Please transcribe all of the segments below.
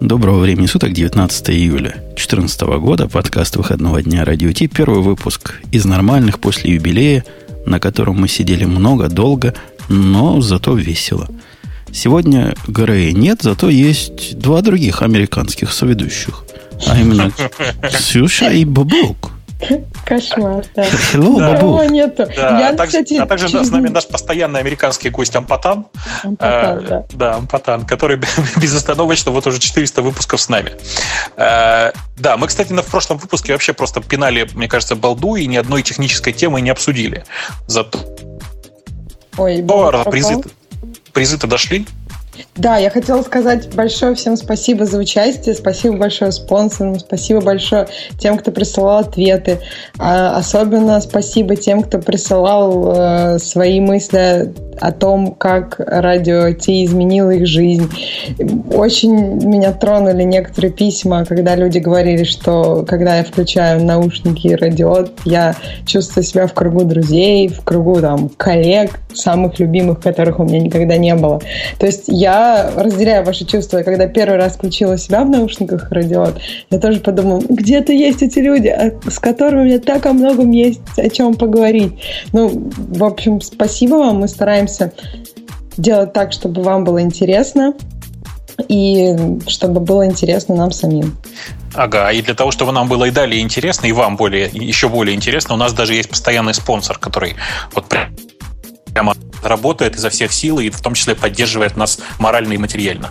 Доброго времени суток, 19 июля 2014 года, подкаст выходного дня Радио Ти, первый выпуск из нормальных после юбилея, на котором мы сидели много, долго, но зато весело. Сегодня Грея нет, зато есть два других американских соведущих, а именно Ксюша и Бабук. Кошмар, да. Hello, да. Бабук. нету. Да, Я, а, также, кстати, а также через- с нами наш постоянный американский гость Ампатан. Ампатан, Э, да. да, Ампатан, который безостановочно вот уже 400 выпусков с нами. Э, да, мы, кстати, на, в прошлом выпуске вообще просто пинали, мне кажется, балду и ни одной технической темы не обсудили. Зато Ой, призы, призы-то дошли. Да, я хотела сказать большое всем спасибо за участие, спасибо большое спонсорам, спасибо большое тем, кто присылал ответы. А особенно спасибо тем, кто присылал э, свои мысли о том, как радио Ти изменило их жизнь. Очень меня тронули некоторые письма, когда люди говорили, что когда я включаю наушники и радио, я чувствую себя в кругу друзей, в кругу там коллег, самых любимых, которых у меня никогда не было. То есть я разделяю ваши чувства. Когда первый раз включила себя в наушниках радио, я тоже подумала, где-то есть эти люди, а- с которыми мне так о многом есть о чем поговорить. Ну, в общем, спасибо вам. Мы стараемся делать так, чтобы вам было интересно и чтобы было интересно нам самим. Ага, и для того, чтобы нам было и далее интересно, и вам более, еще более интересно, у нас даже есть постоянный спонсор, который вот прям- прямо работает изо всех сил и в том числе поддерживает нас морально и материально.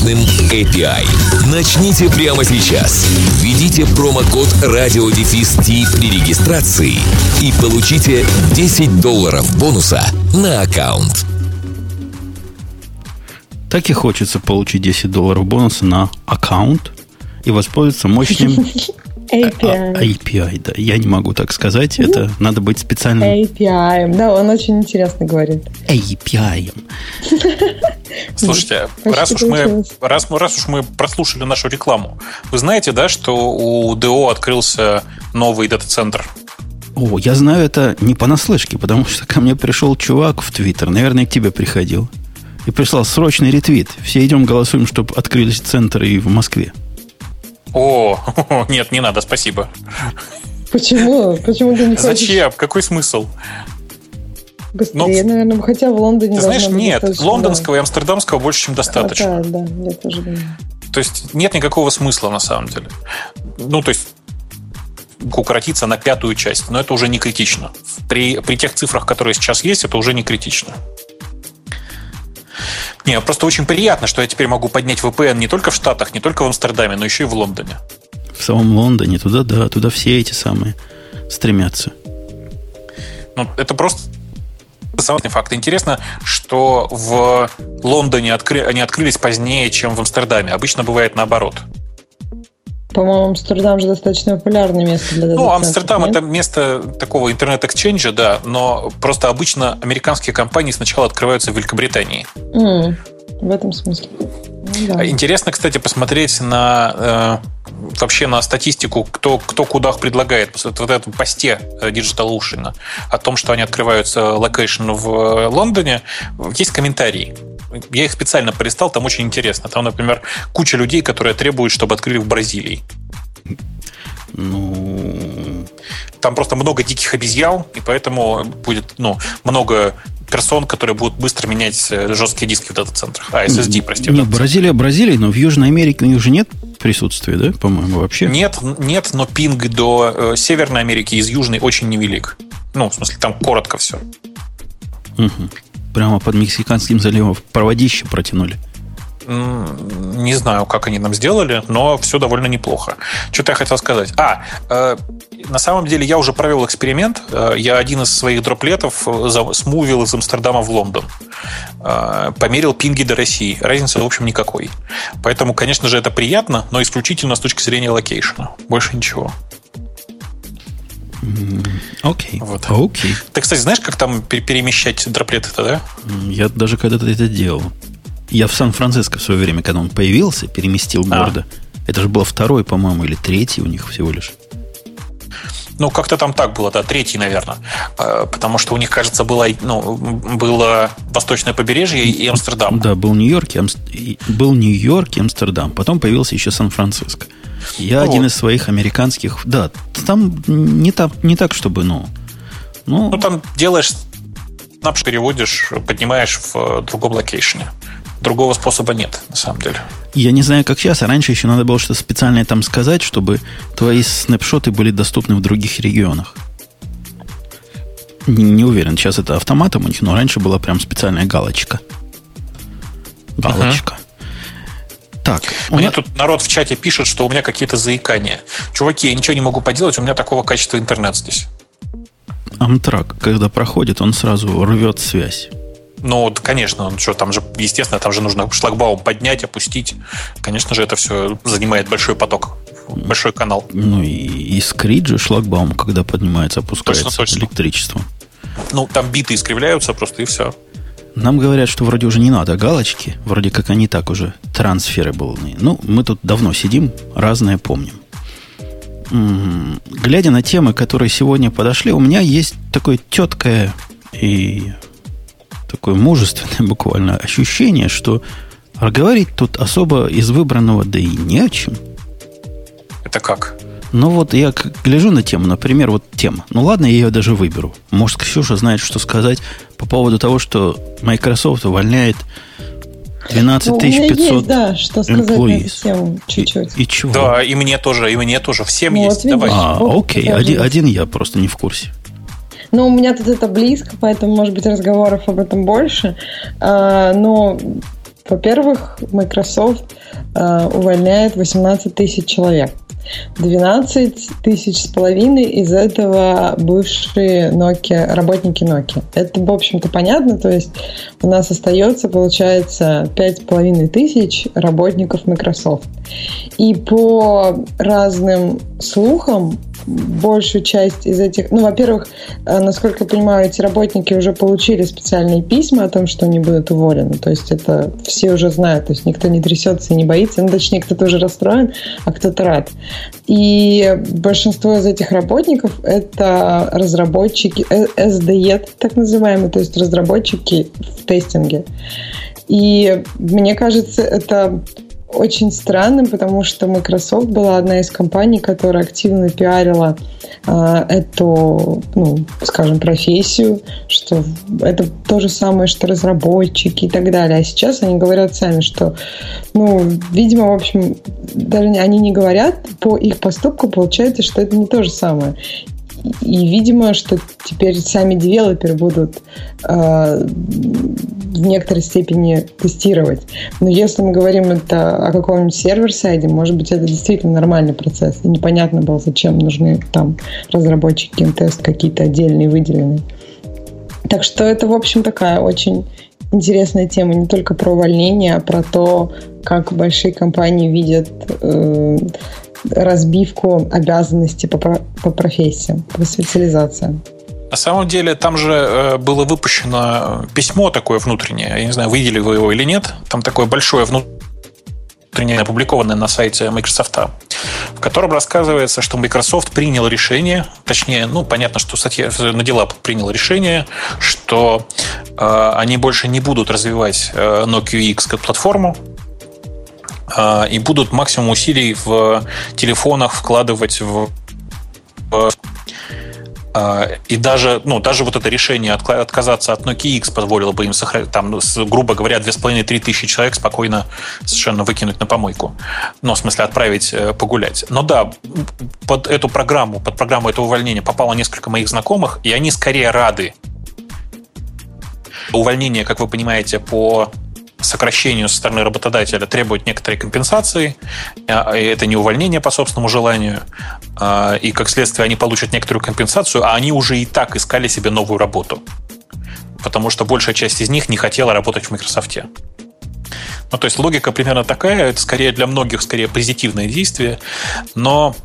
мощным API. Начните прямо сейчас. Введите промокод RadioDefist при регистрации и получите 10 долларов бонуса на аккаунт. Так и хочется получить 10 долларов бонуса на аккаунт и воспользоваться мощным а- API. API. Да, я не могу так сказать. Это надо быть специальным API. Да, он очень интересно говорит. API. Слушайте, раз уж, мы, раз, мы- раз уж мы прослушали нашу рекламу, вы знаете, да, что у ДО открылся новый дата-центр? О, я знаю это не понаслышке, потому что ко мне пришел чувак в Твиттер, наверное, к тебе приходил, и прислал срочный ретвит. Все идем голосуем, чтобы открылись центры и в Москве. О, нет, не надо, спасибо. Почему? Почему ты не хочешь Зачем? Какой смысл? быстрее, Ну, наверное? Хотя в Лондоне Ты знаешь, нет, лондонского и амстердамского больше, чем да. достаточно. А, Да, да, я тоже думаю. То есть нет никакого смысла на самом деле. Ну, то есть укоротиться на пятую часть, но это уже не критично. При, при тех цифрах, которые сейчас есть, это уже не критично. Не, просто очень приятно, что я теперь могу поднять VPN не только в Штатах, не только в Амстердаме, но еще и в Лондоне. В самом Лондоне, туда, да, туда все эти самые стремятся. Ну, это просто самый факт. Интересно, что в Лондоне откры- они открылись позднее, чем в Амстердаме. Обычно бывает наоборот. По-моему, Амстердам же достаточно популярное место для Ну, Амстердам нет? это место такого интернет-эксченджа, да, но просто обычно американские компании сначала открываются в Великобритании. М, В этом смысле. Ну, да. Интересно, кстати, посмотреть на э, вообще на статистику, кто, кто куда предлагает. Вот в этом посте э, Digital Ocean о том, что они открываются location в э, Лондоне, есть комментарии. Я их специально полистал, там очень интересно. Там, например, куча людей, которые требуют, чтобы открыли в Бразилии. Ну, Там просто много диких обезьян, и поэтому будет ну, много персон, которые будут быстро менять э, жесткие диски в дата-центрах. А, SSD, прости. дата-центрах. Бразилия, Бразилия, но в Южной Америке у них же нет присутствия, да, по-моему, вообще? Нет, нет, но пинг до э, Северной Америки из Южной очень невелик. Ну, в смысле, там коротко все. Мгм. Прямо под Мексиканским заливом проводище протянули. Не знаю, как они нам сделали, но все довольно неплохо. Что-то я хотел сказать. А, э, на самом деле я уже провел эксперимент. Э, я один из своих дроплетов э, смувил из Амстердама в Лондон. Э, померил пинги до России. Разницы, в общем, никакой. Поэтому, конечно же, это приятно, но исключительно с точки зрения локейшена. Больше ничего. Окей. Окей. Вот. Окей. Ты, кстати, знаешь, как там перемещать дроплеты-то, да? Я даже когда-то это делал. Я в Сан-Франциско в свое время, когда он появился, переместил а. города. Это же был второй, по-моему, или третий у них всего лишь. Ну, как-то там так было, да, третий, наверное. А, потому что у них, кажется, было, ну, было восточное побережье и Амстердам. Да, был Нью-Йорк, Амст... был Нью-Йорк и Амстердам. Потом появился еще Сан-Франциско. Я ну, один из своих американских... Да, там не так, не так чтобы, ну... Ну, ну там делаешь снапшот, переводишь, поднимаешь в другом локейшене. Другого способа нет, на самом деле. Я не знаю, как сейчас, а раньше еще надо было что-то специальное там сказать, чтобы твои снапшоты были доступны в других регионах. Не, не уверен, сейчас это автоматом у них, но раньше была прям специальная галочка. Галочка. Uh-huh. Так. Мне меня... тут народ в чате пишет, что у меня какие-то заикания. Чуваки, я ничего не могу поделать, у меня такого качества интернет здесь. Амтрак, когда проходит, он сразу рвет связь. Ну, конечно, он что, там же, естественно, там же нужно шлагбаум поднять, опустить. Конечно же, это все занимает большой поток, большой канал. Ну, и, и скрит же шлагбаум, когда поднимается, опускается точно, точно. электричество. Ну, там биты искривляются просто, и все. Нам говорят, что вроде уже не надо галочки, вроде как они так уже трансферы были. Ну, мы тут давно сидим, разное помним. Глядя на темы, которые сегодня подошли, у меня есть такое теткое и такое мужественное буквально ощущение, что говорить тут особо из выбранного да и не о чем. Это как? Ну вот я гляжу на тему, например, вот тема. Ну ладно, я ее даже выберу. Может, Ксюша знает, что сказать по поводу того, что Microsoft увольняет 12 ну, 500 есть, да, что сказать employees. на эту тему чуть-чуть. И, и чего? Да, и мне тоже, и мне тоже. Всем ну, есть. Вот, Давай. А, окей, один, один я просто не в курсе. Ну, у меня тут это близко, поэтому, может быть, разговоров об этом больше. А, но, во-первых, Microsoft а, увольняет 18 тысяч человек. 12 тысяч с половиной из этого бывшие Nokia, работники Nokia. Это, в общем-то, понятно. То есть у нас остается, получается, пять с половиной тысяч работников Microsoft. И по разным слухам большую часть из этих... Ну, во-первых, э, насколько я понимаю, эти работники уже получили специальные письма о том, что они будут уволены. То есть это все уже знают. То есть никто не трясется и не боится. Ну, точнее, кто-то уже расстроен, а кто-то рад. И большинство из этих работников — это разработчики SDE, так называемые, то есть разработчики в тестинге. И мне кажется, это очень странным, потому что Microsoft была одна из компаний, которая активно пиарила э, эту, ну, скажем, профессию, что это то же самое, что разработчики и так далее. А сейчас они говорят сами, что, ну, видимо, в общем, даже они не говорят, по их поступку получается, что это не то же самое. И, видимо, что теперь сами девелоперы будут э, в некоторой степени тестировать. Но если мы говорим это о каком-нибудь сервер-сайде, может быть, это действительно нормальный процесс. И непонятно было, зачем нужны там разработчики тест какие-то отдельные, выделенные. Так что это, в общем, такая очень интересная тема не только про увольнение, а про то, как большие компании видят э, разбивку обязанностей по, по профессиям, по специализациям. На самом деле, там же э, было выпущено письмо такое внутреннее. Я не знаю, видели вы его или нет. Там такое большое внутреннее, опубликованное на сайте Microsoft, в котором рассказывается, что Microsoft принял решение, точнее, ну, понятно, что статья на дела принял решение, что э, они больше не будут развивать э, Nokia X как платформу, и будут максимум усилий в телефонах вкладывать в а, и даже, ну, даже вот это решение отказаться от Nokia X позволило бы им сохранить, там, грубо говоря, 2,5-3 тысячи человек спокойно совершенно выкинуть на помойку. Ну, в смысле, отправить э, погулять. Но да, под эту программу, под программу этого увольнения попало несколько моих знакомых, и они скорее рады. Увольнение, как вы понимаете, по сокращению со стороны работодателя требует некоторой компенсации, а, это не увольнение по собственному желанию, а, и как следствие они получат некоторую компенсацию, а они уже и так искали себе новую работу. Потому что большая часть из них не хотела работать в Microsoft. Ну, то есть логика примерно такая, это скорее для многих скорее позитивное действие, но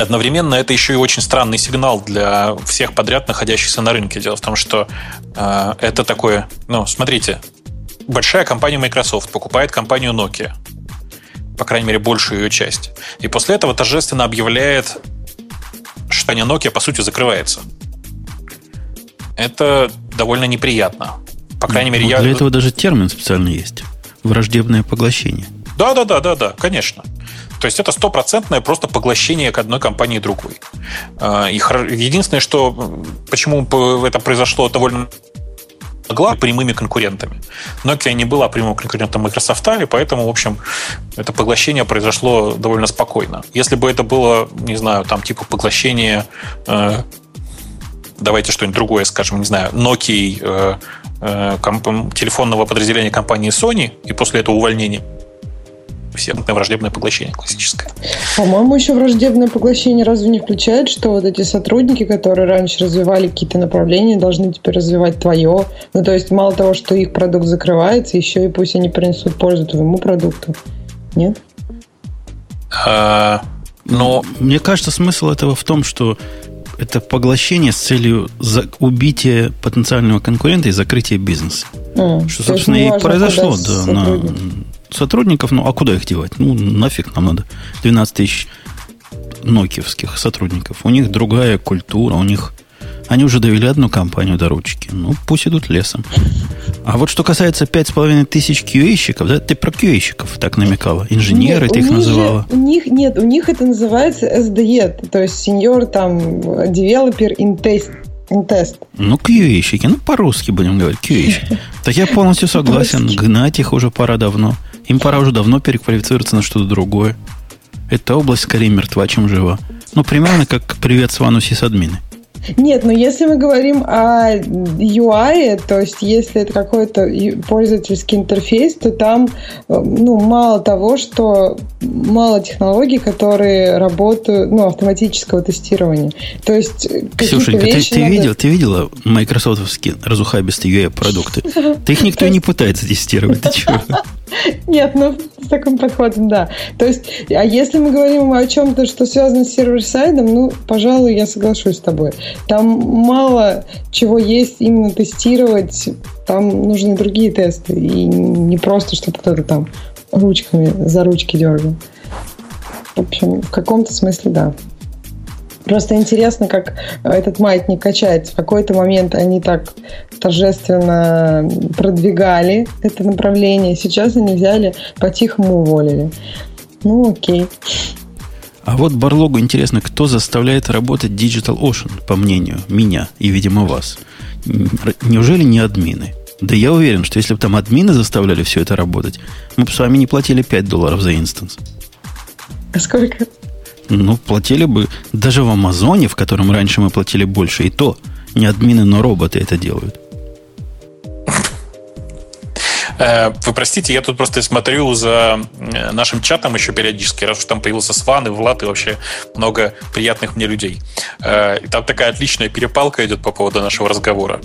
одновременно это еще и очень странный сигнал для всех подряд находящихся на рынке. Дело в том, что э, это такое, ну, смотрите, большая компания Microsoft покупает компанию Nokia, по крайней мере, большую ее часть. И после этого торжественно объявляет, что не Nokia, по сути, закрывается. Это довольно неприятно. По крайней мере, ну, я... Для этого даже термин специальный есть. Враждебное поглощение. Да, да, да, да, да, конечно. То есть это стопроцентное просто поглощение к одной компании другой. А, и единственное, что почему это произошло довольно могла прямыми конкурентами. Nokia не была прямым конкурентом Microsoft, и поэтому, в общем, это поглощение произошло довольно спокойно. Если бы это было, не знаю, там типа поглощение, э, давайте что-нибудь другое скажем, не знаю, Nokia, э, э, телефонного подразделения компании Sony, и после этого увольнение всемное враждебное поглощение классическое. По-моему, еще враждебное поглощение разве не включает, что вот эти сотрудники, которые раньше развивали какие-то направления, должны теперь развивать твое? Ну, то есть, мало того, что их продукт закрывается, еще и пусть они принесут пользу твоему продукту. Нет? А, но... Мне кажется, смысл этого в том, что это поглощение с целью за убития потенциального конкурента и закрытия бизнеса. А, что, собственно, и произошло да, на, сотрудников, ну а куда их девать? Ну, нафиг нам надо 12 тысяч нокиевских сотрудников. У них другая культура, у них... Они уже довели одну компанию до ручки. Ну, пусть идут лесом. А вот что касается 5,5 тысяч QA-щиков, да, ты про QA-щиков так намекала. Инженеры нет, ты их называла. Же, у них, нет, у них это называется SDE, то есть senior там developer in test тест. Ну, QA-щики, ну, по-русски будем говорить, QA-щики. Так я полностью согласен, гнать их уже пора давно. Им пора уже давно переквалифицироваться на что-то другое. Эта область скорее мертва, чем жива. Ну, примерно как привет Свану сисадмины. Нет, но если мы говорим о UI, то есть если это какой-то пользовательский интерфейс, то там э, ну, мало того, что мало технологий, которые работают, ну, автоматического тестирования. То есть Ксюшенька, ты, ты, надо... видел, ты видела майкрософтовские разухабистые UI-продукты? Ты их никто не пытается тестировать, ты чего? Нет, ну с таким подходом, да. То есть, а если мы говорим о чем-то, что связано с сервер-сайдом, ну, пожалуй, я соглашусь с тобой. Там мало чего есть именно тестировать, там нужны другие тесты, и не просто, чтобы кто-то там ручками за ручки дергал. В общем, в каком-то смысле, да. Просто интересно, как этот маятник качается. В какой-то момент они так торжественно продвигали это направление. Сейчас они взяли, по-тихому уволили. Ну, окей. А вот Барлогу интересно, кто заставляет работать Digital Ocean, по мнению меня и, видимо, вас. Неужели не админы? Да я уверен, что если бы там админы заставляли все это работать, мы бы с вами не платили 5 долларов за инстанс. А сколько? Ну, платили бы даже в Амазоне, в котором раньше мы платили больше, и то не админы, но роботы это делают. Э, вы простите, я тут просто смотрю за э, нашим чатом еще периодически, раз уж там появился Сван и Влад, и вообще много приятных мне людей. Э, и там такая отличная перепалка идет по поводу нашего разговора.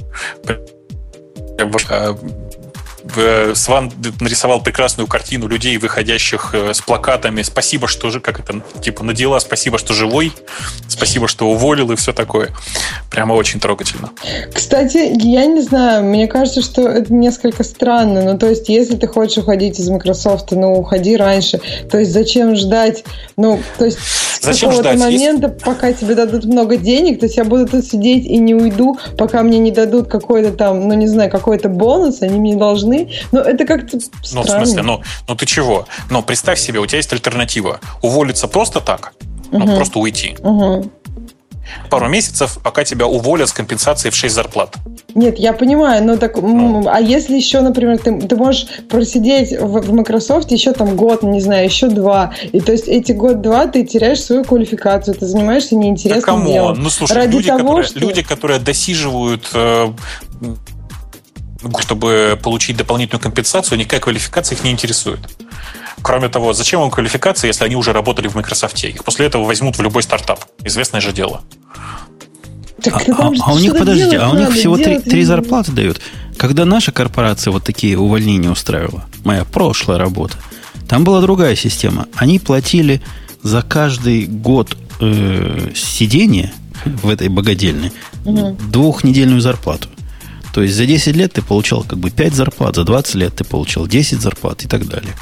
Сван нарисовал прекрасную картину людей, выходящих э, с плакатами «Спасибо, что же, как это, типа, на дела, спасибо, что живой, спасибо, что уволил» и все такое. Прямо очень трогательно. Кстати, я не знаю, мне кажется, что это несколько странно. Ну, то есть, если ты хочешь уходить из Microsoft, ну, уходи раньше. То есть, зачем ждать? Ну, то есть, зачем с какого-то момента, есть... пока тебе дадут много денег, то есть, я буду тут сидеть и не уйду, пока мне не дадут какой-то там, ну, не знаю, какой-то бонус, они мне должны должны. Но это как-то Ну, в смысле, ну, ну ты чего? Ну, представь себе, у тебя есть альтернатива. Уволиться просто так, угу. ну, просто уйти. Угу пару месяцев, пока тебя уволят с компенсацией в 6 зарплат. Нет, я понимаю, но так, ну. а если еще, например, ты, ты можешь просидеть в, в Microsoft еще там год, не знаю, еще два, и то есть эти год-два ты теряешь свою квалификацию, ты занимаешься неинтересным да делом. Ну, слушай, Ради люди, того, которые, что... люди, которые досиживают э, чтобы получить дополнительную компенсацию, никакая квалификация их не интересует. Кроме того, зачем им квалификация, если они уже работали в Microsoft? Их после этого возьмут в любой стартап. Известное же дело. Так, а, а, а у них, подождите, а у них всего три, три зарплаты дают. Когда наша корпорация вот такие увольнения устраивала, моя прошлая работа, там была другая система. Они платили за каждый год э, сидения в этой богадельной угу. двухнедельную зарплату. То есть за 10 лет ты получал как бы 5 зарплат, за 20 лет ты получал 10 зарплат и так далее.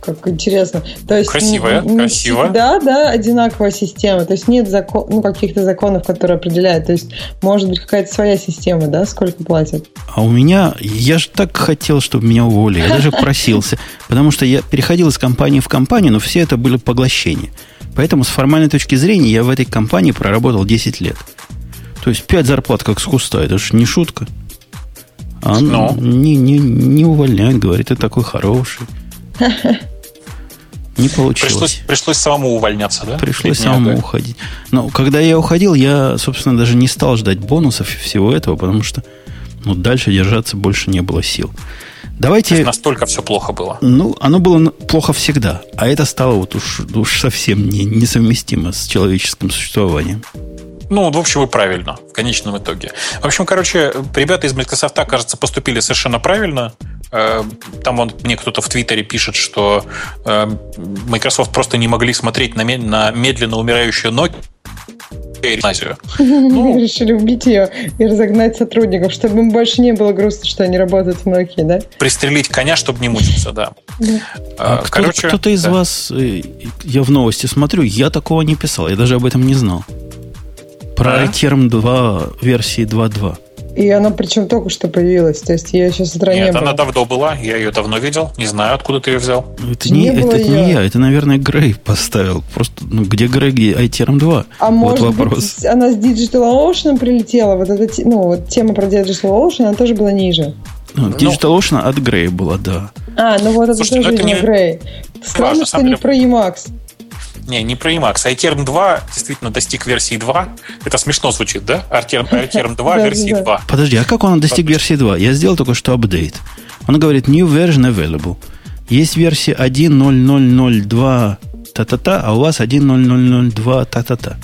Как интересно. То есть Красивая, не, красиво. Да, да, одинаковая система. То есть нет закон, ну, каких-то законов, которые определяют. То есть может быть какая-то своя система, да, сколько платят. А у меня, я же так хотел, чтобы меня уволили. Я даже просился. Потому что я переходил из компании в компанию, но все это были поглощения. Поэтому с формальной точки зрения я в этой компании проработал 10 лет. То есть 5 зарплат как с куста. Это же не шутка. А но. не, не, не увольняет, говорит, ты такой хороший. Не получилось. Пришлось, пришлось самому увольняться, да? Пришлось самому да. уходить. Но когда я уходил, я, собственно, даже не стал ждать бонусов и всего этого, потому что ну, дальше держаться больше не было сил. Давайте... Настолько все плохо было. Ну, оно было плохо всегда. А это стало вот уж, уж совсем не, несовместимо с человеческим существованием. Ну, в общем, и правильно, в конечном итоге. В общем, короче, ребята из Microsoft, кажется, поступили совершенно правильно. Э, там вон, мне кто-то в Твиттере пишет, что э, Microsoft просто не могли смотреть на, медленно умирающую Nokia гимназию. Ну, Решили убить ее и разогнать сотрудников, чтобы им больше не было грустно, что они работают в Nokia, да? Пристрелить коня, чтобы не мучиться, да. А, а Короче, кто-то из да. вас, э, я в новости смотрю, я такого не писал, я даже об этом не знал. Про а? iTerm 2 версии 2.2. И она причем только что появилась. То есть я сейчас утра Нет, не было. она давно была. Я ее давно видел. Не знаю, откуда ты ее взял. Это не, не, это, это не я. Это, наверное, Грей поставил. Просто, ну, где Грей, где iTerm 2? А вот может вопрос. быть, она с Digital Ocean прилетела? Вот эта, ну, вот тема про Digital Ocean, она тоже была ниже. Ну, Digital Ocean от Грей была, да. А, ну вот это Слушай, тоже, ну, это не... Грей. Странно, что не про Emacs. Не, не про Emacs. iTerm 2 действительно достиг версии 2. Это смешно звучит, да? iTerm 2 версии 2. Подожди, а как он достиг версии 2? Я сделал только что апдейт. Он говорит new version available. Есть версия 1.0.0.0.2 та-та-та, а у вас 1.0.0.0.2 та-та-та.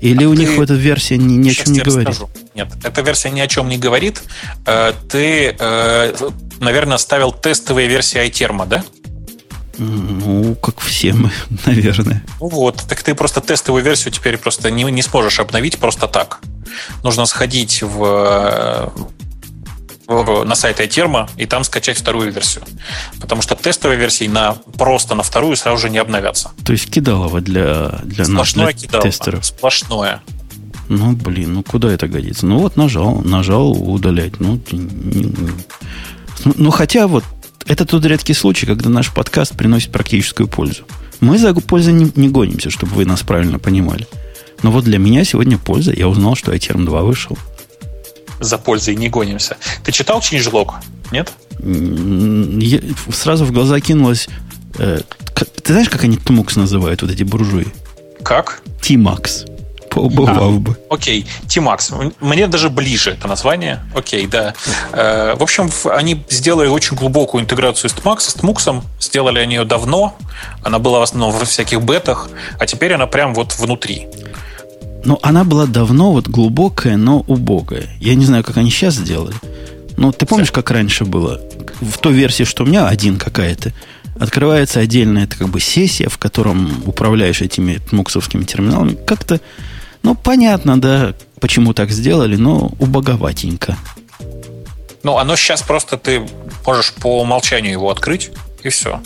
Или а у ты... них в этой версии ни, ни о чем не говорит? Расскажу. Нет, эта версия ни о чем не говорит. Э, ты, э, наверное, ставил тестовые версии iTerm, да? Ну, как все мы, наверное. Ну вот, так ты просто тестовую версию теперь просто не, не сможешь обновить просто так. Нужно сходить в, в, на сайт iTermo и там скачать вторую версию. Потому что тестовые версии на, просто на вторую сразу же не обновятся. То есть кидалово для, для Сплошное наших кидалово, тестеров. Сплошное. Ну, блин, ну куда это годится? Ну вот нажал, нажал удалять. Ну, не, ну хотя вот это тот редкий случай, когда наш подкаст приносит практическую пользу. Мы за пользой не, не гонимся, чтобы вы нас правильно понимали. Но вот для меня сегодня польза. Я узнал, что iTerm 2 вышел. За пользой не гонимся. Ты читал changelog? Нет? Я, сразу в глаза кинулось... Э, ты знаешь, как они TMUX называют, вот эти буржуи? Как? T-Max. Поубывал а, бы. Окей, T-Max. Мне даже ближе это название. Окей, да. Э, в общем, они сделали очень глубокую интеграцию с TMAX. С TMUX сделали они ее давно. Она была в основном во всяких бетах, а теперь она прям вот внутри. Ну, она была давно вот глубокая, но убогая. Я не знаю, как они сейчас сделали. Но ты помнишь, как раньше было? В той версии, что у меня один какая-то, открывается отдельная это как бы сессия, в котором управляешь этими муксовскими терминалами. Как-то ну, понятно, да, почему так сделали, но убоговатенько. Ну, оно сейчас просто ты можешь по умолчанию его открыть, и все.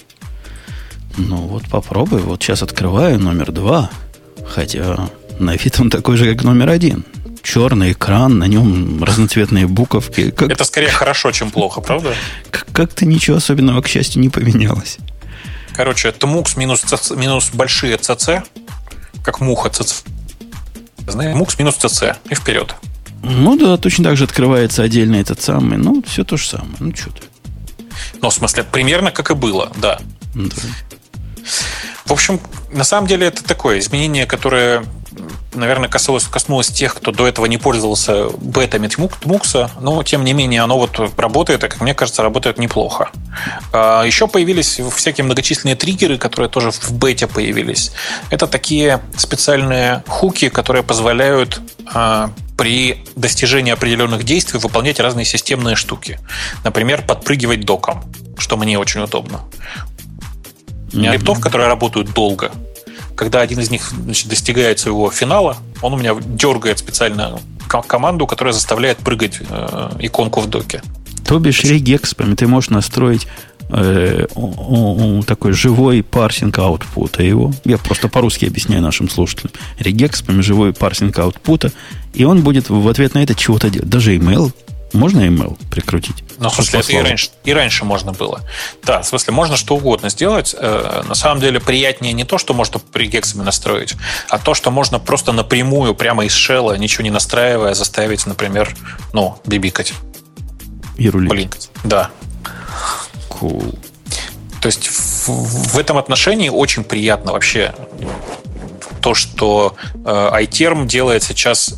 Ну, вот попробуй. Вот сейчас открываю номер два. Хотя на вид он такой же, как номер один. Черный экран, на нем разноцветные буковки. Как... Это скорее хорошо, чем плохо, правда? Как-то ничего особенного, к счастью, не поменялось. Короче, TMUX минус, минус большие CC, как муха CC знаешь, MUX минус CC и вперед. Ну да, точно так же открывается отдельно этот самый. Ну, все то же самое. Ну, что ты. Ну, в смысле, примерно как и было, да. да. В общем, на самом деле это такое изменение, которое наверное, коснулось, коснулось тех, кто до этого не пользовался бетами Тмукса, но, тем не менее, оно вот работает, и, как мне кажется, работает неплохо. А, еще появились всякие многочисленные триггеры, которые тоже в бете появились. Это такие специальные хуки, которые позволяют а, при достижении определенных действий выполнять разные системные штуки. Например, подпрыгивать доком, что мне очень удобно. Лептов, которые работают долго, когда один из них значит, достигает своего финала, он у меня дергает специально команду, которая заставляет прыгать э, иконку в доке. То бишь регекспами ты можешь настроить э, такой живой парсинг аутпута его. Я просто по-русски объясняю нашим слушателям. Регекспами живой парсинг аутпута. И он будет в ответ на это чего-то делать. Даже email можно email прикрутить? Ну, в смысле, это и раньше, и раньше можно было. Да, в смысле, можно что угодно сделать. Э, на самом деле, приятнее не то, что можно при гексами настроить, а то, что можно просто напрямую, прямо из шелла, ничего не настраивая, заставить, например, ну, бибикать. И рулить. Блинкать. Да. Cool. То есть в, в этом отношении очень приятно вообще то, что э, iTerm делает сейчас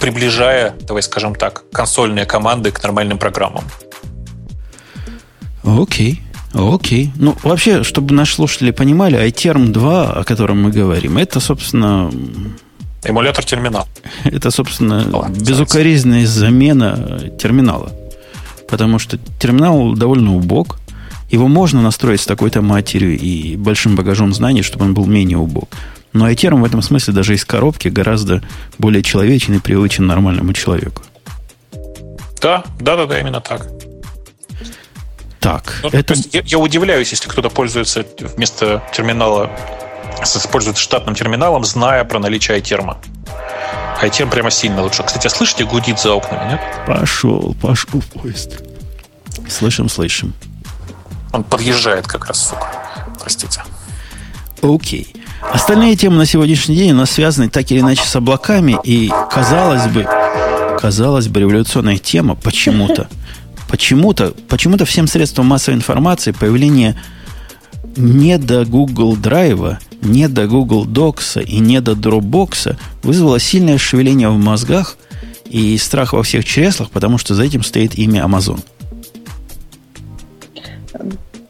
приближая, давай скажем так, консольные команды к нормальным программам. Окей. Окей. Ну, вообще, чтобы наши слушатели понимали, iTerm 2, о котором мы говорим, это, собственно... Эмулятор терминал. Это, собственно, Ладно, безукоризненная замена терминала. Потому что терминал довольно убог. Его можно настроить с такой-то матерью и большим багажом знаний, чтобы он был менее убог. Но iTerm в этом смысле даже из коробки гораздо более человечен и привычен нормальному человеку. Да, да, да, да, именно так. Так, ну, это... я, я удивляюсь, если кто-то пользуется вместо терминала, использует штатным терминалом, зная про наличие iTerm. iTerm прямо сильно лучше. Кстати, а слышите, гудит за окнами, нет? Пошел, пошел поезд. Слышим, слышим. Он подъезжает как раз, сука. Простите. Окей. Остальные темы на сегодняшний день у нас связаны так или иначе с облаками, и казалось бы, казалось бы, революционная тема почему-то, почему-то, почему-то всем средствам массовой информации появление не до Google Drive, не до Google Docs и не до Dropbox вызвало сильное шевеление в мозгах и страх во всех чреслах, потому что за этим стоит имя Amazon.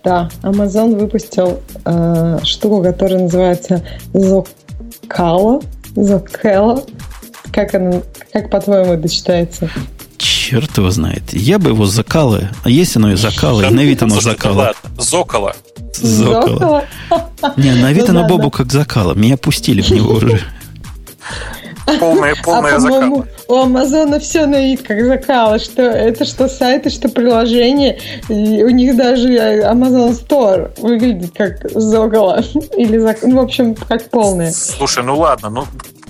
Да, Amazon выпустил э, штуку, которая называется Zocalo. Zocalo. Как, она, как по-твоему, это читается? Черт его знает. Я бы его закала. А есть оно и закала, и на вид оно закала. Зокола. Зокола. Не, на вид ну оно Бобу как закала. Меня пустили в него уже. Полная, полная а, закала. У Амазона все на вид как закала. Что, это что сайты, что приложение. И у них даже Amazon Store выглядит как зокола. Или, ну, в общем, как полное. Слушай, ну ладно, ну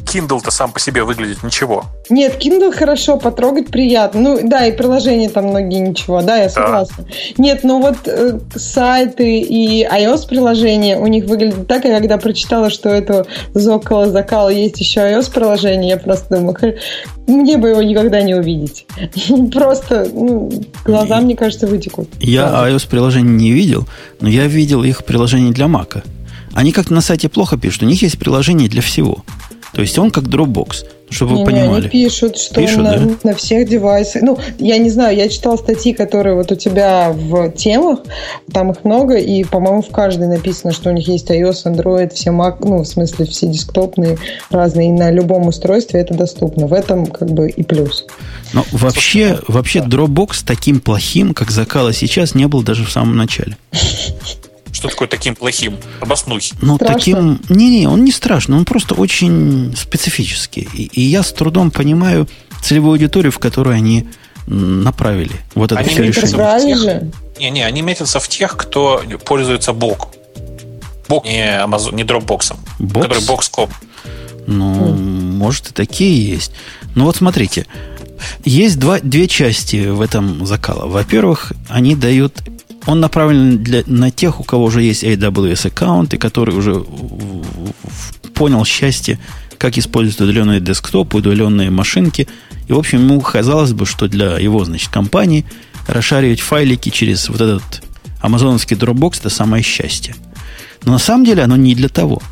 Kindle-то сам по себе выглядит ничего. Нет, Kindle хорошо, потрогать приятно. Ну, да, и приложения там многие ничего, да, я согласна. Да. Нет, ну вот э, сайты и iOS-приложения у них выглядят так, и когда прочитала, что это Зокола Закала есть еще iOS-приложение, я просто думаю, мне бы его никогда не увидеть. Просто ну, глаза, мне кажется, вытекут. Я iOS-приложение не видел, но я видел их приложение для Мака. Они как-то на сайте плохо пишут. У них есть приложение для всего. То есть он как Dropbox, чтобы не, вы понимали. они пишут, что пишут, на, да? на всех девайсах. Ну, я не знаю, я читал статьи, которые вот у тебя в темах, там их много, и, по-моему, в каждой написано, что у них есть iOS, Android, все Mac, ну, в смысле, все десктопные разные, и на любом устройстве это доступно. В этом как бы и плюс. Но вообще, вообще Dropbox таким плохим, как закала сейчас, не был даже в самом начале. Что такое таким плохим? Обоснуй. Ну, таким... Не-не, он не страшный, он просто очень специфический. И, и я с трудом понимаю целевую аудиторию, в которую они направили вот это они все решение. Не-не, они метятся в тех, кто пользуется бок. Бок не Amazon, не Dropbox, Бокс? который Box.com. Ну, mm. может, и такие есть. Ну, вот смотрите. Есть два, две части в этом закала. Во-первых, они дают он направлен для, на тех, у кого уже есть AWS аккаунт, и который уже понял счастье, как использовать удаленные десктопы, удаленные машинки. И, в общем, ему казалось бы, что для его, значит, компании расшаривать файлики через вот этот амазоновский Dropbox – это самое счастье. Но на самом деле оно не для того.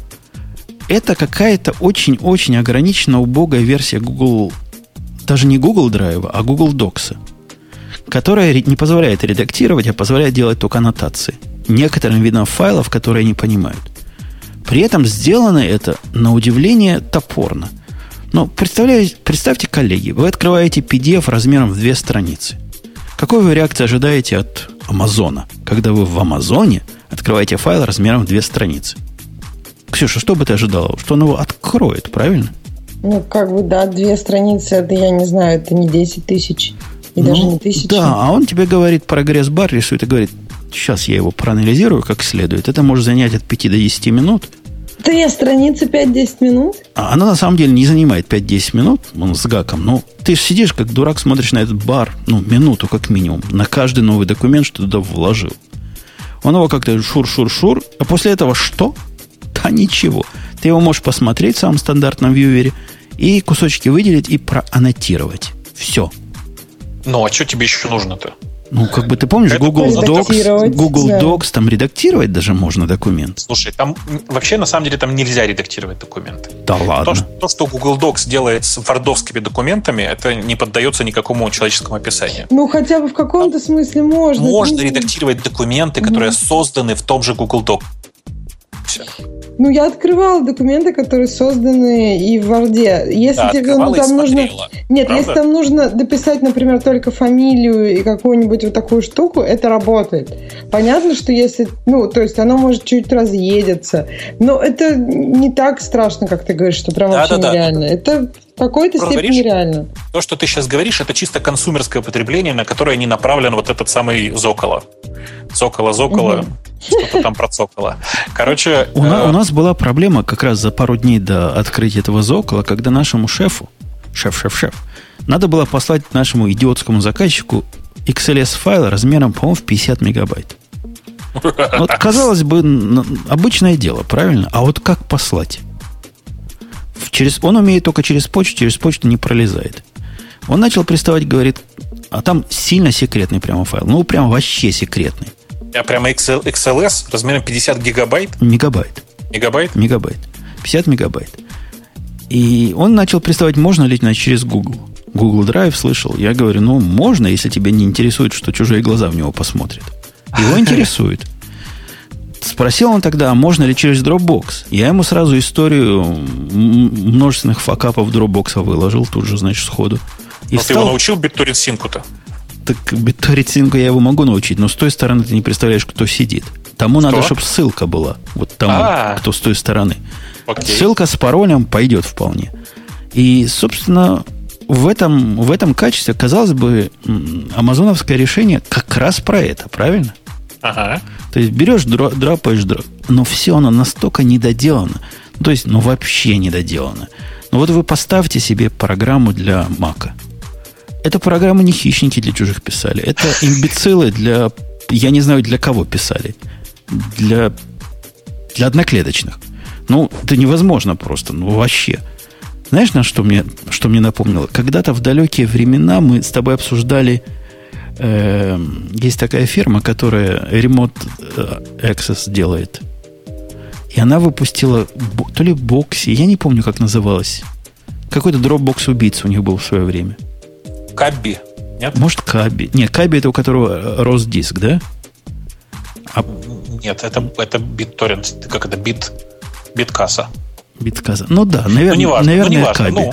это какая-то очень-очень ограниченная, убогая версия Google, даже не Google Drive, а Google Docs, которая не позволяет редактировать, а позволяет делать только аннотации некоторым видам файлов, которые они понимают. При этом сделано это, на удивление, топорно. Но представьте, коллеги, вы открываете PDF размером в две страницы. Какой вы реакции ожидаете от Амазона, когда вы в Амазоне открываете файл размером в две страницы? Ксюша, что бы ты ожидала? Что он его откроет, правильно? Ну, как бы, да, две страницы, это, я не знаю, это не 10 тысяч. И ну, даже не тысячи. Да, а он тебе говорит прогресс-бар, рисует и говорит, сейчас я его проанализирую как следует. Это может занять от 5 до 10 минут. Две страницы 5-10 минут? А она на самом деле не занимает 5-10 минут, он с гаком. Но ты же сидишь как дурак, смотришь на этот бар, ну, минуту как минимум, на каждый новый документ, что ты туда вложил. Он его как-то шур-шур-шур, а после этого что? Да ничего. Ты его можешь посмотреть в самом стандартном вьювере и кусочки выделить и проаннотировать. Все. Ну, а что тебе еще нужно-то? Ну, как бы ты помнишь, это Google Docs, Google да. Docs, там редактировать даже можно документ. Слушай, там вообще на самом деле там нельзя редактировать документы. Да ладно. То, что, то, что Google Docs делает с вардовскими документами, это не поддается никакому человеческому описанию. Ну, хотя бы в каком-то смысле можно. Можно редактировать документы, которые созданы в том же Google Docs. Все. Ну, я открывала документы, которые созданы и в Word. Если да, тебе ну, там нужно. Нет, Правда? если там нужно дописать, например, только фамилию и какую-нибудь вот такую штуку, это работает. Понятно, что если. Ну, то есть оно может чуть разъедется. Но это не так страшно, как ты говоришь, что прям да, вообще да, нереально. Да. Это в какой-то степени говоришь, реально. То, что ты сейчас говоришь, это чисто консумерское потребление, на которое не направлен вот этот самый Зоколо. Зоколо, Зоколо. Угу. Что-то там процокало. Короче... У, э... у нас была проблема как раз за пару дней до открытия этого зокола, когда нашему шефу, шеф-шеф-шеф, надо было послать нашему идиотскому заказчику XLS-файл размером, по-моему, в 50 мегабайт. Вот, казалось бы, обычное дело, правильно? А вот как послать? Через, он умеет только через почту, через почту не пролезает. Он начал приставать, говорит, а там сильно секретный прямо файл. Ну, прям вообще секретный. А прямо XL, XLS размером 50 гигабайт? Мегабайт. Мегабайт? Мегабайт. 50 мегабайт. И он начал приставать, можно ли значит, через Google. Google Drive слышал. Я говорю, ну, можно, если тебя не интересует, что чужие глаза в него посмотрят. Его интересует. Спросил он тогда, а можно ли через Dropbox? Я ему сразу историю множественных факапов Dropbox выложил, тут же, значит, сходу. И Но стал... ты его научил BitTorrent синку-то? Так BitTorrent синку я его могу научить, но с той стороны ты не представляешь, кто сидит. Тому что? надо, чтобы ссылка была. Вот тому, А-а-а. кто с той стороны. Окей. Ссылка с паролем пойдет вполне. И, собственно, в этом, в этом качестве, казалось бы, амазоновское решение как раз про это, правильно? Ага. То есть берешь, драпаешь, драп, но все оно настолько недоделано. То есть, ну вообще недоделано. Ну вот вы поставьте себе программу для Мака. Эта программа не хищники для чужих писали. Это имбецилы для... Я не знаю, для кого писали. Для, для одноклеточных. Ну, это невозможно просто. Ну, вообще. Знаешь, на что мне, что мне напомнило? Когда-то в далекие времена мы с тобой обсуждали... Э, есть такая фирма, которая Remote э, Access делает. И она выпустила то ли бокси, я не помню, как называлась. Какой-то Dropbox убийца у них был в свое время. Кабби, нет? Может, Кабби. Нет, Кабби это у которого рос диск, да? А... Нет, это, это BitTorrent, как это, бит, биткасса. Биткасса. Ну да, наверное, ну, неважно, наверное ну, неважно, Кабби. Ну.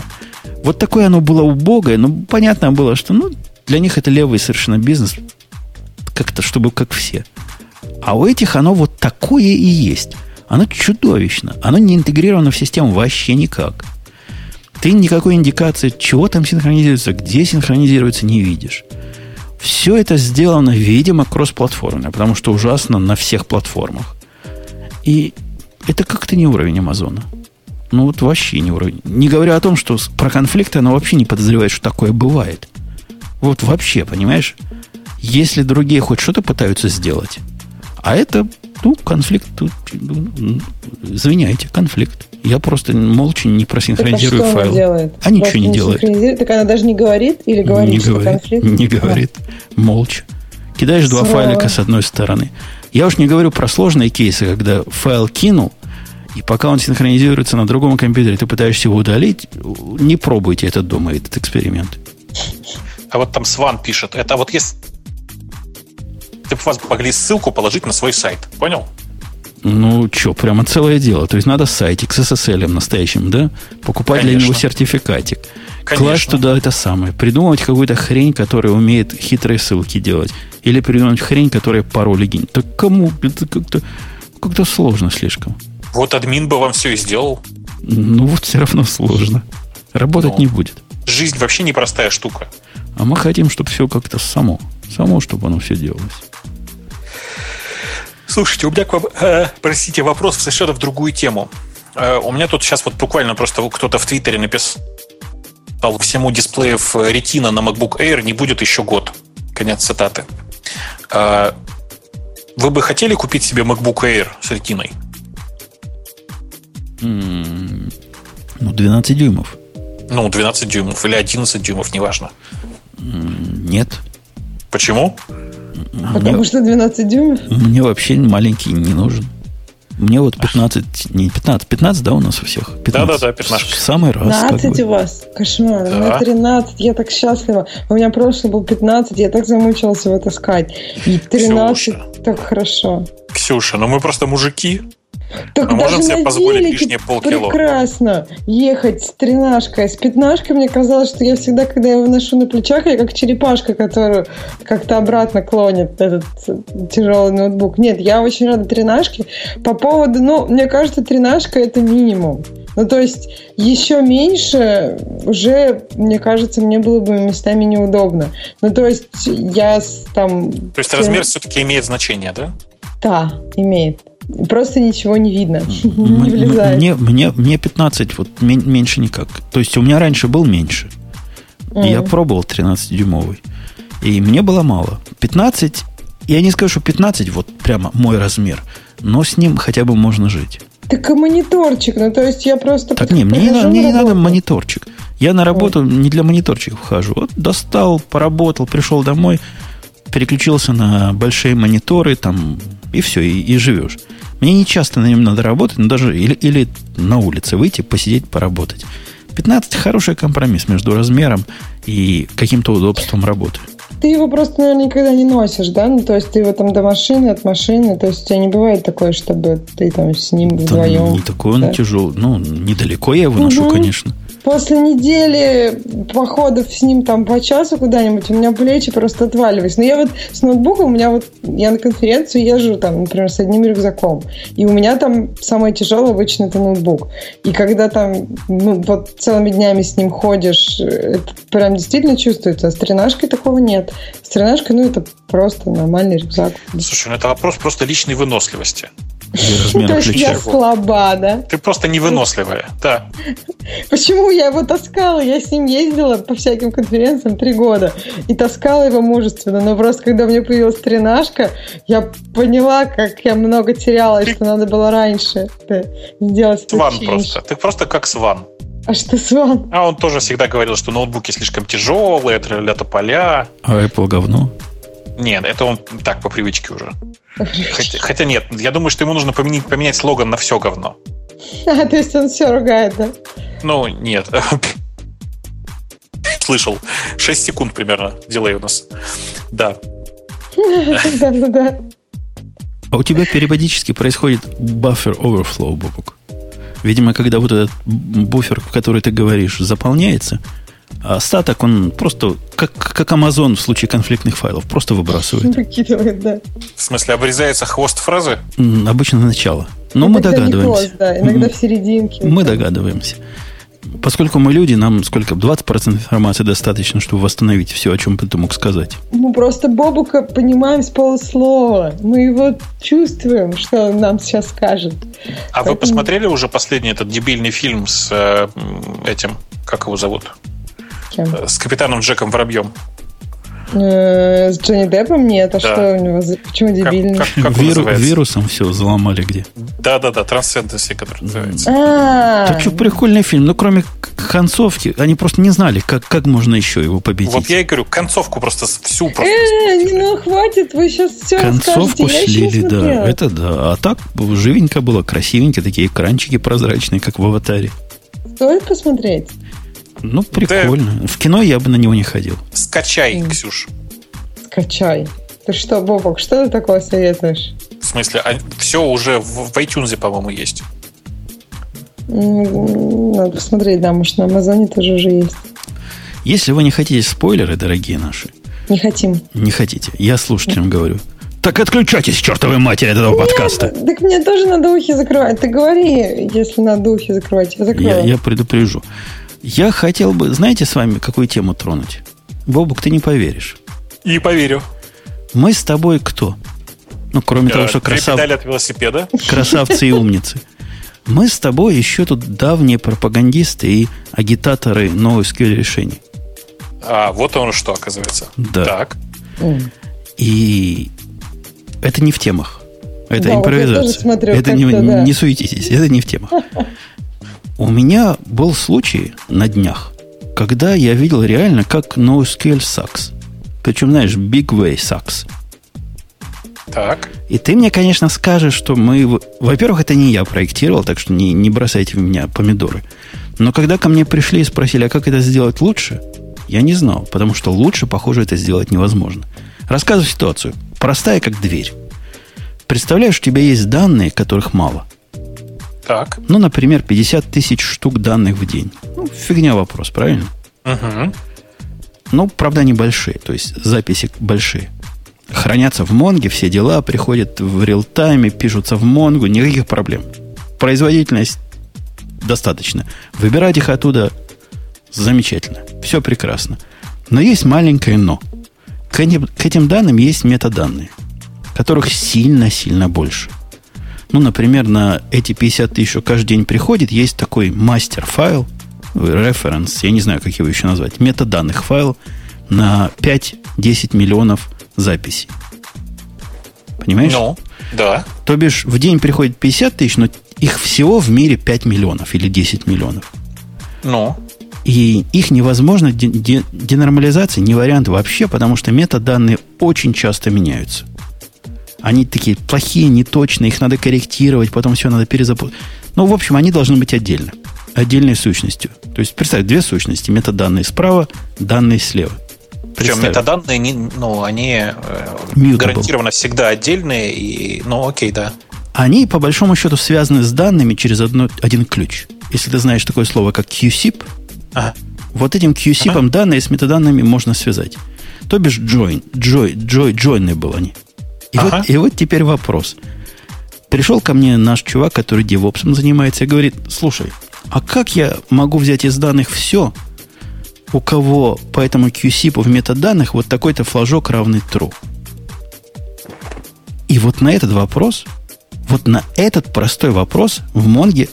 Вот такое оно было убогое, но понятно было, что ну, для них это левый совершенно бизнес, как-то, чтобы как все. А у этих оно вот такое и есть. Оно чудовищно. Оно не интегрировано в систему вообще никак. Ты никакой индикации, чего там синхронизируется, где синхронизируется, не видишь. Все это сделано, видимо, кроссплатформенно, потому что ужасно на всех платформах. И это как-то не уровень Амазона. Ну вот вообще не уровень. Не говоря о том, что про конфликты она вообще не подозревает, что такое бывает. Вот вообще, понимаешь? Если другие хоть что-то пытаются сделать, а это, ну, конфликт, тут, ну, извиняйте, конфликт. Я просто молча не просинхронизирую так, а файл. делает? А ничего не, не делает. Так она даже не говорит или говорит, не что говорит, конфликт? Не говорит. А. Молча. Кидаешь Срава. два файлика с одной стороны. Я уж не говорю про сложные кейсы, когда файл кинул, И пока он синхронизируется на другом компьютере, ты пытаешься его удалить, не пробуйте это дома, этот эксперимент. А вот там Сван пишет, это вот если ты бы вас могли ссылку положить на свой сайт, понял? Ну, что, прямо целое дело. То есть надо сайтик с SSL настоящим, да? Покупать Конечно. для него сертификатик. Конечно. Класть туда это самое. Придумывать какую-то хрень, которая умеет хитрые ссылки делать. Или придумать хрень, которая пароли гинет. Так кому? Это как-то как сложно слишком. Вот админ бы вам все и сделал. Ну вот все равно сложно. Работать ну, не будет. Жизнь вообще непростая штука. А мы хотим, чтобы все как-то само. Само, чтобы оно все делалось. Слушайте, у меня к вам, э, простите, вопрос совершенно в другую тему. Э, у меня тут сейчас вот буквально просто кто-то в Твиттере написал, всему дисплеев Retina на MacBook Air не будет еще год. Конец цитаты. Э, вы бы хотели купить себе MacBook Air с? Mm, ну, 12 дюймов. Ну, 12 дюймов или 11 дюймов, неважно. Нет. Почему? Потому мне, что 12 дюймов? Мне вообще маленький не нужен. Мне вот 15, не 15, 15, да, у нас у всех? 15. Да, да, да, 15. Самый раз. 15 как бы. у вас? Кошмар. Да. У меня 13, я так счастлива. У меня прошлый был 15, я так замучилась его таскать. И 13 Ксюша. так хорошо. Ксюша, ну мы просто мужики. Так Мы можем себе позволить лишние полкило. Прекрасно. Ехать с тренажкой. С пятнашкой мне казалось, что я всегда, когда я его ношу на плечах, я как черепашка, которую как-то обратно клонит этот тяжелый ноутбук. Нет, я очень рада тренажке. По поводу, ну, мне кажется, тренажка это минимум. Ну, то есть, еще меньше уже, мне кажется, мне было бы местами неудобно. Ну, то есть, я там... То есть, размер все-таки имеет значение, да? Да, имеет. Просто ничего не видно. не влезает. Мне, мне, мне 15 вот меньше никак. То есть у меня раньше был меньше. Mm. Я пробовал 13-дюймовый. И мне было мало. 15, я не скажу, что 15 вот прямо мой размер, но с ним хотя бы можно жить. Так а мониторчик, ну то есть я просто... Так не, мне, не, мне не надо мониторчик. Я на работу Ой. не для мониторчиков хожу. Вот достал, поработал, пришел домой, переключился на большие мониторы, там, и все, и, и живешь. Мне не часто на нем надо работать, но даже или, или на улице выйти, посидеть, поработать. 15 хороший компромисс между размером и каким-то удобством работы. Ты его просто, наверное, никогда не носишь, да? Ну, то есть ты его там до машины, от машины. То есть у тебя не бывает такое, чтобы ты там с ним вдвоем. Да, не такой он да? тяжелый. Ну, недалеко я его ношу, угу. конечно после недели походов с ним там по часу куда-нибудь, у меня плечи просто отваливались. Но я вот с ноутбуком, у меня вот, я на конференцию езжу там, например, с одним рюкзаком. И у меня там самое тяжелое обычно это ноутбук. И когда там, ну, вот целыми днями с ним ходишь, это прям действительно чувствуется. А с тренажкой такого нет. С тренажкой, ну, это просто нормальный рюкзак. Слушай, ну это вопрос просто личной выносливости. То есть я слаба, да? Ты просто невыносливая, да. Почему я его таскала? Я с ним ездила по всяким конференциям три года и таскала его мужественно. Но просто когда мне появилась тренажка, я поняла, как я много теряла, и что надо было раньше сделать. Сван просто. Ты просто как сван. А что Сван? А он тоже всегда говорил, что ноутбуки слишком тяжелые, это для тополя. А Apple говно? Нет, это он так по привычке уже. Хотя, хотя нет, я думаю, что ему нужно поменять, поменять слоган на все говно. А, то есть он все ругает, да? Ну, нет. Слышал. 6 секунд примерно дилей у нас. Да. Да, да, да. А у тебя периодически происходит buffer overflow, Бобук. Видимо, когда вот этот буфер, в который ты говоришь, заполняется, а остаток он просто, как, как Amazon в случае конфликтных файлов, просто выбрасывает. Выкидывает, да. В смысле, обрезается хвост фразы? Обычно начало. Но иногда мы догадываемся. Хвост, да, иногда в серединке. Мы догадываемся. Поскольку мы люди, нам сколько? 20% информации достаточно, чтобы восстановить все, о чем ты мог сказать. Мы просто Бобука понимаем с полуслова. Мы его чувствуем, что он нам сейчас скажет. А Поэтому... вы посмотрели уже последний этот дебильный фильм с э, этим, как его зовут? Кем? С капитаном Джеком Воробьем. Э, С Джонни Деппом нет, а Да. что у него? Почему Как, дебильный? как- как он Виру- вирусом все взломали где. Да-да-да, Transcendency, который называется. А, Так что прикольный фильм. Ну, кроме концовки, они просто не знали, как, как можно еще его победить. Вот я и говорю, концовку просто всю просто. э, не, ну хватит, вы сейчас все Концовку слили, да. Это да. А так живенько было, красивенько, такие экранчики прозрачные, как в аватаре. Стоит посмотреть? Ну, прикольно. В кино я бы на него не ходил. Скачай, Ксюш. Скачай. Ты что, Бобок, что ты такое советуешь? В смысле, все уже в, в iTunes, по-моему, есть. Надо посмотреть, да, может, на Амазоне тоже уже есть. Если вы не хотите спойлеры, дорогие наши, Не хотим. не хотите, я слушателям говорю. Так отключайтесь, чертовой матери, от этого подкаста. Так мне тоже надо ухи закрывать. Ты говори, если надо ухи закрывать. Я закрою. Я, я предупрежу. Я хотел бы, знаете, с вами какую тему тронуть? Бобук, ты не поверишь. И поверю. Мы с тобой кто? Ну, кроме того, что Э, красав- от велосипеда. красавцы и умницы. Мы с тобой еще тут давние пропагандисты и агитаторы NoSQL решений. А, вот оно что, оказывается. Да. Так. И это не в темах. Это Да, импровизация. смотрю, это не, да. не суетитесь, это не в темах. У меня был случай на днях, когда я видел реально, как NoSQL sucks. Причем, знаешь, big way sucks. Так. И ты мне, конечно, скажешь, что мы... Во-первых, это не я проектировал, так что не, не бросайте в меня помидоры. Но когда ко мне пришли и спросили, а как это сделать лучше, я не знал, потому что лучше, похоже, это сделать невозможно. Рассказываю ситуацию. Простая, как дверь. Представляешь, у тебя есть данные, которых мало. Так. Ну, например, 50 тысяч штук данных в день. Ну, фигня вопрос, правильно? Угу. Ну, правда, они большие, то есть записи большие. Хранятся в Монге, все дела приходят в реал-тайме, пишутся в Монгу, никаких проблем. Производительность достаточно. Выбирать их оттуда замечательно. Все прекрасно. Но есть маленькое но. К этим, к этим данным есть метаданные, которых сильно-сильно больше. Ну, например, на эти 50 тысяч, каждый день приходит, есть такой мастер-файл, референс, я не знаю, как его еще назвать, метаданных файл на 5-10 миллионов записей. Понимаешь? Ну, да. То бишь, в день приходит 50 тысяч, но их всего в мире 5 миллионов или 10 миллионов. Ну. И их невозможно, де- де- денормализация не вариант вообще, потому что метаданные очень часто меняются. Они такие плохие, неточные, их надо корректировать, потом все надо перезапустить. Ну, в общем, они должны быть отдельно. Отдельной сущностью. То есть, представь, две сущности. Метаданные справа, данные слева. Причем Представь. метаданные, не, ну, они э, Mutable. гарантированно всегда отдельные, и, ну, окей, да. Они, по большому счету, связаны с данными через одно, один ключ. Если ты знаешь такое слово, как QSIP, Ага. вот этим QSIP Ага. данные с метаданными можно связать. То бишь join, join, join, joinable они. И, Ага. вот, и вот теперь вопрос. Пришел ко мне наш чувак, который девопсом занимается, и говорит, слушай, а как я могу взять из данных все, у кого по этому QSIP в метаданных вот такой-то флажок равный true? И вот на этот вопрос, вот на этот простой вопрос в Монге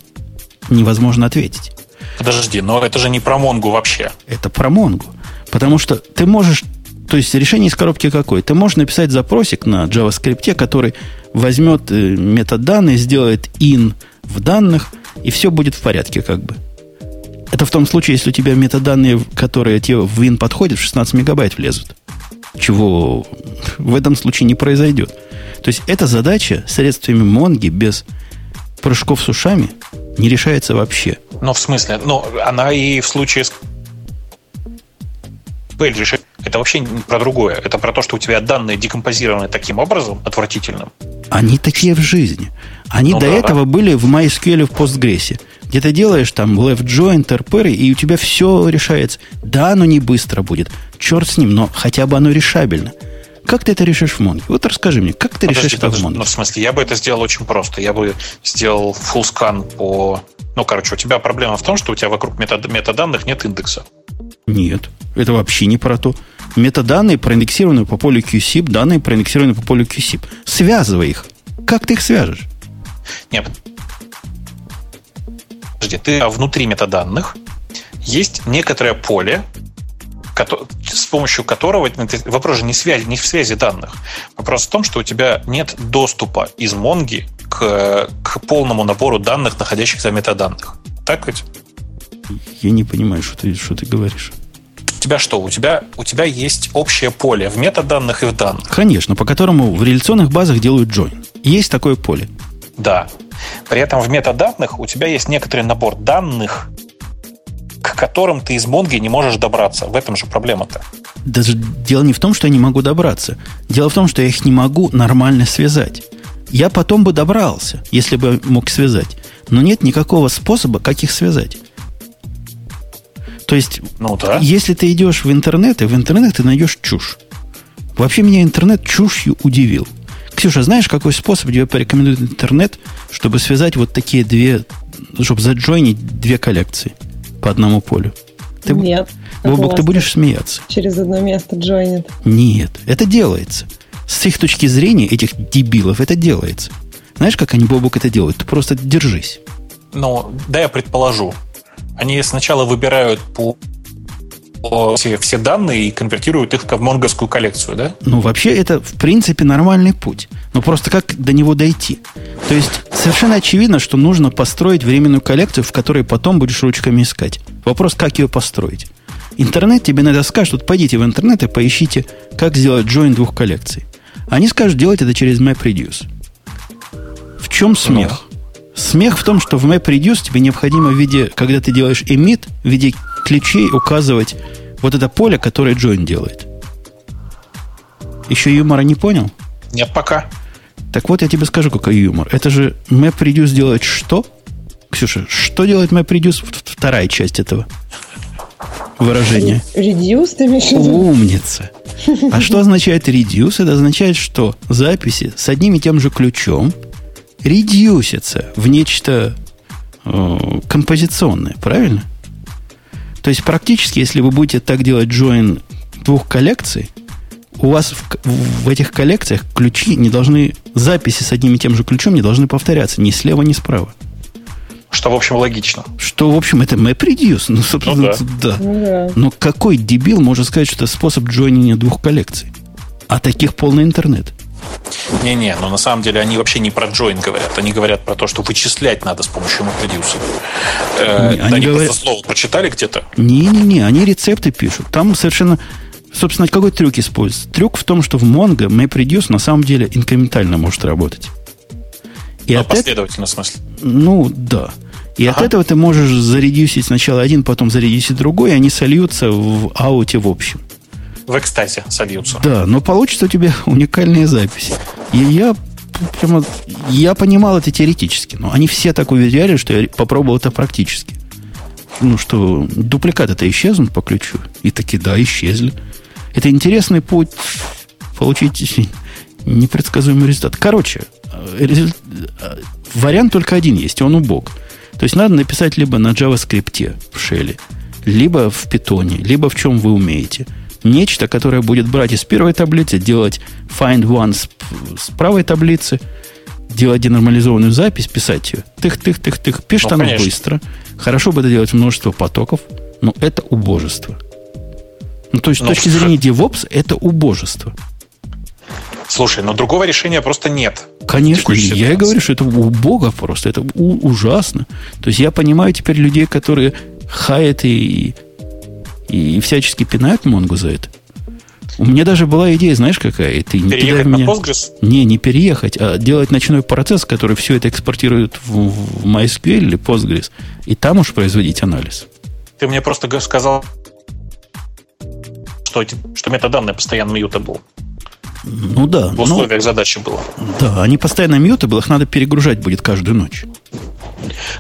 невозможно ответить. Подожди, но это же не про Монгу вообще. Это про Монгу. Потому что ты можешь... То есть решение из коробки какое? Ты можешь написать запросик на JavaScript, который возьмет э, метаданные, сделает in в данных, и все будет в порядке как бы. Это в том случае, если у тебя метаданные, которые тебе в in подходят, в 16 мегабайт влезут. Чего в этом случае не произойдет. То есть эта задача средствами Монги без прыжков с ушами не решается вообще. Ну, в смысле, ну, она и в случае с PL решит. Это вообще про другое. Это про то, что у тебя данные декомпозированы таким образом, отвратительным. Они такие в жизни. Они Ну до да. этого были в MySQL и в Postgres. Где ты делаешь там left join, terpere, и у тебя все решается. Да, оно не быстро будет. Черт с ним, но хотя бы оно решабельно. Как ты это решишь в Монге? Вот расскажи мне, как ты решишь Подожди, это в подожди. Монге? Ну, в смысле, я бы это сделал очень просто. Я бы сделал full scan по... Ну, короче, у тебя проблема в том, что у тебя вокруг метад- метаданных нет индекса. Нет, это вообще не про то. Метаданные проиндексированы по полю QSIP, данные проиндексированы по полю QSIP. Связывай их. Как ты их свяжешь? Нет. Подожди, ты а внутри метаданных есть некоторое поле, с помощью которого вопрос же не, связи, не в связи данных. Вопрос в том, что у тебя нет доступа из Монги к, к полному набору данных, находящихся в метаданных. Так ведь? Я не понимаю, что ты, что ты говоришь. Тебя что? У тебя, у тебя есть общее поле в метаданных и в данных. Конечно, по которому в реляционных базах делают join. Есть такое поле. Да. При этом в метаданных у тебя есть некоторый набор данных, к которым ты из Монги не можешь добраться. В этом же проблема-то. Даже дело не в том, что я не могу добраться. Дело в том, что я их не могу нормально связать. Я потом бы добрался, если бы мог связать. Но нет никакого способа, как их связать. То есть, ну, да. если ты идешь в интернет, и в интернет ты найдешь чушь. Вообще меня интернет чушью удивил. Ксюша, знаешь, какой способ тебе порекомендует интернет, чтобы связать вот такие две, чтобы заджойнить две коллекции по одному полю? Ты, Нет. Бобок, ты будешь смеяться. Через одно место джойнит. Нет, это делается. С их точки зрения, этих дебилов, это делается. Знаешь, как они, Бобок, это делают? Ты просто держись. Ну, да, я предположу. Они сначала выбирают по все, все данные и конвертируют их в монговскую коллекцию, да? Ну, вообще, это, в принципе, нормальный путь. Но просто как до него дойти? То есть, совершенно очевидно, что нужно построить временную коллекцию, в которой потом будешь ручками искать. Вопрос, как ее построить. Интернет тебе иногда скажет, вот пойдите в интернет и поищите, как сделать join двух коллекций. Они скажут, делать это через MapReduce. В чем смех? Смех в том, что в MapReduce тебе необходимо в виде, когда ты делаешь emit, в виде ключей указывать вот это поле, которое Join делает. Еще юмора не понял? Нет, пока. Так вот, я тебе скажу, какой юмор. Это же MapReduce делает что? Ксюша, что делает MapReduce? Вторая часть этого выражения. Reduce, ты имеешь Умница. А что означает reduce? Это означает, что записи с одним и тем же ключом редюсятся в нечто э, композиционное, правильно? То есть практически, если вы будете так делать join двух коллекций, у вас в, в этих коллекциях ключи не должны, записи с одним и тем же ключом не должны повторяться ни слева, ни справа. Что, в общем, логично. Что, в общем, это MapReduce. Ну, собственно, ну, да. да. Ну, да. Но какой дебил может сказать, что это способ джойнения двух коллекций? А таких полный интернет. Не-не, но на самом деле они вообще не про join говорят. Они говорят про то, что вычислять надо с помощью MapReduce. Э, не, они, говорят... просто слово прочитали где-то? Не-не-не, они рецепты пишут. Там совершенно... Собственно, какой трюк используется? Трюк в том, что в Mongo MapReduce на самом деле инкрементально может работать. И ну, последовательно, это... в смысле? Ну, да. И ага. от этого ты можешь заредюсить сначала один, потом заредюсить другой, и они сольются в ауте в общем в экстазе сольются. Да, но получится у тебя уникальные записи. И я прямо, я понимал это теоретически, но они все так уверяли, что я попробовал это практически. Ну что, дубликаты-то исчезнут по ключу? И таки да, исчезли. Это интересный путь получить непредсказуемый результат. Короче, результ... вариант только один есть, он убог. То есть надо написать либо на JavaScript в шеле, либо в питоне, либо в чем вы умеете – нечто, которое будет брать из первой таблицы, делать find one с, с правой таблицы, делать денормализованную запись, писать ее. Тых-тых-тых-тых. Пишет ну, оно конечно. быстро. Хорошо бы это делать множество потоков, но это убожество. Ну, то есть, ну, с точки зрения DevOps, это убожество. Слушай, но другого решения просто нет. Конечно, я и говорю, что это убого просто, это у- ужасно. То есть я понимаю теперь людей, которые хаят и и всячески пинают Монгу за это. У меня даже была идея, знаешь, какая? Ты не переехать меня... на Postgres? Не, не переехать, а делать ночной процесс, который все это экспортирует в, в MySQL или Postgres, и там уж производить анализ. Ты мне просто сказал, что, что метаданные постоянно mutable. Ну да. В условиях ну, задачи было. Да, они постоянно mutable, их надо перегружать будет каждую ночь.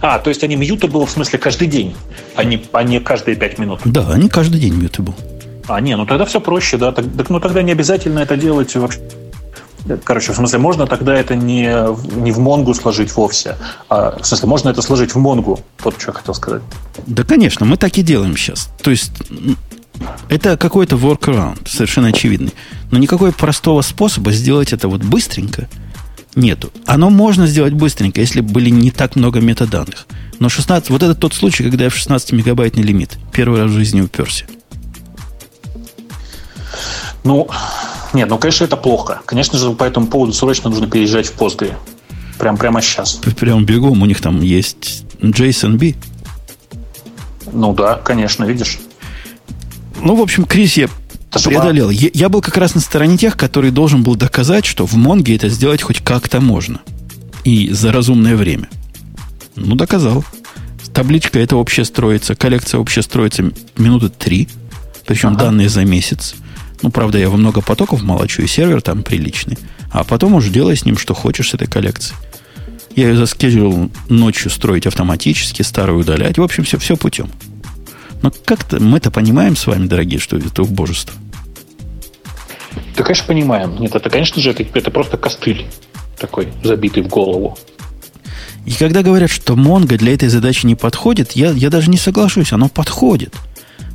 А, то есть они mutable в смысле каждый день, а не, а не каждые пять минут? Да, они каждый день mutable. А, не, ну тогда все проще, да. Так, так, ну тогда не обязательно это делать вообще. Короче, в смысле, можно тогда это не, не в Монгу сложить вовсе, а в смысле, можно это сложить в Монгу. Вот что я хотел сказать. Да, конечно, мы так и делаем сейчас. То есть, это какой-то workaround, совершенно очевидный. Но никакого простого способа сделать это вот быстренько – нету. Оно можно сделать быстренько, если были не так много метаданных. Но 16, вот это тот случай, когда я в 16 мегабайтный лимит первый раз в жизни уперся. Ну, нет, ну, конечно, это плохо. Конечно же, по этому поводу срочно нужно переезжать в Postgre. Прям прямо сейчас. Прям бегом. У них там есть JSON-B. Ну да, конечно, видишь. Ну, в общем, кризис я преодолел. Я, я был как раз на стороне тех, который должен был доказать, что в Монге это сделать хоть как-то можно. И за разумное время. Ну, доказал. Табличка это вообще строится, коллекция вообще строится минуты три. Причем ага. данные за месяц. Ну, правда, я во много потоков молочу, и сервер там приличный. А потом уже делай с ним, что хочешь с этой коллекцией. Я ее заскеджил ночью строить автоматически, старую удалять. В общем, все, все путем. Но как-то мы-то понимаем с вами, дорогие, что это убожество. Да, конечно, понимаем. Нет, это, конечно же, это, это просто костыль такой, забитый в голову. И когда говорят, что Монго для этой задачи не подходит, я, я даже не соглашусь, оно подходит.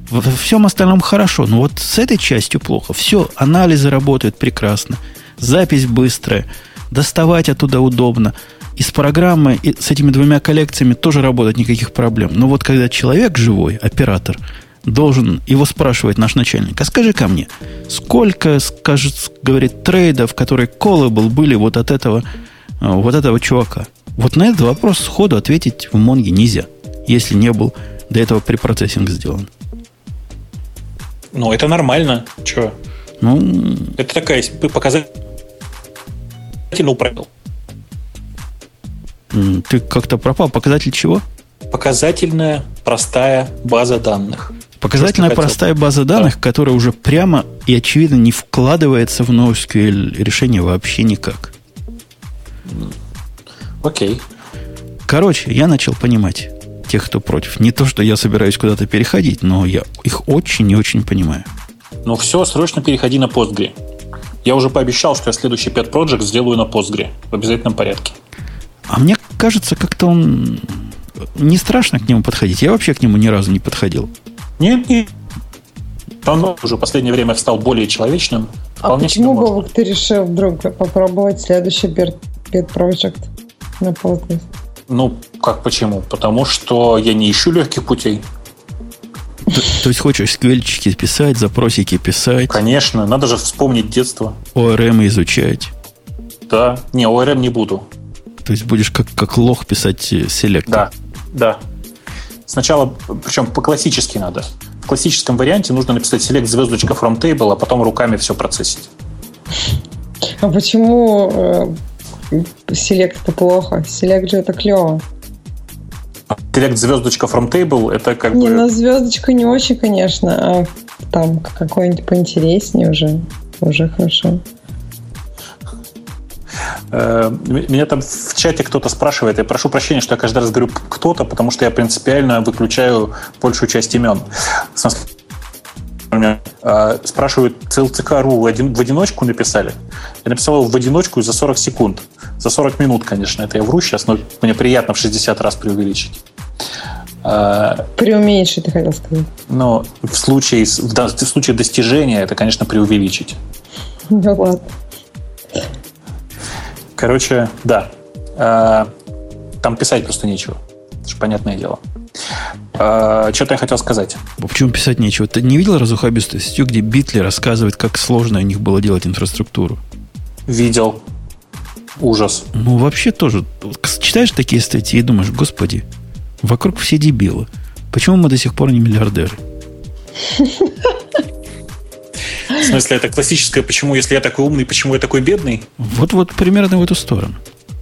Во всем остальном хорошо, но вот с этой частью плохо. Все, анализы работают прекрасно, запись быстрая, доставать оттуда удобно. И с программой, и с этими двумя коллекциями тоже работать никаких проблем. Но вот когда человек живой, оператор, должен его спрашивать наш начальник, а скажи ко мне, сколько, скажет, говорит, трейдов, которые callable были вот от этого, э, вот этого чувака? Вот на этот вопрос сходу ответить в Монге нельзя, если не был до этого препроцессинг сделан. Ну, это нормально. Чего? Ну... Это такая показатель правил. Ты как-то пропал. Показатель чего? Показательная простая база данных. Показательная простая база данных, да. которая уже прямо и очевидно не вкладывается в NoSQL решение вообще никак. Окей. Короче, я начал понимать тех, кто против. Не то, что я собираюсь куда-то переходить, но я их очень и очень понимаю. Ну все, срочно переходи на Postgre. Я уже пообещал, что я следующий Pet Project сделаю на Postgre в обязательном порядке. А мне кажется, как-то он не страшно к нему подходить. Я вообще к нему ни разу не подходил. Нет, нет. Он уже в последнее время стал более человечным. А почему, Бобок, ты решил вдруг попробовать следующий Pet Project на Postgres? Ну, как почему? Потому что я не ищу легких путей. То, то есть хочешь сквельчики писать, запросики писать? Конечно, надо же вспомнить детство. ОРМ изучать. Да, не, ОРМ не буду. То есть будешь как, как лох писать э, селектор? Да, да. Сначала, причем по-классически надо. В классическом варианте нужно написать select звездочка from table, а потом руками все процессить. А почему э, select это плохо? Select же это клево. Select звездочка from table это как не, бы... Не, ну звездочка не очень, конечно, а там какой-нибудь поинтереснее уже, уже хорошо. Э, меня там в чате кто-то спрашивает, я прошу прощения, что я каждый раз говорю кто-то, потому что я принципиально выключаю большую часть имен. Э, спрашивают, CLCK.ru в одиночку написали? Я написал его в одиночку за 40 секунд. За 40 минут, конечно, это я вру сейчас, но мне приятно в 60 раз преувеличить. Э, Преуменьшить, ты хотел сказать. Но в случае, в случае достижения это, конечно, преувеличить. Ну ладно. Короче, да. Э, там писать просто нечего. Это же понятное дело. Э, Что-то я хотел сказать. Почему писать нечего? Ты не видел разухабистую статью, где Битли рассказывает, как сложно у них было делать инфраструктуру? Видел. Ужас. Ну, вообще тоже. Читаешь такие статьи и думаешь, господи, вокруг все дебилы. Почему мы до сих пор не миллиардеры? В смысле, это классическое, почему, если я такой умный, почему я такой бедный? Вот-вот примерно в эту сторону.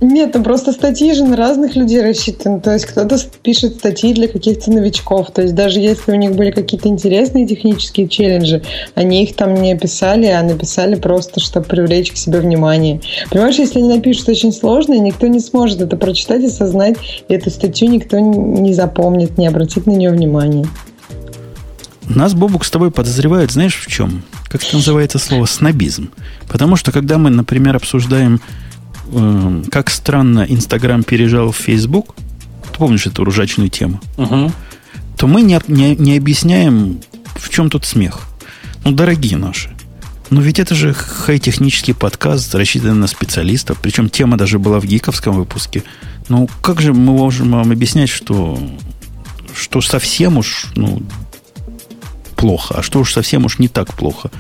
Нет, ну просто статьи же на разных людей рассчитаны. То есть кто-то пишет статьи для каких-то новичков. То есть даже если у них были какие-то интересные технические челленджи, они их там не описали, а написали просто, чтобы привлечь к себе внимание. Понимаешь, если они напишут очень сложно, никто не сможет это прочитать и осознать, и эту статью никто не запомнит, не обратит на нее внимания. Нас, Бобук, с тобой подозревают, знаешь, в чем? как это называется слово, снобизм. Потому что, когда мы, например, обсуждаем, э, как странно Инстаграм пережал в Фейсбук, ты помнишь эту ружачную тему, угу. то мы не, не, не объясняем, в чем тут смех. Ну, дорогие наши, но ведь это же хай-технический подкаст, рассчитанный на специалистов. Причем тема даже была в гиковском выпуске. Ну, как же мы можем вам объяснять, что, что совсем уж ну, плохо, а что уж совсем уж не так плохо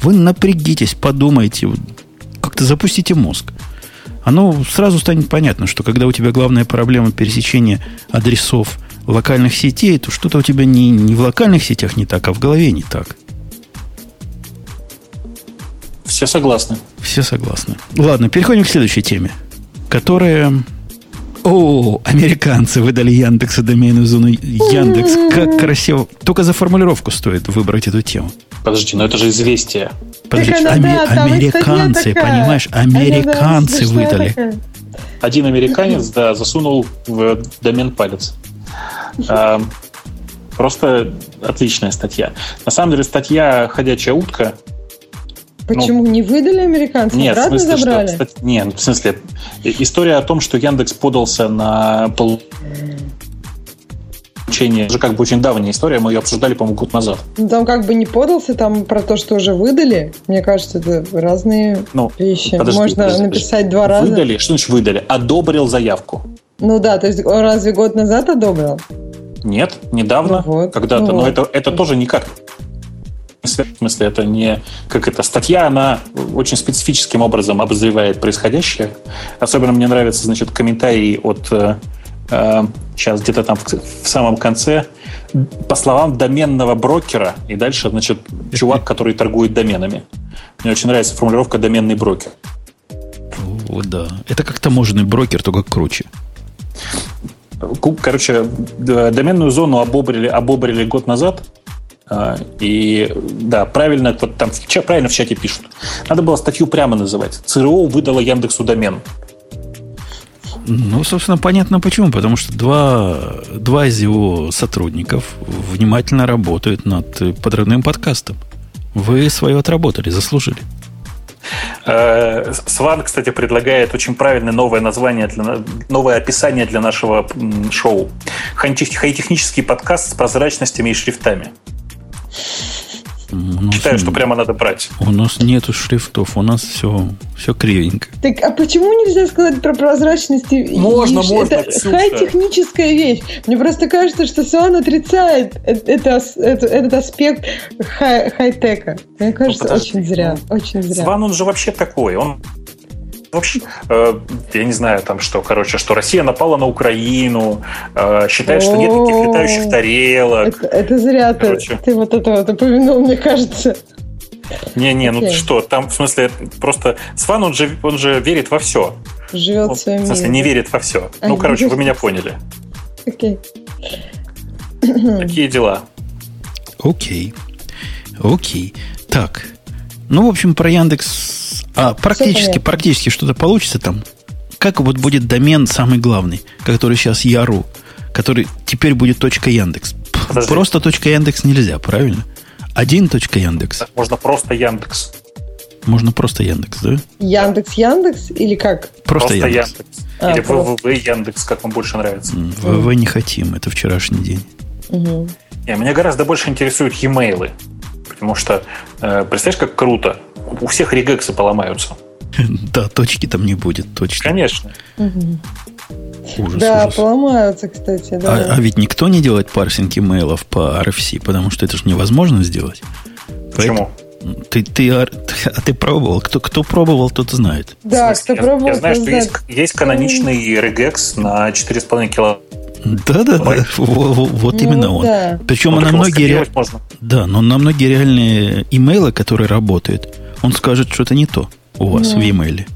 Вы напрягитесь, подумайте, как-то запустите мозг. Оно сразу станет понятно, что когда у тебя главная проблема пересечения адресов локальных сетей, то что-то у тебя не, не в локальных сетях не так, а в голове не так. Все согласны. Все согласны. Ладно, переходим к следующей теме, которая... О, американцы выдали Яндексу доменную зону Яндекс. Как красиво. Только за формулировку стоит выбрать эту тему. Подожди, но это же известие. Подожди, она, аме- да, американцы, понимаешь, Она, да, американцы выдали. такая. Один американец, да, засунул в домен палец. А, Просто отличная статья. На самом деле статья «Ходячая утка». Почему не выдали американцам? Нет, в Обратно смысле, что, забрали? кстати, нет, в смысле, история о том, что Яндекс подался на получение, уже как бы очень давняя история, мы ее обсуждали, по-моему, год назад. Ну, Там как бы не подался, там про то, что уже выдали. Мне кажется, это разные Ну, вещи. подожди, Можно подожди, написать два раза. Выдали, что значит выдали? Одобрил заявку. Ну да, то есть разве год назад одобрил? Нет, недавно, Ну вот, когда-то, ну но вот. это, это тоже никак. В смысле, это не как это статья, она очень специфическим образом обозревает происходящее. Особенно мне нравится, значит, комментарий от э, э, сейчас где-то там в, в самом конце по словам доменного брокера и дальше, значит, чувак, который торгует доменами. Мне очень нравится формулировка доменный брокер. О, да. Это как таможенный брокер, только круче. Короче, д- доменную зону обобрили, обобрили год назад. А, И да, правильно, вот там правильно в чате пишут. Надо было статью прямо называть. ЦРУ выдала Яндексу домен. Ну, собственно, понятно почему. Потому что два, два из его сотрудников внимательно работают над подрывным подкастом. Вы свое отработали, заслужили. Э, Сван, кстати, предлагает очень правильное новое название, для, новое описание для нашего шоу. Хай-тех- Хай-технический подкаст с прозрачностями и шрифтами. Нас, Считаю, что прямо надо брать. у нас нету шрифтов, у нас все, все кривенько. Так, а почему нельзя сказать про прозрачность? и- Можно, и- можно, Это Ксюша. хай-техническая вещь. Мне просто кажется, что Суан отрицает э- это, это- этот аспект хай- хай-тека. Мне кажется, Ну, подожди, очень зря. ну, Очень зря. Сван, он же вообще такой. Он вообще, э, я не знаю, там что, короче, что Россия напала на Украину, э, считает, что нет никаких О. летающих тарелок. Это, это зря ты, Короче. ты вот это вот упомянул, мне кажется. Не-не, ну ты Окей. что, там, в смысле, просто Сван, он же, он же верит во все. Живет в в своем смысле, мире. не верит во все. А, Ну, короче, вы меня поняли. Окей. Такие дела. Окей. Окей. Так. Ну, в общем, про Яндекс... А, практически, практически что-то получится там. Как вот будет домен самый главный, который сейчас Яру, который теперь будет точка Яндекс. Подожди. Просто точка Яндекс нельзя, правильно? Один точка Яндекс. Можно просто Яндекс. Можно просто Яндекс, да? Яндекс Яндекс или как? Просто, Яндекс. А, Или просто. ВВВ Яндекс, как вам больше нравится. ВВ не хотим, это вчерашний день. Мгм. Не, меня гораздо больше интересуют e-mail. Потому что, э, представляешь, как круто. У всех регексы поломаются. Да, точки там не будет, точно. Конечно. Ужас, Да, ужас. поломаются, кстати, да. А, а ведь никто не делает парсинг имейлов по RFC, потому что это же невозможно сделать. Почему? Поэтому- Ты, ты, а ты пробовал? Кто, кто пробовал, тот знает. да, кто я- пробовал, Я знаю, что есть, знает. есть каноничный регекс на 4,5 кило. Да, да, да. Во- во- Вот Ну, именно он. да. Причем Ну, на многие, ре- можно. да, но на многие реальные имейлы, которые работают, он скажет, что это не то у вас Ну. в имейле.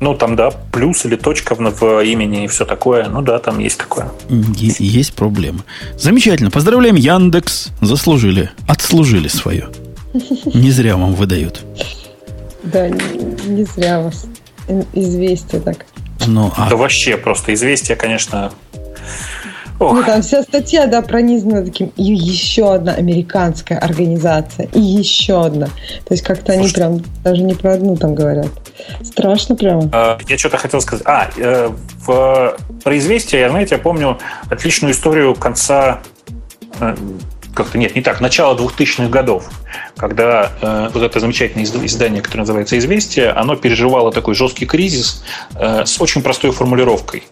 Ну, там, да, плюс или точка в, в имени и все такое. Ну да, там есть такое. Е- Есть проблемы. Замечательно. Поздравляем, Яндекс. Заслужили. Отслужили свое. Не зря вам выдают. Да, не, не зря вас известие так. Ну, а Да вообще просто известие, конечно. Ох, Ну, там вся статья, да, пронизана таким. И еще одна американская организация. И еще одна. То есть как-то они прям даже не про одну там говорят. Страшно прямо. э, я что-то хотел сказать. А, э, в, про известие, я, знаете, я помню отличную историю конца э, как-то нет, не так, начала 2000-х годов, когда э, вот это замечательное изд- издание, которое называется «Известие», оно переживало такой жесткий кризис э, с очень простой формулировкой.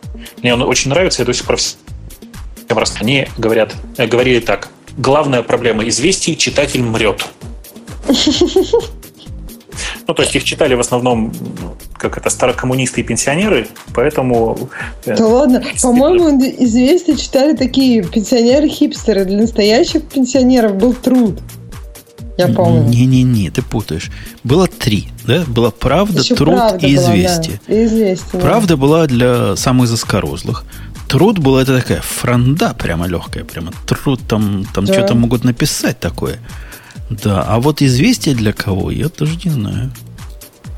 Мне он очень нравится, я до сих пор всем раз они говорят, э, говорили так. Главная проблема известий – читатель мрет. Ну, то есть их читали в основном, как это, старокоммунисты и пенсионеры, поэтому... Э, да ладно, по-моему, известия читали такие пенсионеры-хипстеры. Для настоящих пенсионеров был труд. Я помню. Не-не-не, ты путаешь. Было три, да? Была правда, Еще труд правда и была, известие. Да. И известие правда да. была для самых заскорузлых. Труд была это такая фронда прямо легкая, прямо труд там, там да. что-то могут написать такое. Да, а вот известия для кого, я тоже не знаю.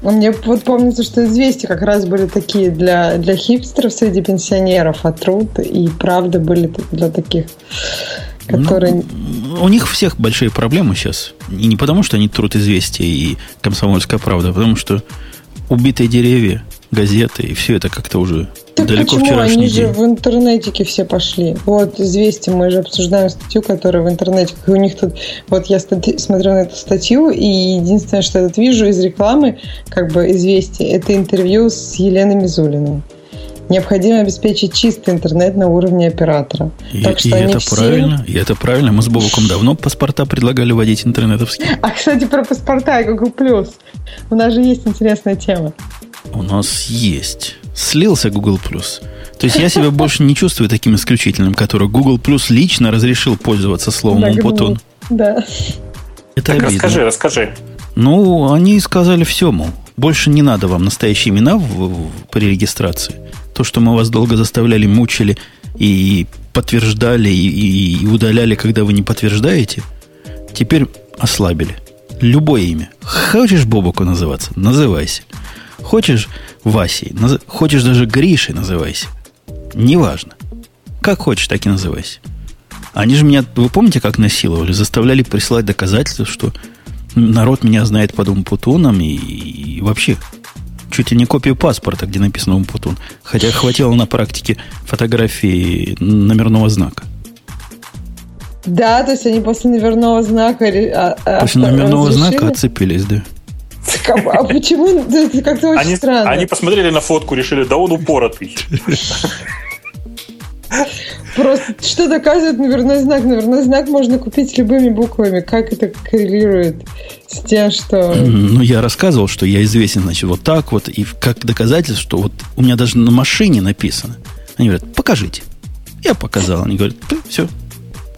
Ну, мне вот помнится, что известия как раз были такие для, для хипстеров среди пенсионеров, а труд и правда были для таких, которые... Ну, у них всех большие проблемы сейчас. И не потому, что они труд известия и комсомольская правда, а потому что убитые деревья, газеты, и все это как-то уже так далеко почему? вчерашний Они день. же в интернетике все пошли. Вот известие, мы же обсуждаем статью, которая в интернете. И у них тут, вот я стати, смотрю на эту статью, и единственное, что я тут вижу из рекламы, как бы известие, это интервью с Еленой Мизулиной. Необходимо обеспечить чистый интернет на уровне оператора. И, так что и это все... правильно, и это правильно. Мы с Бобуком давно паспорта предлагали вводить интернетовские. А, кстати, про паспорта и Google+. У нас же есть интересная тема. У нас есть. Слился Google+. То есть я себя больше не чувствую таким исключительным, который Google Plus лично разрешил пользоваться словом да, Умпутун. Да. Это так обидно. расскажи, расскажи. Ну, они сказали все, мол, больше не надо вам настоящие имена в, в, при регистрации. То, что мы вас долго заставляли, мучили и подтверждали, и, и удаляли, когда вы не подтверждаете, теперь ослабили. Любое имя. Хочешь Бобуку называться? Называйся. Хочешь Васей, наз... хочешь даже Гришей называйся. Неважно. Как хочешь, так и называйся. Они же меня, вы помните, как насиловали? Заставляли присылать доказательства, что народ меня знает под Умпутуном и, и вообще чуть ли не копию паспорта, где написано Умпутун. Хотя хватило на практике фотографии номерного знака. Да, то есть они после номерного знака... А, а после номерного разрешили? знака отцепились, да. А, почему? Это как-то очень они, странно. Они посмотрели на фотку, решили, да он упоротый. Просто что доказывает номерной знак? Номерной знак можно купить любыми буквами. Как это коррелирует с тем, что... Ну, я рассказывал, что я известен, значит, вот так вот. И как доказательство, что вот у меня даже на машине написано. Они говорят, покажите. Я показал. Они говорят, все,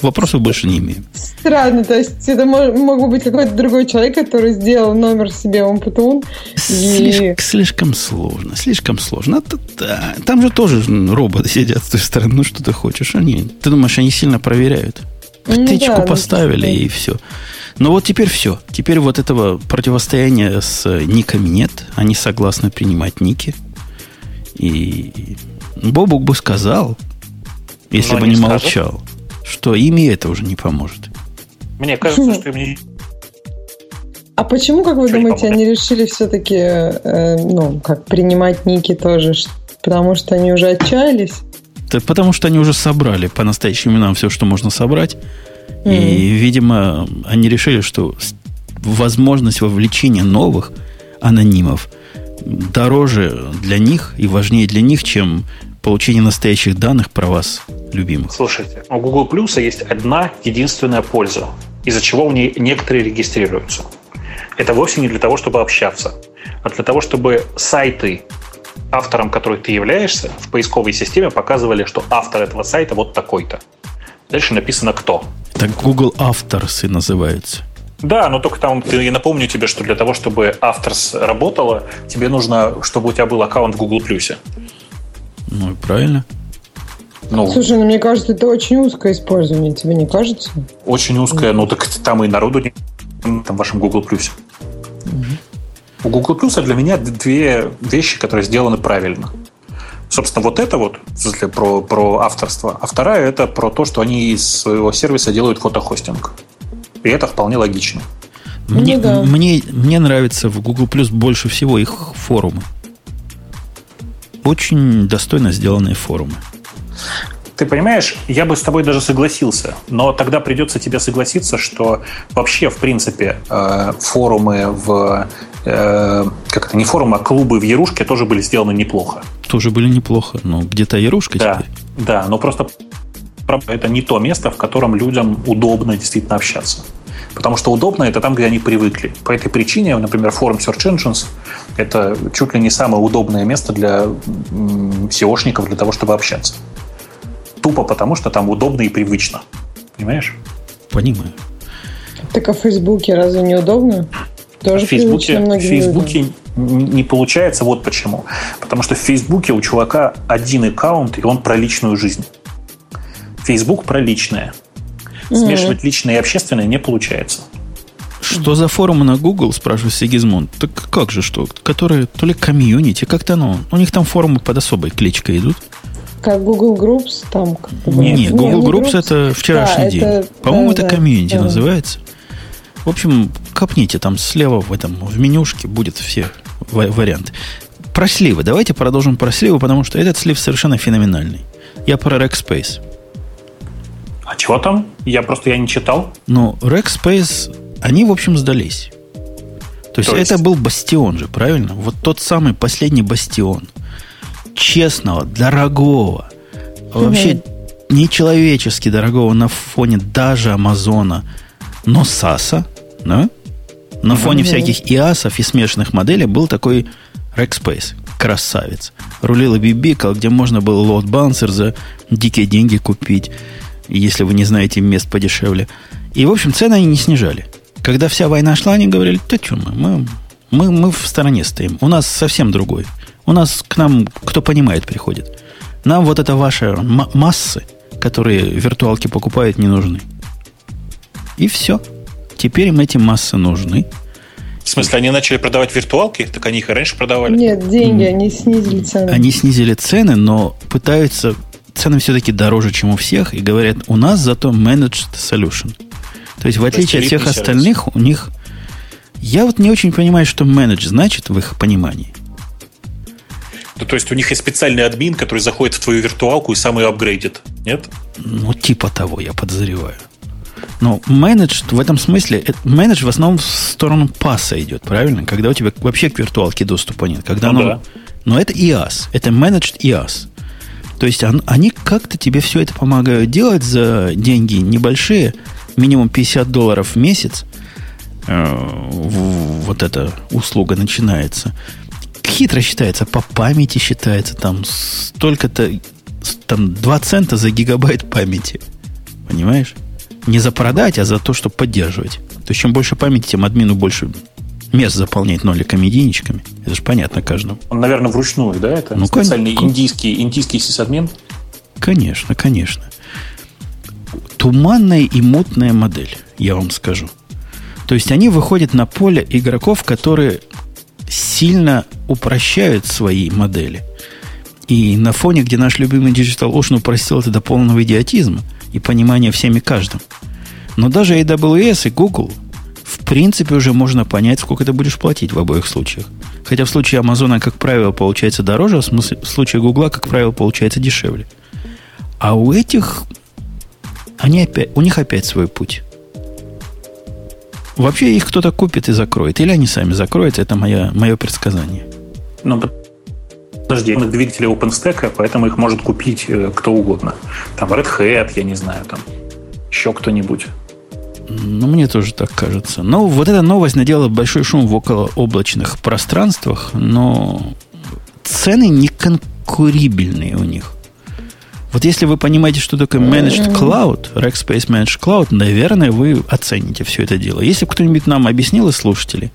Вопросов больше не имеем. Странно, то есть это мог, мог бы быть какой-то другой человек, который сделал номер себе Умпутун. Слишком, и... слишком сложно, слишком сложно. Это, там же тоже роботы сидят с той стороны. Ну, что ты хочешь? Они, ты думаешь, они сильно проверяют? Птичку ну, да, поставили ну, и все. Но вот теперь все. Теперь вот этого противостояния с никами нет. Они согласны принимать ники. И Бобук бы сказал, если Но бы не, не молчал что ими это уже не поможет. Мне кажется, что им не... А почему, как вы что думаете, они решили все-таки, э, ну, как принимать ники тоже? Потому что они уже отчаялись? Да потому что они уже собрали по настоящим именам все, что можно собрать. Mm. И, видимо, они решили, что возможность вовлечения новых анонимов дороже для них и важнее для них, чем получение настоящих данных про вас, любимых. Слушайте, у Google Plus есть одна единственная польза, из-за чего в ней некоторые регистрируются. Это вовсе не для того, чтобы общаться, а для того, чтобы сайты, автором которых ты являешься, в поисковой системе показывали, что автор этого сайта вот такой-то. Дальше написано «кто». Так Google и называется. Да, но только там, я напомню тебе, что для того, чтобы Authors работало, тебе нужно, чтобы у тебя был аккаунт в Google+. Ну, правильно. Ну, Слушай, ну мне кажется, это очень узкое использование, тебе не кажется? Очень узкое, ну так там и народу не там в вашем Google Plus. Угу. У Google Plus для меня две вещи, которые сделаны правильно. Собственно, вот это вот про, про авторство. А вторая это про то, что они из своего сервиса делают фотохостинг. И это вполне логично. Мне, ну, да. мне, мне нравится в Google Plus больше всего их форумы. Очень достойно сделанные форумы. Ты понимаешь, я бы с тобой даже согласился, но тогда придется тебе согласиться, что вообще, в принципе, э, форумы в... Э, как это, не форумы, а клубы в Ярушке тоже были сделаны неплохо. Тоже были неплохо, но где-то Ярушка да, теперь. Да, но просто это не то место, в котором людям удобно действительно общаться. Потому что удобно это там, где они привыкли. По этой причине, например, форум Search Engines – это чуть ли не самое удобное место для SEOшников для того, чтобы общаться. Тупо потому, что там удобно и привычно. Понимаешь? Понимаю. Так а в Фейсбуке разве не удобно? Тоже в Фейсбуке, в Фейсбуке не получается вот почему. Потому что в Фейсбуке у чувака один аккаунт, и он про личную жизнь. Фейсбук про личное. Смешивать mm-hmm. личное и общественное не получается. Что за форумы на Google, спрашивает Сигизмунд. Так как же что? Которые то ли комьюнити, как-то оно. У них там форумы под особой кличкой идут. Как Google Groups там? Не, не, Google Groups, Groups это вчерашний да, день. Это, По-моему, да, это комьюнити да, называется. В общем, копните там слева в этом, в менюшке будет все варианты. Про сливы. Давайте продолжим про сливы, потому что этот слив совершенно феноменальный. Я про Rackspace. А чего там? Я просто я не читал. Ну, Rackspace, они, в общем, сдались. То есть, То есть это был бастион же, правильно? Вот тот самый последний бастион. Честного, дорогого, вообще нечеловечески дорогого на фоне даже Амазона, но САСа, да? На фоне всяких ИАСов и смешанных моделей был такой Rackspace. Красавец. Рулил и бибикал, где можно было лот балансер за дикие деньги купить, если вы не знаете мест подешевле. И, в общем, цены они не снижали. Когда вся война шла, они говорили, да что мы, мы, мы, мы в стороне стоим. У нас совсем другой. У нас к нам, кто понимает, приходит. Нам вот это ваши массы, которые виртуалки покупают, не нужны. И все. Теперь им эти массы нужны. В смысле, они начали продавать виртуалки? Так они их и раньше продавали. Нет, деньги, они снизили цены. Они снизили цены, но пытаются... Цены все-таки дороже, чем у всех, и говорят, у нас зато managed solution. То есть, в отличие от всех остальных, у них... Я вот не очень понимаю, что manage значит в их понимании. Ну, то есть у них есть специальный админ, который заходит в твою виртуалку и сам ее апгрейдит, нет? Ну, типа того, я подозреваю. Но менедж в этом смысле, менедж в основном в сторону паса идет, правильно? Когда у тебя вообще к виртуалке доступа нет. Когда ну, оно, да. Но это IaaS, это managed IaaS. То есть он, они как-то тебе все это помогают делать за деньги небольшие, минимум 50 долларов в месяц. Э, вот эта услуга начинается. Хитро считается, по памяти считается, там столько-то, там 2 цента за гигабайт памяти. Понимаешь? Не за продать, а за то, чтобы поддерживать. То есть, чем больше памяти, тем админу больше мест заполнять ноликами, единичками. Это же понятно каждому. Он, наверное, вручную, да? Это ну, специальный кон... индийский, индийский сисадмин? Конечно, конечно. Туманная и мутная модель, я вам скажу. То есть они выходят на поле игроков, которые сильно упрощают свои модели. И на фоне, где наш любимый Digital Ocean упростил это до полного идиотизма – и понимание всеми каждым. Но даже AWS и Google, в принципе, уже можно понять, сколько ты будешь платить в обоих случаях. Хотя в случае Амазона, как правило, получается дороже, а в случае Гугла, как правило, получается дешевле. А у этих, они опять, у них опять свой путь. Вообще их кто-то купит и закроет. Или они сами закроются. Это моя, мое предсказание. Ну, подожди, двигатели OpenStack, поэтому их может купить э, кто угодно. Там Red Hat, я не знаю, там еще кто-нибудь. Ну, мне тоже так кажется. Но вот эта новость надела большой шум в околооблачных пространствах, но цены не конкурибельные у них. Вот если вы понимаете, что такое Managed Cloud, Rackspace Managed Cloud, наверное, вы оцените все это дело. Если кто-нибудь нам объяснил из слушателей,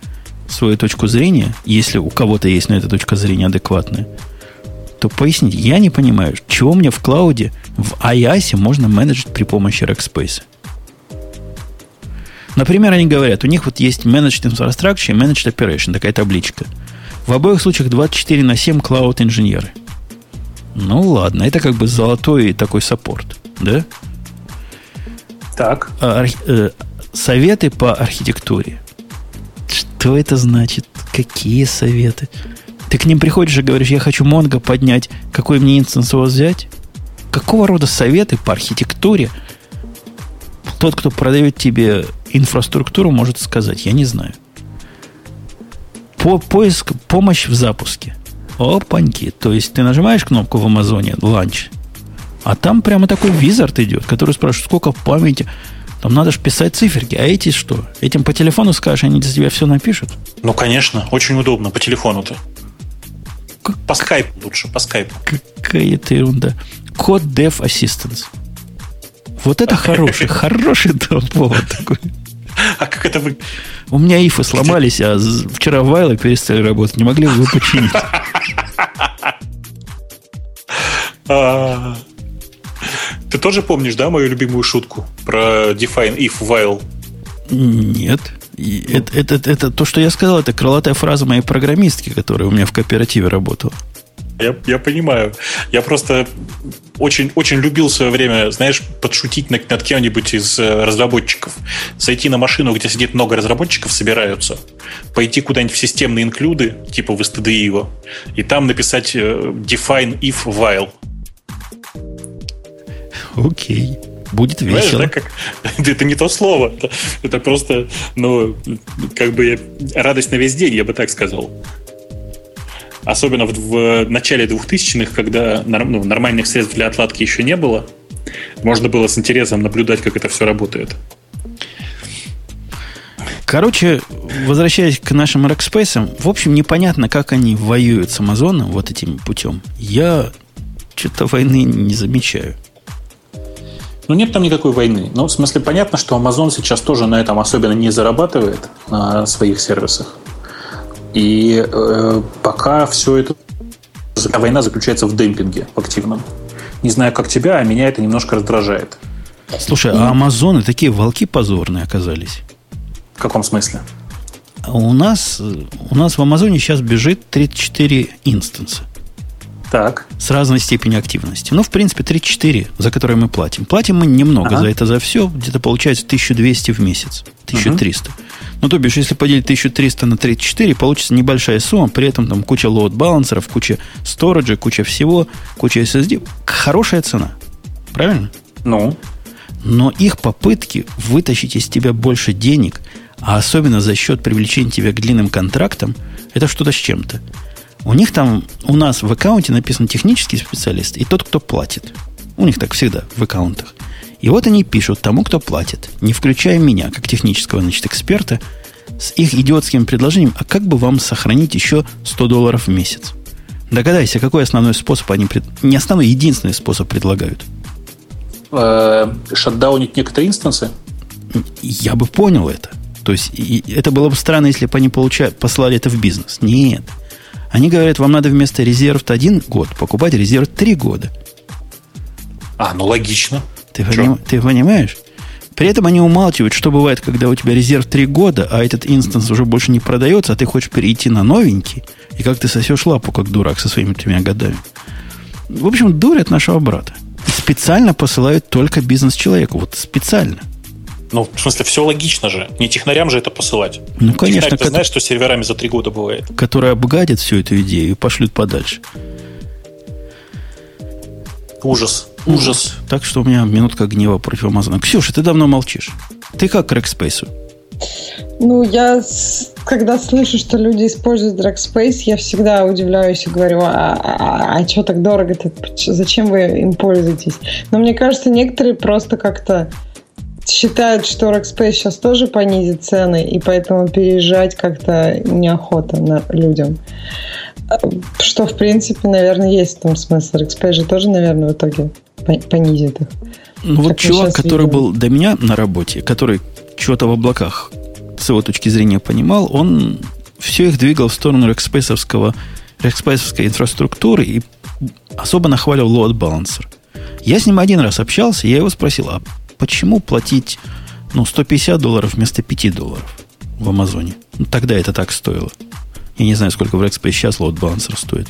свою точку зрения, если у кого-то есть на это точка зрения адекватная, то поясните, я не понимаю, чего мне в клауде, в IaaS можно менеджить при помощи Rackspace. Например, они говорят, у них вот есть Managed Infrastructure и Managed Operation, такая табличка. В обоих случаях 24 на 7 cloud инженеры. Ну ладно, это как бы золотой такой саппорт, да? Так. А, э, советы по архитектуре. Что это значит? Какие советы? Ты к ним приходишь и говоришь, я хочу Mongo поднять, какой мне инстанс у вас взять? Какого рода советы по архитектуре тот, кто продает тебе инфраструктуру, может сказать? Я не знаю. По, поиск, помощь в запуске. Опаньки. То есть ты нажимаешь кнопку в Амазоне, ланч, а там прямо такой визард идет, который спрашивает, сколько памяти. Там надо же писать циферки. А эти что? Этим по телефону скажешь, они для тебя все напишут? Ну, конечно. Очень удобно по телефону-то. Как... По скайпу лучше, по скайпу. Какая-то ерунда. Код Dev Assistance. Вот это хороший, хороший повод такой. А как это вы... У меня ифы сломались, а вчера вайлы перестали работать. Не могли бы вы починить? А, ты тоже помнишь, да, мою любимую шутку про define if while? Нет. Это, это, это то, что я сказал, это крылатая фраза моей программистки, которая у меня в кооперативе работала. Я, я понимаю. Я просто очень, очень любил в свое время, знаешь, подшутить над, над кем-нибудь из э, разработчиков. Зайти на машину, где сидит много разработчиков, собираются, пойти куда-нибудь в системные инклюды, типа в STD его, и там написать э, define if while. Окей. Будет весело. Знаешь, да, как, это не то слово. Это, это просто, ну, как бы радость на весь день, я бы так сказал. Особенно в, в начале 2000-х, когда ну, нормальных средств для отладки еще не было, можно было с интересом наблюдать, как это все работает. Короче, возвращаясь к нашим Rackspace, в общем, непонятно, как они воюют с Амазоном вот этим путем. Я что-то войны не замечаю. Ну, нет там никакой войны. Ну, в смысле, понятно, что Amazon сейчас тоже на этом особенно не зарабатывает на своих сервисах. И э, пока все это... Война заключается в демпинге в активном. Не знаю, как тебя, а меня это немножко раздражает. Слушай, а Амазоны такие волки позорные оказались. В каком смысле? У нас, у нас в Амазоне сейчас бежит 34 инстанса. Так. С разной степенью активности. Ну, в принципе, 3-4, за которые мы платим. Платим мы немного ага. за это, за все. Где-то получается 1200 в месяц. 1300. Угу. Ну, то бишь, если поделить 1300 на 34, получится небольшая сумма. При этом там куча лоуд-балансеров, куча сториджа, куча всего, куча SSD. Хорошая цена. Правильно? Ну. Но их попытки вытащить из тебя больше денег, а особенно за счет привлечения тебя к длинным контрактам, это что-то с чем-то. У них там, у нас в аккаунте написан технический специалист и тот, кто платит. У них так всегда в аккаунтах. И вот они пишут тому, кто платит, не включая меня, как технического значит, эксперта, с их идиотским предложением, а как бы вам сохранить еще 100 долларов в месяц? Догадайся, какой основной способ они... Пред... Не основной, единственный способ предлагают. Э, шатдаунить некоторые инстансы? Я бы понял это. То есть, это было бы странно, если бы они получали, послали это в бизнес. Нет. Они говорят, вам надо вместо резерв один год покупать резерв три года. А, ну логично. Ты, поним, ты понимаешь? При этом они умалчивают, что бывает, когда у тебя резерв три года, а этот инстанс уже больше не продается, а ты хочешь перейти на новенький, и как ты сосешь лапу, как дурак, со своими тремя годами. В общем, дурят нашего брата. И специально посылают только бизнес-человеку. Вот специально. Ну, в смысле, все логично же. Не технарям же это посылать. Ну, конечно. Технарь, ты знаешь, что серверами за три года бывает. Которые обгадят всю эту идею и пошлют подальше. Ужас. Ужас. Так что у меня минутка гнева против Амазона. Ксюша, ты давно молчишь. Ты как к Rackspace? Ну, я, когда слышу, что люди используют Rackspace, я всегда удивляюсь и говорю, а, а, а что так дорого-то? Зачем вы им пользуетесь? Но мне кажется, некоторые просто как-то считают, что Rackspace сейчас тоже понизит цены, и поэтому переезжать как-то неохота на людям. Что, в принципе, наверное, есть в том смысл. Rackspace же тоже, наверное, в итоге понизит их. Ну, вот чувак, который видим. был до меня на работе, который чего-то в облаках с его точки зрения понимал, он все их двигал в сторону Rackspace инфраструктуры и особо нахвалил load balancer. Я с ним один раз общался, я его спросил, а почему платить ну, 150 долларов вместо 5 долларов в Амазоне? Ну, тогда это так стоило. Я не знаю, сколько в Rackspace сейчас balancer стоит.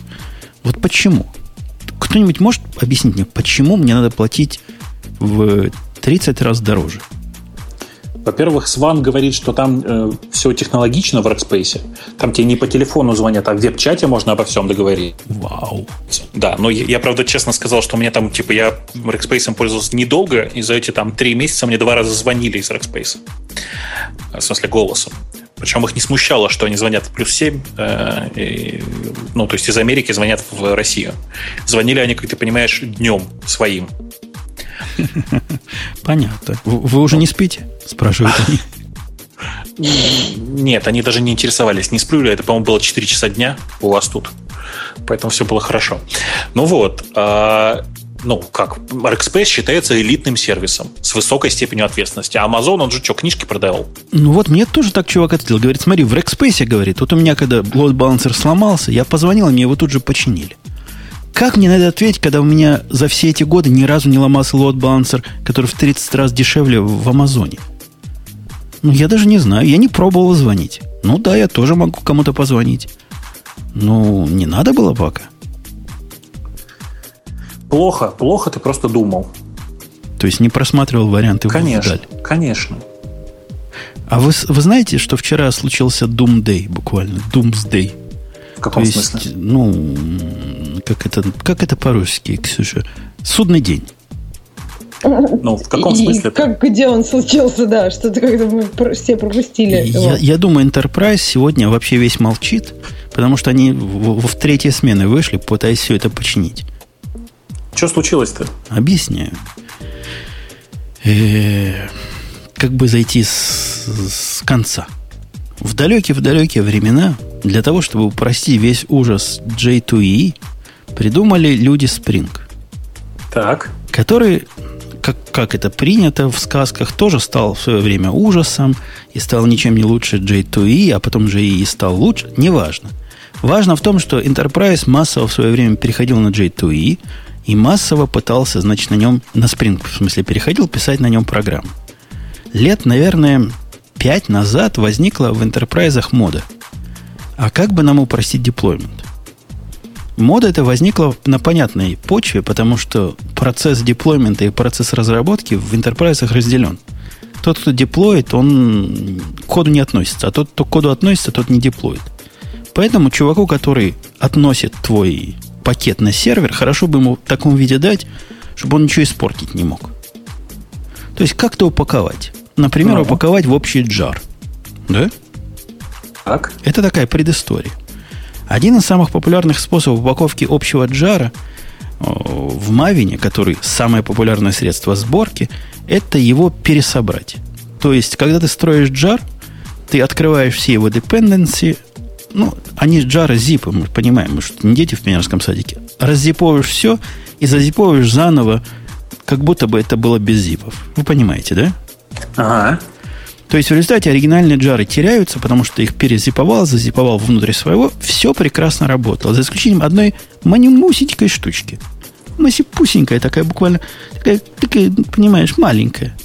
Вот почему? Кто-нибудь может объяснить мне, почему мне надо платить в 30 раз дороже? Во-первых, Сван говорит, что там э, все технологично в Rackspace. Там тебе не по телефону звонят, а в веб-чате можно обо всем договорить. Вау. Да, но я, я, правда, честно сказал, что у меня там, типа, я Rackspace пользовался недолго, и за эти там три месяца мне два раза звонили из Rackspace. В смысле, голосом. Причем их не смущало, что они звонят в плюс 7, э, и, ну, то есть из Америки звонят в Россию. Звонили они, как ты понимаешь, днем своим. Понятно. Вы уже не спите? Спрашивают они. Нет, они даже не интересовались, не сплю ли. Это, по-моему, было 4 часа дня у вас тут. Поэтому все было хорошо. Ну вот, а, ну, как, Rackspace считается элитным сервисом с высокой степенью ответственности. А Amazon, он же что, книжки продавал? Ну вот, мне тоже так чувак ответил. Говорит, смотри, в Rackspace, говорит, вот у меня, когда load balancer сломался, я позвонил, мне его тут же починили. Как мне на это ответить, когда у меня за все эти годы ни разу не ломался balancer, который в 30 раз дешевле в Амазоне? Ну, я даже не знаю. Я не пробовал звонить. Ну да, я тоже могу кому-то позвонить. Ну, не надо было пока. Плохо, плохо ты просто думал. То есть не просматривал варианты конечно, вдаль. Конечно. А вы, вы знаете, что вчера случился Doomday буквально? Doomsday. В каком То смысле? Есть, ну, как это, как это по-русски, Ксюша? Судный день. Ну, в каком смысле? Как, где он случился, да, что-то как-то мы все пропустили. Я, я думаю, Enterprise сегодня вообще весь молчит, потому что они в, в, в третьей смены вышли, пытаясь все это починить. Что случилось-то? Объясняю. Э-э- как бы зайти с, с конца. В далекие-в далекие времена, для того, чтобы упростить весь ужас J2E, придумали люди Spring. Так. Который, как, как это принято в сказках, тоже стал в свое время ужасом и стал ничем не лучше J2E, а потом JE стал лучше. Неважно. Важно в том, что Enterprise массово в свое время переходил на J2E, и массово пытался, значит, на нем, на Spring, в смысле, переходил писать на нем программу. Лет, наверное, пять назад возникла в интерпрайзах мода. А как бы нам упростить деплоймент? Мода это возникла на понятной почве, потому что процесс деплоймента и процесс разработки в интерпрайзах разделен. Тот, кто деплоит, он к коду не относится, а тот, кто к коду относится, тот не деплоит. Поэтому чуваку, который относит твой пакет на сервер, хорошо бы ему в таком виде дать, чтобы он ничего испортить не мог. То есть как-то упаковать. Например, ага. упаковать в общий джар. Да? Так. Это такая предыстория. Один из самых популярных способов упаковки общего джара в Мавине, который самое популярное средство сборки, это его пересобрать. То есть, когда ты строишь джар, ты открываешь все его dependency, ну, они джары зипы, мы понимаем, мы что не дети в пионерском садике. Раззиповываешь все и зазиповываешь заново, как будто бы это было без зипов. Вы понимаете, да? Ага. То есть в результате оригинальные джары теряются, потому что их перезиповал, зазиповал внутрь своего, все прекрасно работало, за исключением одной манимусенькой штучки. Масипусенькая такая, буквально, такая, такая, понимаешь, маленькая.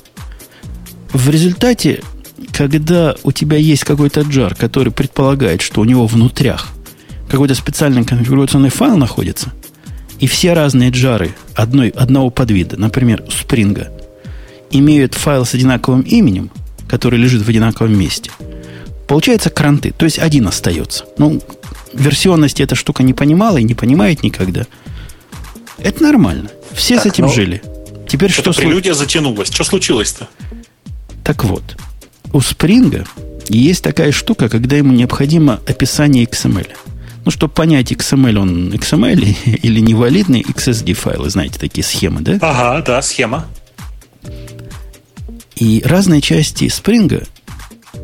В результате когда у тебя есть какой-то джар, который предполагает, что у него внутрях какой-то специальный конфигурационный файл находится, и все разные джары одной, одного подвида, например, Spring, имеют файл с одинаковым именем, который лежит в одинаковом месте, получается кранты, то есть один остается. Ну, версионности эта штука не понимала и не понимает никогда. Это нормально. Все так, с этим ну, жили. Теперь что прелюдия слу... затянулась. Что случилось-то? Так вот, у Spring есть такая штука, когда ему необходимо описание XML. Ну, чтобы понять, XML он XML или невалидный XSD файлы, знаете, такие схемы, да? Ага, да, схема. И разные части Spring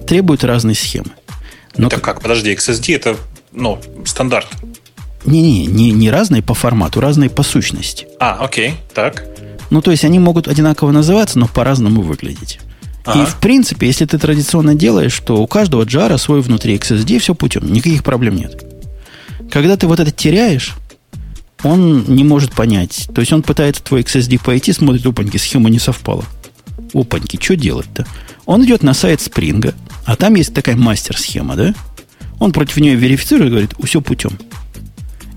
требуют разной схемы. Но это как? Подожди, XSD это ну, стандарт. Не-не, не, не разные по формату, разные по сущности. А, окей, так. Ну, то есть они могут одинаково называться, но по-разному выглядеть. Ага. И в принципе, если ты традиционно делаешь, то у каждого джара свой внутри XSD, все путем, никаких проблем нет. Когда ты вот это теряешь, он не может понять. То есть он пытается твой XSD пойти, смотрит, опаньки, схема не совпала. Опаньки, что делать-то? Он идет на сайт Спринга, а там есть такая мастер-схема, да? Он против нее верифицирует и говорит, все путем.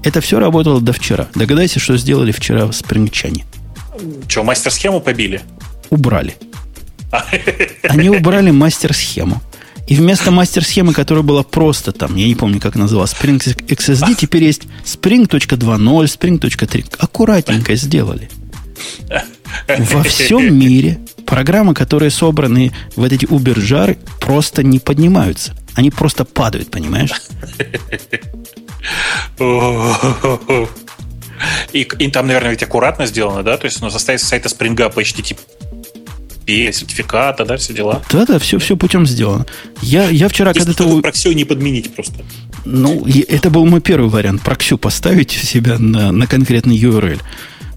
Это все работало до вчера. Догадайся, что сделали вчера спрингчане. Что, мастер-схему побили? Убрали. Они убрали мастер-схему. И вместо мастер-схемы, которая была просто там, я не помню, как называлась, Spring XSD, теперь есть Spring.2.0, Spring.3. Аккуратненько сделали. Во всем мире программы, которые собраны в эти убержары, просто не поднимаются. Они просто падают, понимаешь? И, и там, наверное, ведь аккуратно сделано, да? То есть оно состоит из сайта Spring Up HTTP сертификата, да, все дела. Да-да, все, все путем сделано. Я, я вчера когда-то... Проксю не подменить просто. Ну, это был мой первый вариант. Проксю поставить себя на, на конкретный URL.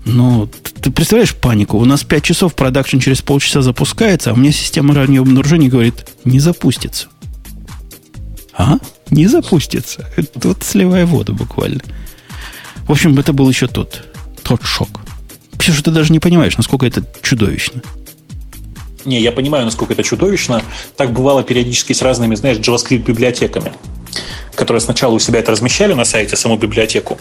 Но ты представляешь панику? У нас 5 часов продакшн через полчаса запускается, а у меня система раннего обнаружения говорит, не запустится. А? Не запустится. Тут сливая воду буквально. В общем, это был еще тот, тот шок. Пишешь, ты даже не понимаешь, насколько это чудовищно. Не, я понимаю, насколько это чудовищно. Так бывало периодически с разными, знаешь, JavaScript-библиотеками, которые сначала у себя это размещали на сайте, саму библиотеку.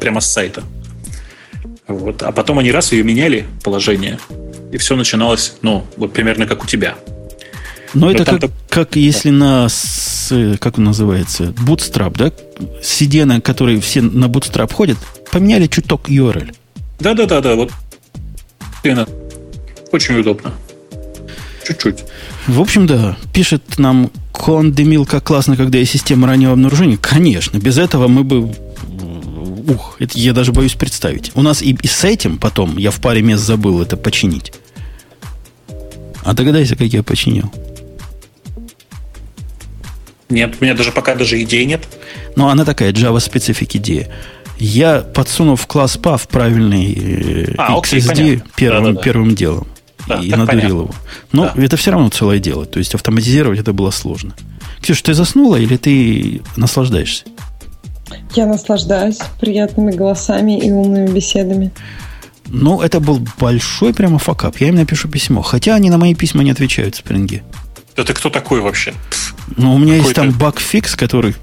Прямо с сайта. Вот. А потом они раз ее меняли, положение, и все начиналось, ну, вот примерно как у тебя. Но, Но это как, так... как если на, как он называется, Bootstrap, да? CD, на который все на Bootstrap ходят, поменяли чуток URL. Да-да-да-да, вот очень удобно. Чуть-чуть. В общем, да, пишет нам Кон Демил, как классно, когда есть система раннего обнаружения. Конечно, без этого мы бы... Ух, это я даже боюсь представить. У нас и, и с этим потом, я в паре мест забыл это починить. А догадайся, как я починил. Нет, у меня даже пока даже идей нет. Ну, она такая Java-специфик идея. Я, подсунув в класс PAV правильный э, а, XSD окей, первым, да, да, первым делом да, и надурил понятно. его. Но да. это все равно целое дело. То есть автоматизировать это было сложно. Ксюша, ты заснула или ты наслаждаешься? Я наслаждаюсь приятными голосами и умными беседами. Ну, это был большой прямо факап. Я им напишу письмо. Хотя они на мои письма не отвечают в спринге. Да ты кто такой вообще? Ну, у меня есть там баг-фикс, который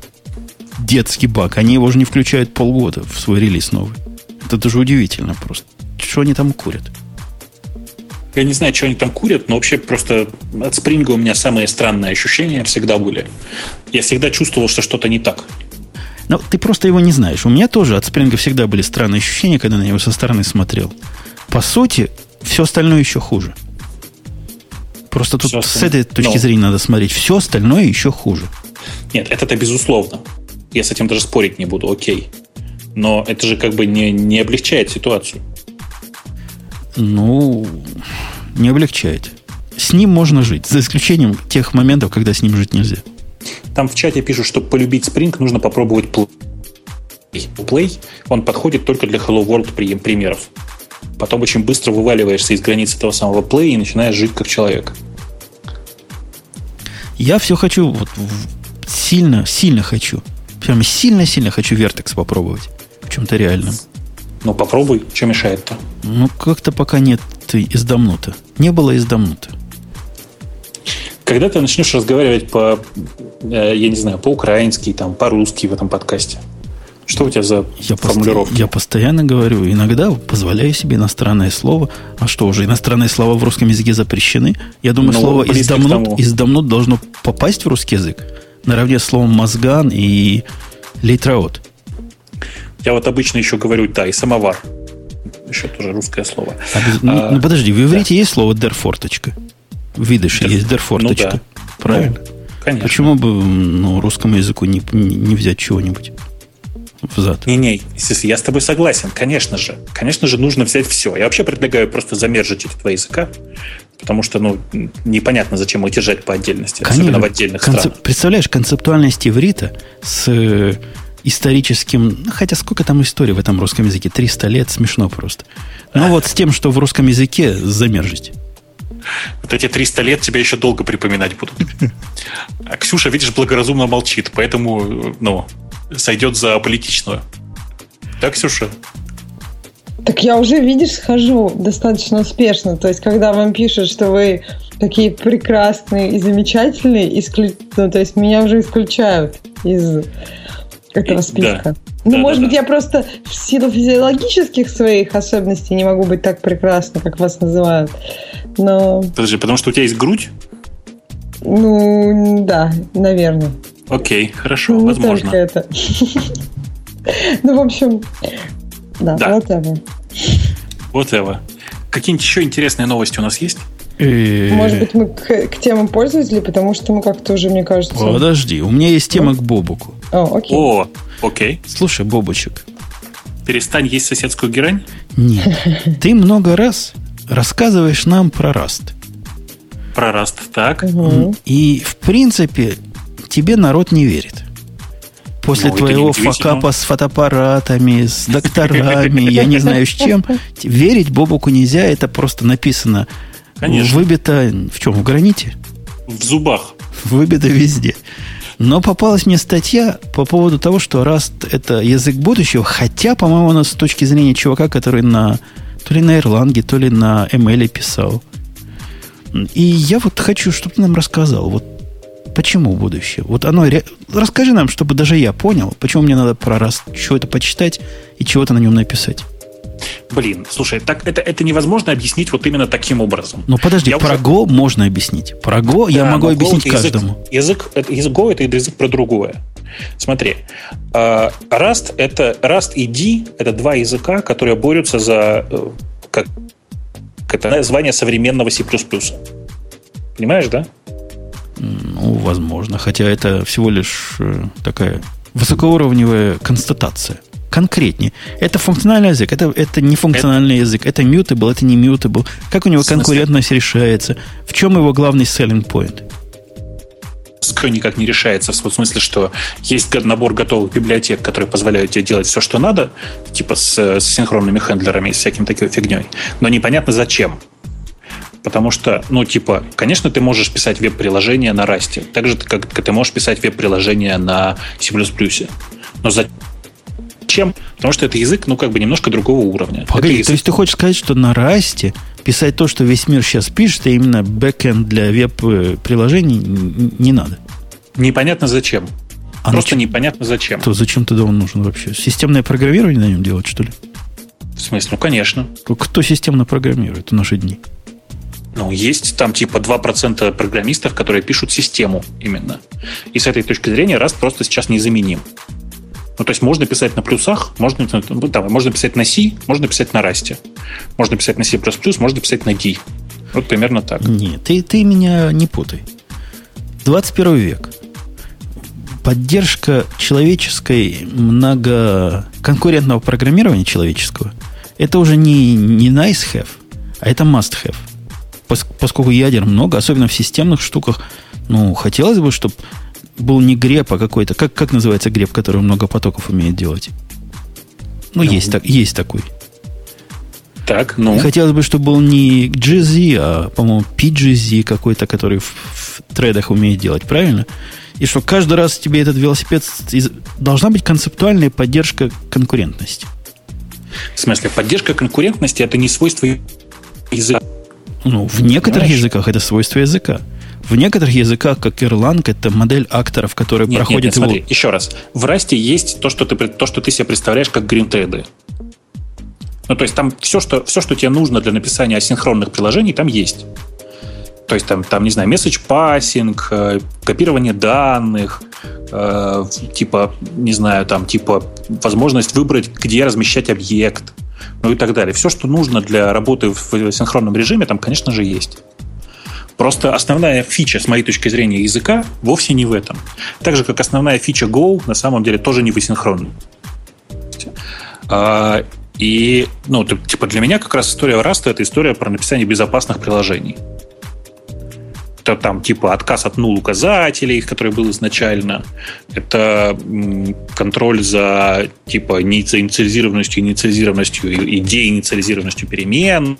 детский баг. Они его уже не включают полгода в свой релиз новый. Это даже удивительно просто. Что они там курят? Я не знаю, что они там курят, но вообще просто от спринга у меня самые странные ощущения всегда были. Я всегда чувствовал, что что-то не так. Но ты просто его не знаешь. У меня тоже от спринга всегда были странные ощущения, когда на него со стороны смотрел. По сути, все остальное еще хуже. Просто тут все с этой точки но... зрения надо смотреть. Все остальное еще хуже. Нет, это-то безусловно. Я с этим даже спорить не буду, окей. Но это же как бы не, не облегчает ситуацию. Ну, не облегчает. С ним можно жить, за исключением тех моментов, когда с ним жить нельзя. Там в чате пишут, чтобы полюбить Spring, нужно попробовать Play. Play, он подходит только для Hello World примеров. Потом очень быстро вываливаешься из границ этого самого Play и начинаешь жить как человек. Я все хочу, вот сильно, сильно хочу Прям сильно-сильно хочу Vertex попробовать. В чем-то реальном. Ну, попробуй. Что мешает-то? Ну, как-то пока нет издамнута. Не было издамнута. Когда ты начнешь разговаривать по, э, я не знаю, по-украински, там, по-русски в этом подкасте? Что у тебя за я формулировка? Пост... Я постоянно говорю, иногда позволяю себе иностранное слово. А что уже, иностранные слова в русском языке запрещены? Я думаю, Но ну, слово издамнут, издамнут должно попасть в русский язык наравне с словом мозган и лейтраот. Я вот обычно еще говорю, да, и самовар. Еще тоже русское слово. А, ну, а, ну, подожди, в иврите да. есть слово дерфорточка? Видишь, Дер... есть дерфорточка. Ну, да. Правильно? Ну, конечно. Почему бы ну, русскому языку не, не взять чего-нибудь? взад. Не-не, я с тобой согласен, конечно же. Конечно же, нужно взять все. Я вообще предлагаю просто замержить эти два языка, потому что, ну, непонятно, зачем их держать по отдельности, конечно. особенно в отдельных Концеп... странах. Представляешь, концептуальность иврита с э, историческим... Ну, хотя сколько там истории в этом русском языке? 300 лет, смешно просто. Ну, вот с тем, что в русском языке замержить. Вот эти 300 лет тебя еще долго припоминать будут. А Ксюша, видишь, благоразумно молчит, поэтому, ну, сойдет за политичную. Так, Ксюша? Так я уже, видишь, схожу достаточно успешно. То есть, когда вам пишут, что вы такие прекрасные и замечательные, исклю... ну, то есть меня уже исключают из этого списка. Да. Ну, да, может да, быть, да. я просто в силу физиологических своих особенностей не могу быть так прекрасна, как вас называют. Но... Подожди, потому что у тебя есть грудь? Ну, да, наверное. Окей, хорошо, ну, возможно. Только это. ну, в общем, да, да. whatever. Whatever. Какие-нибудь еще интересные новости у нас есть? Э, Может быть, мы к, к темам пользователей, потому что мы как-то уже, мне кажется... Подожди, у меня есть тема к Бобуку. О, окей. О, окей. Слушай, Бобучек. Перестань есть соседскую герань? Нет. Ты много раз рассказываешь нам про Раст. Про Раст, так. И, в принципе, тебе народ не верит. После ну, твоего факапа с фотоаппаратами, с докторами, я не знаю с чем, верить Бобуку нельзя, это просто написано Конечно. Выбито в чем? В граните? В зубах. Выбито везде. Но попалась мне статья по поводу того, что Rust – это язык будущего, хотя, по-моему, у нас с точки зрения чувака, который на то ли на Erlang, то ли на ML писал. И я вот хочу, чтобы ты нам рассказал, вот почему будущее? Вот оно... Расскажи нам, чтобы даже я понял, почему мне надо про Rust чего-то почитать и чего-то на нем написать. Блин, слушай, так это, это невозможно объяснить вот именно таким образом. Ну подожди, я про уже... Go можно объяснить. Про Go да, я могу объяснить Go каждому. Язык, язык, язык Go это язык про другое. Смотри, uh, Rust это Rust и D это два языка, которые борются за uh, как это название современного C++. Понимаешь, да? Ну, возможно. Хотя это всего лишь э, такая высокоуровневая констатация конкретнее. Это функциональный язык, это, это не функциональный это... язык, это mutable, это не mutable. Как у него конкурентность решается? В чем его главный selling point? никак не решается, в смысле, что есть набор готовых библиотек, которые позволяют тебе делать все, что надо, типа с, с синхронными хендлерами, с всяким такой фигней, но непонятно зачем. Потому что, ну, типа, конечно, ты можешь писать веб-приложение на Расте, так же, как ты можешь писать веб-приложение на C++. Но зачем? Чем? Потому что это язык, ну, как бы немножко другого уровня. Погоди, то есть ты хочешь сказать, что на расте писать то, что весь мир сейчас пишет, а именно бэкэнд для веб-приложений не надо? Непонятно зачем. А Просто ну, непонятно зачем. То зачем тогда он нужен вообще? Системное программирование на нем делать, что ли? В смысле? Ну, конечно. Кто системно программирует в наши дни? Ну, есть там типа 2% программистов, которые пишут систему именно. И с этой точки зрения раз просто сейчас незаменим. Ну, то есть можно писать на плюсах, можно, ну, там, можно писать на C, можно писать на Rust. Можно писать на C++, можно писать на D. Вот примерно так. Нет, ты, ты меня не путай. 21 век. Поддержка человеческой многоконкурентного программирования человеческого это уже не, не nice have, а это must have. Поскольку ядер много, особенно в системных штуках, ну, хотелось бы, чтобы был не греб, а какой-то. Как, как называется греб, который много потоков умеет делать? Ну, ну есть, так, есть такой. Так, ну. И хотелось бы, чтобы был не GZ, а, по-моему, PGZ какой-то, который в, в тредах умеет делать, правильно? И что каждый раз тебе этот велосипед... Должна быть концептуальная поддержка конкурентности. В смысле, поддержка конкурентности это не свойство языка. Ну, в некоторых Понимаешь? языках это свойство языка. В некоторых языках, как Erlang, это модель акторов, которые нет, проходят нет, нет, его... смотри, еще раз. В Расте есть то, что ты, то, что ты себе представляешь как гринтеды. Ну, то есть там все что, все, что тебе нужно для написания асинхронных приложений, там есть. То есть там, там не знаю, message passing, э, копирование данных, э, типа, не знаю, там, типа, возможность выбрать, где размещать объект, ну и так далее. Все, что нужно для работы в синхронном режиме, там, конечно же, есть. Просто основная фича, с моей точки зрения, языка вовсе не в этом. Так же, как основная фича Go на самом деле тоже не в. А, и, ну, типа для меня как раз история Rust это история про написание безопасных приложений. Это там типа отказ от нул указателей, который был изначально. Это контроль за типа неинициализированностью, инициализированностью и деинициализированностью перемен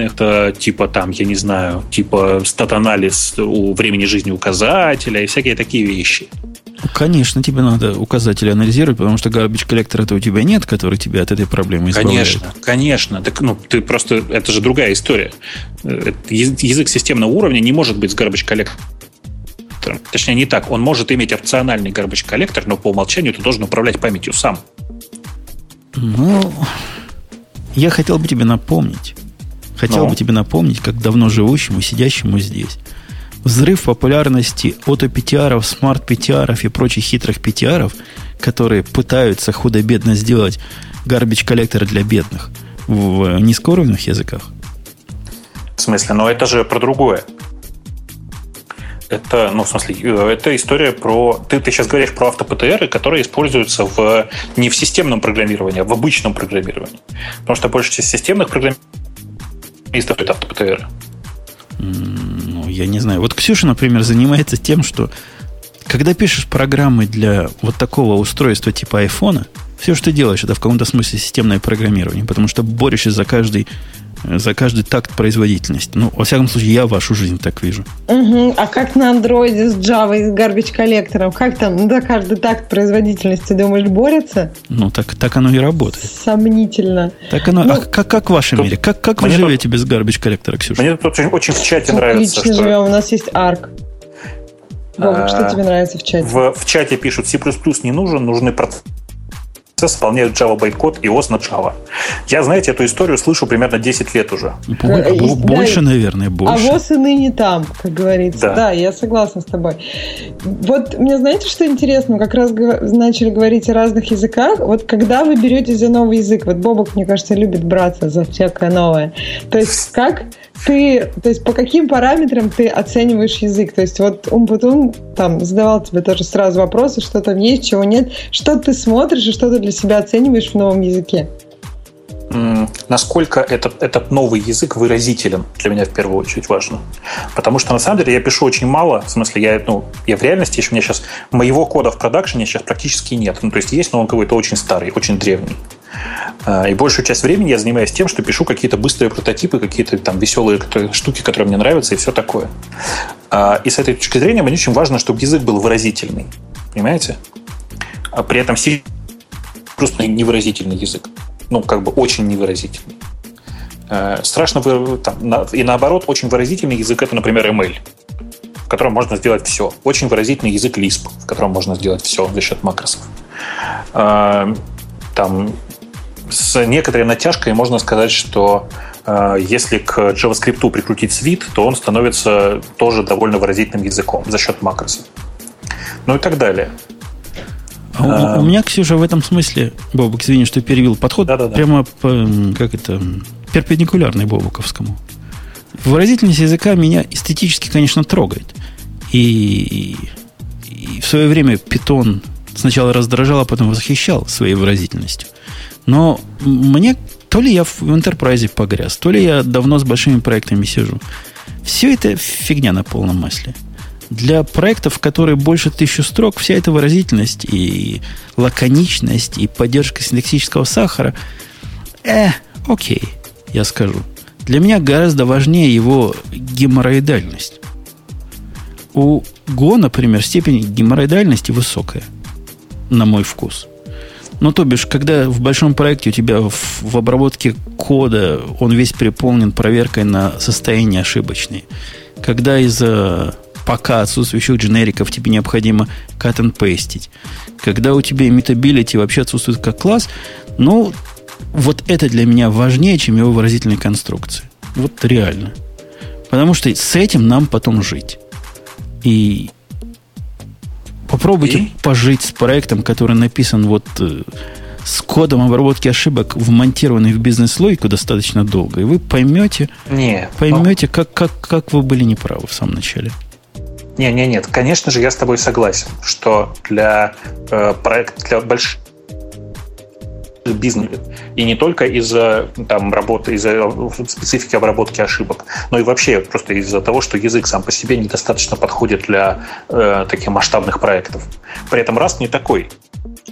это типа там, я не знаю, типа стат-анализ у времени жизни указателя и всякие такие вещи. Конечно, тебе надо указатели анализировать, потому что garbage коллектора это у тебя нет, который тебя от этой проблемы избавляет. Конечно, конечно. Так, ну, ты просто, это же другая история. Э, язык системного уровня не может быть с garbage коллектором. Точнее, не так. Он может иметь опциональный garbage коллектор, но по умолчанию ты должен управлять памятью сам. Ну, я хотел бы тебе напомнить, Хотел ну. бы тебе напомнить, как давно живущему, сидящему здесь. Взрыв популярности auto PTR, smart PTR и прочих хитрых PTR, которые пытаются худо-бедно сделать гарбич коллекторы для бедных в низкоуровневых языках. смысле, но это же про другое. Это, ну, в смысле, э, это история про... Ты, ты сейчас говоришь про автопТРы, которые используются в, не в системном программировании, а в обычном программировании. Потому что большая часть системных программистов это автопТР. Ну, я не знаю. Вот Ксюша, например, занимается тем, что когда пишешь программы для вот такого устройства типа айфона, все, что ты делаешь, это в каком-то смысле системное программирование, потому что борешься за каждый за каждый такт производительности. Ну, во всяком случае, я вашу жизнь так вижу. Угу. А как на андроиде с Java и с garbage коллектором? Как там за каждый такт производительности, думаешь, борется? Ну, так, так оно и работает. Сомнительно. Так оно, ну, а как, как в вашем тут, мире? Как, как вы живете тут, без garbage коллектора, Ксюша? Мне тут очень, очень в чате ну, нравится. Отлично что... живем, у нас есть ARC. Бог, что тебе нравится в чате? В, в чате пишут, C++ не нужен, нужны процессы исполняют Java байкод и OS на Java. Я, знаете, эту историю слышу примерно 10 лет уже. Больше, наверное, больше. А ВОЗ и ныне там, как говорится. Да. да, я согласна с тобой. Вот мне знаете, что интересно? Как раз начали говорить о разных языках. Вот когда вы берете за новый язык, вот Бобок, мне кажется, любит браться за всякое новое. То есть как ты, то есть по каким параметрам ты оцениваешь язык? То есть вот Умпутун там задавал тебе тоже сразу вопросы, что там есть, чего нет. Что ты смотришь и что ты для себя оцениваешь в новом языке? насколько этот, этот новый язык выразителен для меня в первую очередь важно. Потому что на самом деле я пишу очень мало, в смысле я, ну, я в реальности, еще у меня сейчас моего кода в продакшене сейчас практически нет. Ну, то есть есть, но он какой-то очень старый, очень древний. А, и большую часть времени я занимаюсь тем, что пишу какие-то быстрые прототипы, какие-то там веселые штуки, которые мне нравятся, и все такое. А, и с этой точки зрения мне очень важно, чтобы язык был выразительный. Понимаете? А при этом просто невыразительный язык. Ну, как бы очень невыразительный. Страшно, там, и наоборот, очень выразительный язык это, например, ML, в котором можно сделать все. Очень выразительный язык Lisp, в котором можно сделать все за счет макросов. Там с некоторой натяжкой можно сказать, что э, если к JavaScript прикрутить свит, то он становится тоже довольно выразительным языком за счет макросов. Ну и так далее. А, у, у меня, Ксюша, в этом смысле, Бобок, извини, что перевел подход, да, да, да. прямо по, как это, перпендикулярный Бобуковскому. Выразительность языка меня эстетически, конечно, трогает. И, и в свое время питон сначала раздражал, а потом восхищал своей выразительностью. Но мне то ли я в Enterprise погряз, то ли я давно с большими проектами сижу. Все это фигня на полном масле. Для проектов, которые больше тысячи строк, вся эта выразительность и лаконичность и поддержка синтаксического сахара, э, окей, я скажу. Для меня гораздо важнее его геморроидальность. У Go, например, степень геморроидальности высокая, на мой вкус – ну, то бишь, когда в большом проекте у тебя в, в обработке кода он весь переполнен проверкой на состояние ошибочное, когда из-за пока отсутствующих дженериков тебе необходимо cut and paste, когда у тебя immutability вообще отсутствует как класс, ну, вот это для меня важнее, чем его выразительные конструкции. Вот реально. Потому что с этим нам потом жить. И Попробуйте и? пожить с проектом, который написан вот э, с кодом обработки ошибок, вмонтированный в бизнес-логику достаточно долго, и вы поймете, не, поймете, как, как, как вы были неправы в самом начале. Не, не, нет, конечно же, я с тобой согласен, что для э, проекта, для больших бизнес. И не только из-за там, работы, из-за специфики обработки ошибок, но и вообще просто из-за того, что язык сам по себе недостаточно подходит для э, таких масштабных проектов. При этом Rust не такой.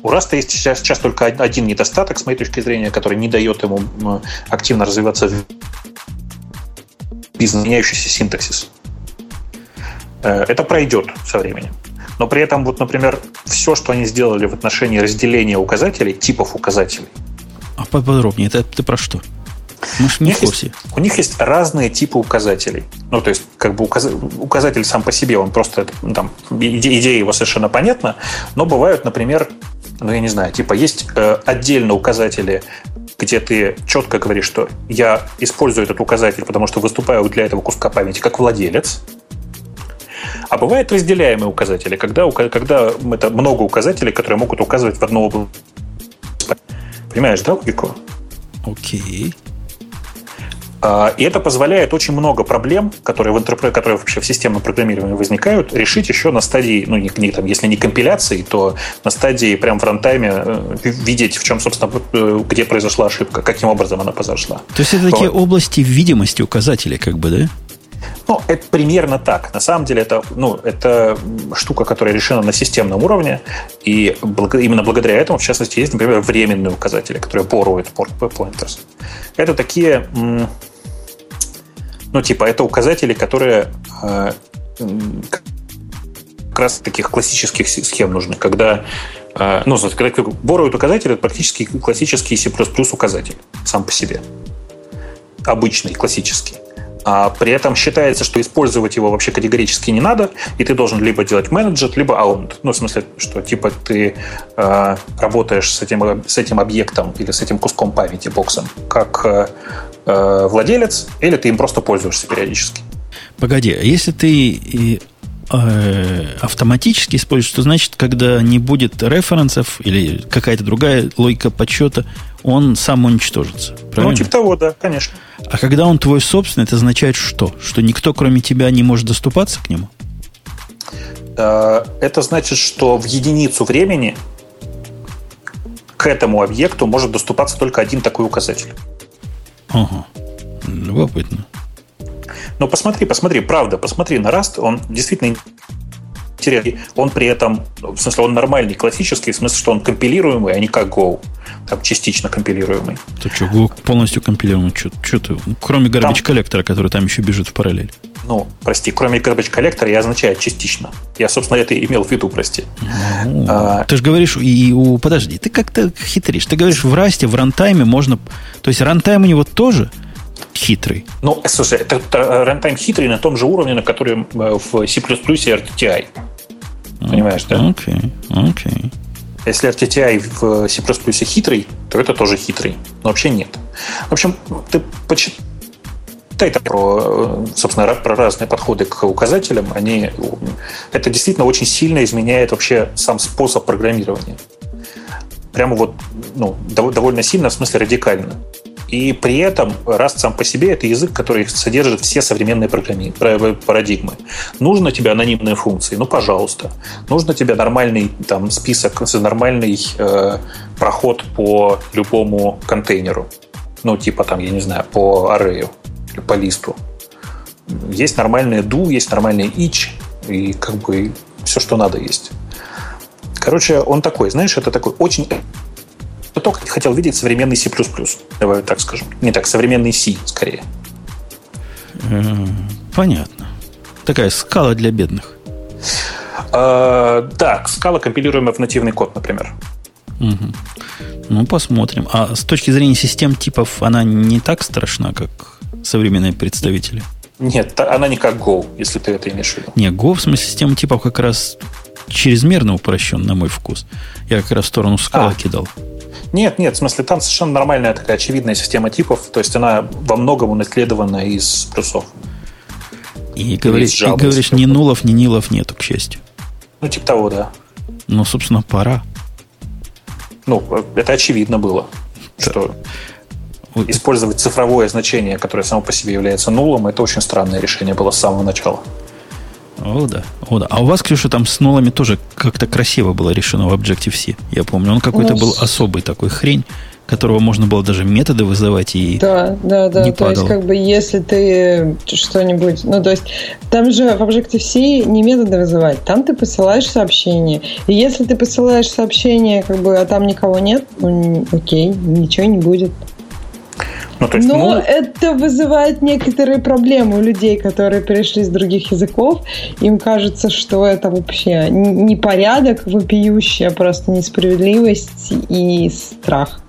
У Rust есть сейчас, сейчас только один недостаток, с моей точки зрения, который не дает ему активно развиваться в бизнес, меняющийся синтаксис. Э, это пройдет со временем но при этом, вот, например, все, что они сделали в отношении разделения указателей, типов указателей. А поподробнее, это ты про что? Мы же не в курсе. Есть, у них есть разные типы указателей. Ну, то есть, как бы указ... указатель сам по себе, он просто, там, идея, идея его совершенно понятна, но бывают, например, ну, я не знаю, типа, есть э, отдельно указатели, где ты четко говоришь, что я использую этот указатель, потому что выступаю для этого куска памяти как владелец, а бывают разделяемые указатели, когда, когда это много указателей, которые могут указывать в одну область. Понимаешь, да, логику? Окей. А, и это позволяет очень много проблем, которые, в интерпре... которые вообще в системном программировании возникают, решить еще на стадии, ну, не, не, там, если не компиляции, то на стадии прям в рантайме э, видеть, в чем, собственно, э, где произошла ошибка, каким образом она произошла. То есть это такие вот. области видимости указателей, как бы, да? Ну, это примерно так. На самом деле это, ну, это штука, которая решена на системном уровне, и благо, именно благодаря этому, в частности, есть, например, временные указатели, которые borrowed pointers. Это такие ну, типа, это указатели, которые э, как раз таких классических схем нужны, когда э, ну, когда боруют указатель, это практически классический C++ указатель сам по себе. Обычный, классический. А при этом считается, что использовать его вообще категорически не надо, и ты должен либо делать менеджер, либо аунт. Ну, в смысле, что типа ты э, работаешь с этим, с этим объектом или с этим куском памяти боксом как э, э, владелец, или ты им просто пользуешься периодически. Погоди, а если ты э, автоматически используешь, что значит, когда не будет референсов или какая-то другая логика подсчета, он сам уничтожится. Ну, правильно? Ну, типа того, да, конечно. А когда он твой собственный, это означает что? Что никто, кроме тебя, не может доступаться к нему? Э, это значит, что в единицу времени к этому объекту может доступаться только один такой указатель. Ага. Любопытно. Но посмотри, посмотри, правда, посмотри на Rust, он действительно интересный. Он при этом, в смысле, он нормальный, классический, в смысле, что он компилируемый, а не как Go. Там частично компилируемый. Ты что, Go полностью компилируемый? Что, что ты, кроме garbage коллектора, который там еще бежит в параллель. Ну, прости, кроме garbage коллектора я означаю частично. Я, собственно, это имел в виду, прости. Ну, а, ты же говоришь, и у... Подожди, ты как-то хитришь. Ты говоришь, в расте, в рантайме можно... То есть рантайм у него тоже хитрый. Ну, слушай, это, это рантайм хитрый на том же уровне, на котором э, в C++ RTTI. Понимаешь, да? Окей, okay, окей. Okay. Если RTTI в C++ хитрый, то это тоже хитрый. Но вообще нет. В общем, ты почитай про, собственно, про разные подходы к указателям. Они, это действительно очень сильно изменяет вообще сам способ программирования. Прямо вот ну, довольно сильно, в смысле радикально. И при этом Rust сам по себе это язык, который содержит все современные парадигмы. Нужно тебе анонимные функции? Ну, пожалуйста. Нужно тебе нормальный там, список, нормальный э, проход по любому контейнеру. Ну, типа там, я не знаю, по аррею или по листу. Есть нормальные do, есть нормальные each, и как бы все, что надо есть. Короче, он такой, знаешь, это такой очень только хотел видеть современный C++. Давай так скажем. Не так, современный C, скорее. Понятно. Такая скала для бедных. А, да, скала, компилируемая в нативный код, например. Угу. Ну, посмотрим. А с точки зрения систем типов, она не так страшна, как современные представители? Нет, она не как Go, если ты это имеешь в виду. Не, Go в смысле система типов как раз чрезмерно упрощен, на мой вкус. Я как раз в сторону скала а. кидал. Нет, нет, в смысле, там совершенно нормальная такая очевидная система типов, то есть она во многом унаследована из плюсов. И, говоришь, и говоришь, ни нулов, ни нилов нету, к счастью. Ну, типа того, да. Ну, собственно, пора. Ну, это очевидно было, да. что использовать цифровое значение, которое само по себе является нулом, это очень странное решение было с самого начала. О, да. О, да. А у вас, Ксюша, там с нулами тоже как-то красиво было решено в Objective-C. Я помню, он какой-то ну, был особый такой хрень, которого можно было даже методы вызывать и Да, да, да. Не то падал. есть, как бы, если ты что-нибудь... Ну, то есть, там же в Objective-C не методы вызывать, там ты посылаешь сообщение. И если ты посылаешь сообщение, как бы, а там никого нет, ну, окей, ничего не будет. Ну, то есть, Но ну... это вызывает некоторые проблемы у людей, которые перешли с других языков. Им кажется, что это вообще не порядок вопиющий, а просто несправедливость и страх.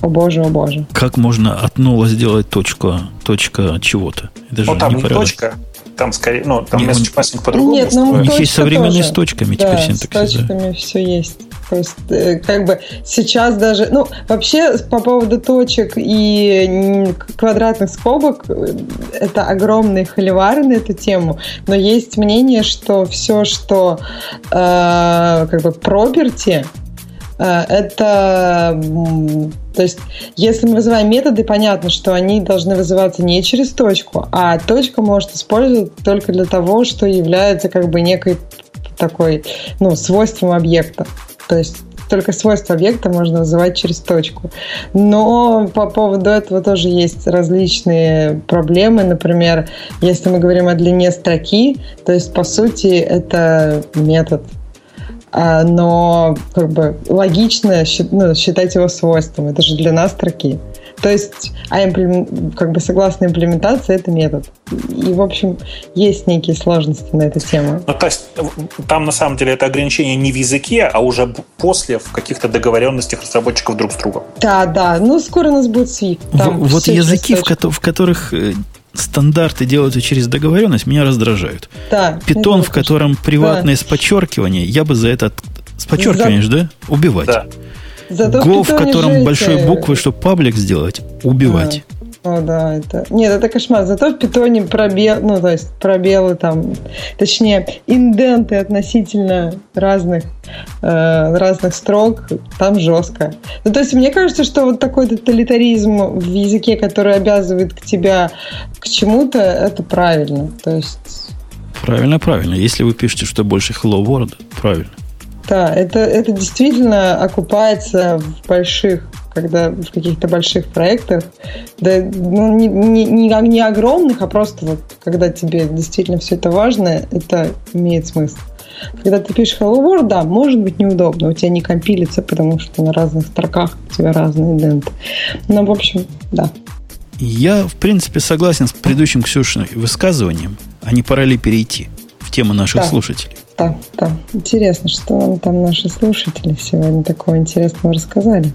О боже, о боже. Как можно от нула сделать точку, точка чего-то? Это же ну, там не, не точка, там скорее, ну, там message passing по-другому. Нет, ну, у них есть современные тоже. с точками да, теперь синтаксис. с точками да. все есть. То есть, э, как бы сейчас даже, ну, вообще по поводу точек и квадратных скобок, э, это огромный холивар на эту тему, но есть мнение, что все, что э, как бы property, э, это То есть, если мы вызываем методы, понятно, что они должны вызываться не через точку, а точка может использовать только для того, что является как бы некой такой, ну, свойством объекта. То есть только свойства объекта можно вызывать через точку. Но по поводу этого тоже есть различные проблемы. Например, если мы говорим о длине строки, то есть, по сути, это метод но как бы логично ну, считать его свойством. Это же длина строки. То есть, а имплем... как бы согласно имплементации это метод. И, в общем, есть некие сложности на эту тему. Ну, то есть, там на самом деле это ограничение не в языке, а уже после в каких-то договоренностях разработчиков друг с другом. Да, да. Ну, скоро у нас будет Swift. Там вот языки, в, ко- в которых э, стандарты делаются через договоренность, меня раздражают. Да. Питон, в котором приватное да. с подчеркиванием, я бы за это с подчеркиванием за... да? Убивать. Да. Зато Go, в, в котором жить... большой буквы, чтобы паблик сделать, убивать. Да. О, да, это... Нет, это кошмар. Зато в питоне пробел, ну, то есть пробелы там, точнее, инденты относительно разных, э, разных строк, там жестко. Ну, то есть мне кажется, что вот такой тоталитаризм в языке, который обязывает к тебя к чему-то, это правильно. То есть... Правильно, правильно. Если вы пишете, что больше Hello World, правильно. Да, это, это действительно окупается в больших, когда в каких-то больших проектах, да, ну, не, не, не, не огромных, а просто вот, когда тебе действительно все это важно, это имеет смысл. Когда ты пишешь Hello World, да, может быть неудобно, у тебя не компилится, потому что на разных строках у тебя разные иденты. Но, в общем, да. Я, в принципе, согласен с предыдущим Ксюшиным высказыванием, а не пора ли перейти в тему наших да. слушателей. Да, да. Интересно, что нам там наши слушатели сегодня такого интересного рассказали.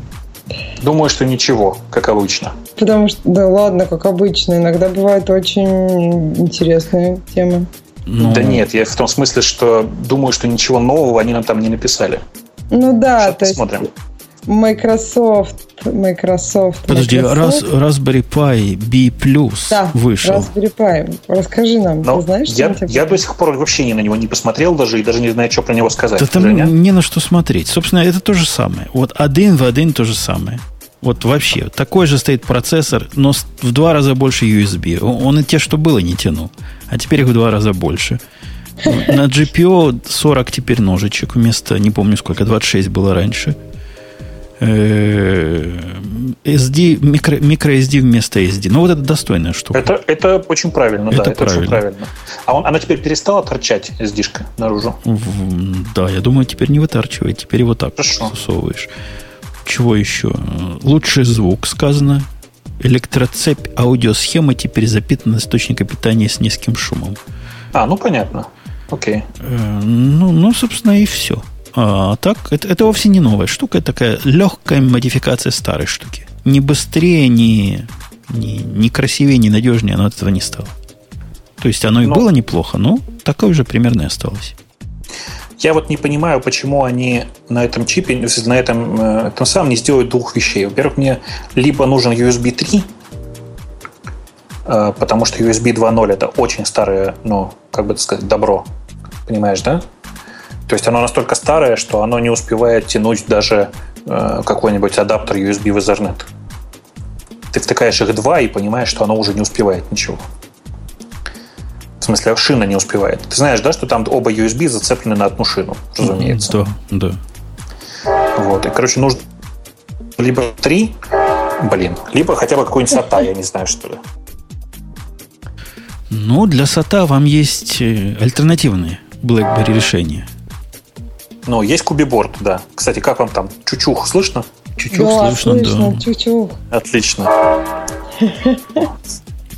Думаю, что ничего, как обычно. Потому что, да ладно, как обычно. Иногда бывают очень интересные темы. Ну... Да нет, я в том смысле, что думаю, что ничего нового они нам там не написали. Ну да, Сейчас то посмотрим. есть Microsoft, Microsoft. Подожди, Microsoft. Раз, Raspberry Pi B Plus да, вышел. Raspberry Pi. Расскажи нам, Но ты знаешь, я, я до сих пор вообще ни на него не посмотрел даже и даже не знаю, что про него сказать. Да там Женя? не на что смотреть. Собственно, это то же самое. Вот один в один то же самое. Вот вообще, такой же стоит процессор, но в два раза больше USB. Он и те, что было, не тянул. А теперь их в два раза больше. На GPO 40 теперь ножичек вместо, не помню сколько, 26 было раньше. Э, SD, микро, микро SD вместо SD. Ну, вот это достойная штука. Это, это очень правильно, это да, правильно. это очень правильно. А он, она теперь перестала торчать SD-шка наружу? Да, я думаю, теперь не вытарчивает, теперь вот так Хорошо. засовываешь. Чего еще? Лучший звук сказано. Электроцепь аудиосхема теперь запитана источника питания с низким шумом. А, ну понятно. Окей. Э, ну, ну, собственно, и все. А так, это, это вовсе не новая штука, это такая легкая модификация старой штуки. Не быстрее, не, не, не красивее, не надежнее оно от этого не стало. То есть оно и но, ну. было неплохо, но такое же примерно и осталось. Я вот не понимаю, почему они на этом чипе, на этом, э, этом самом не сделают двух вещей. Во-первых, мне либо нужен USB 3, э, потому что USB 2.0 это очень старое, ну, как бы сказать, добро. Понимаешь, да? То есть оно настолько старое, что оно не успевает тянуть даже э, какой-нибудь адаптер USB в Ethernet. Ты втыкаешь их два и понимаешь, что оно уже не успевает ничего. В смысле, шина не успевает. Ты знаешь, да, что там оба USB зацеплены на одну шину, разумеется. Да, да. Вот. И, короче, нужно либо три, блин, либо хотя бы какой-нибудь SATA, я не знаю, что ли. Ну, для SATA вам есть э, альтернативные BlackBerry решения. Ну, есть кубиборд, да. Кстати, как вам там? Чучух слышно? Чучух да, слышно, слышно, да. Чучух. Отлично.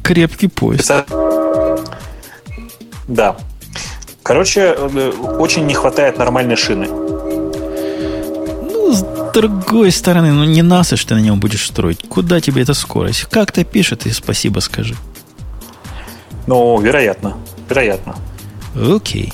Крепкий поезд. Да. Короче, э, очень не хватает нормальной шины. Ну, с другой стороны, ну не насыш ты на нем будешь строить. Куда тебе эта скорость? Как-то пишет и спасибо скажи. Ну, вероятно. Вероятно. Окей.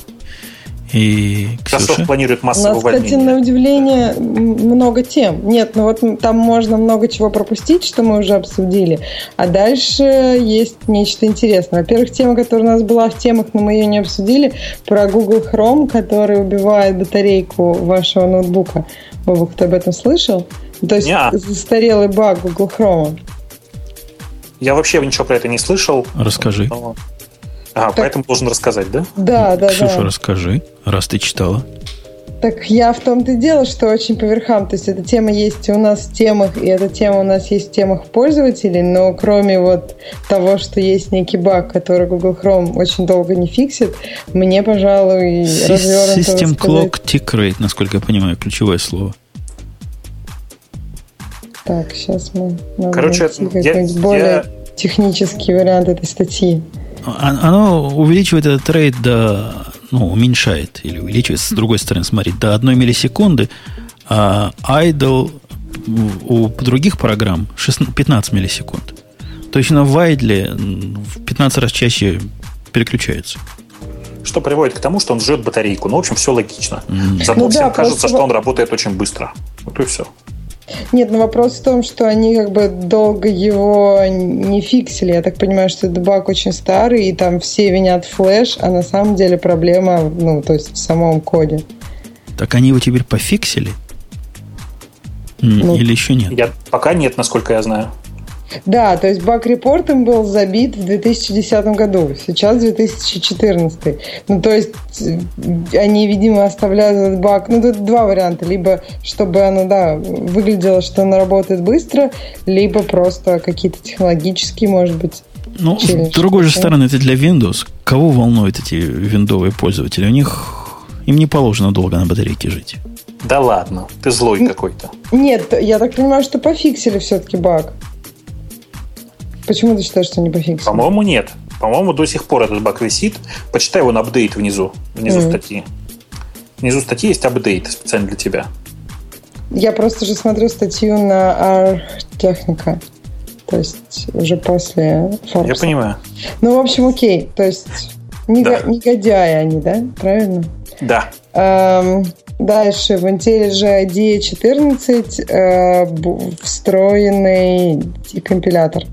И Microsoft планирует массовое У нас, кстати, на удивление много тем. Нет, ну вот там можно много чего пропустить, что мы уже обсудили. А дальше есть нечто интересное. Во-первых, тема, которая у нас была в темах, но мы ее не обсудили, про Google Chrome, который убивает батарейку вашего ноутбука. Бобок, ты об этом слышал? То есть Не-а. застарелый баг Google Chrome. Я вообще ничего про это не слышал. Расскажи. Но... А, поэтому должен рассказать, да? Да, да, Ксюша, да. расскажи, раз ты читала. Так я в том-то и дело, что очень по верхам. То есть эта тема есть у нас в темах, и эта тема у нас есть в темах пользователей, но кроме вот того, что есть некий баг, который Google Chrome очень долго не фиксит, мне, пожалуй, развернуто System. Clock Tick Rate, насколько я понимаю, ключевое слово. Так, сейчас мы Короче, найти я- какой-нибудь я- более технический вариант этой статьи. Оно увеличивает этот рейд до... Ну, уменьшает или увеличивает, с другой стороны, смотри, до одной миллисекунды, а idle у других программ 16 15 миллисекунд. То есть на Вайдле м, в 15 раз чаще переключается. Что приводит к тому, что он жжет батарейку. Ну, в общем, все логично. М. Зато Ну да, всем кажется, просто что он работает очень быстро. Вот и все. Нет, но вопрос в том, что они как бы долго его не фиксили. Я так понимаю, что этот баг очень старый, и там все винят флеш, а на самом деле проблема, ну, то есть в самом коде. Так они его теперь пофиксили? Ну, Или еще нет? Я, пока нет, насколько я знаю. Да, то есть баг-репорт им был забит в 2010 году, сейчас 2014. Ну, то есть э, они, видимо, оставляют этот баг. Ну, тут два варианта. Либо чтобы оно, да, выглядело, что оно работает быстро, либо просто какие-то технологические, может быть. Ну, с другой же стороны, это для Windows. Кого волнуют эти виндовые пользователи? У них им не положено долго на батарейке жить. Да ладно, ты злой какой-то. Нет, я так понимаю, что пофиксили все-таки баг. Почему ты считаешь, что не пофиксили? По-моему, нет. По-моему, до сих пор этот баг висит. Почитай его на апдейт внизу. Внизу Мгм. статьи. Внизу статьи есть апдейт специально для тебя. Я просто же смотрю статью на R-техника. То есть уже после Forbes. Я понимаю. Ну, в общем, окей. То есть нега- Да. негодяи они, да? Правильно? Да. Эм, дальше в IntelliJ IDEA 14 э, встроенный декомпилятор.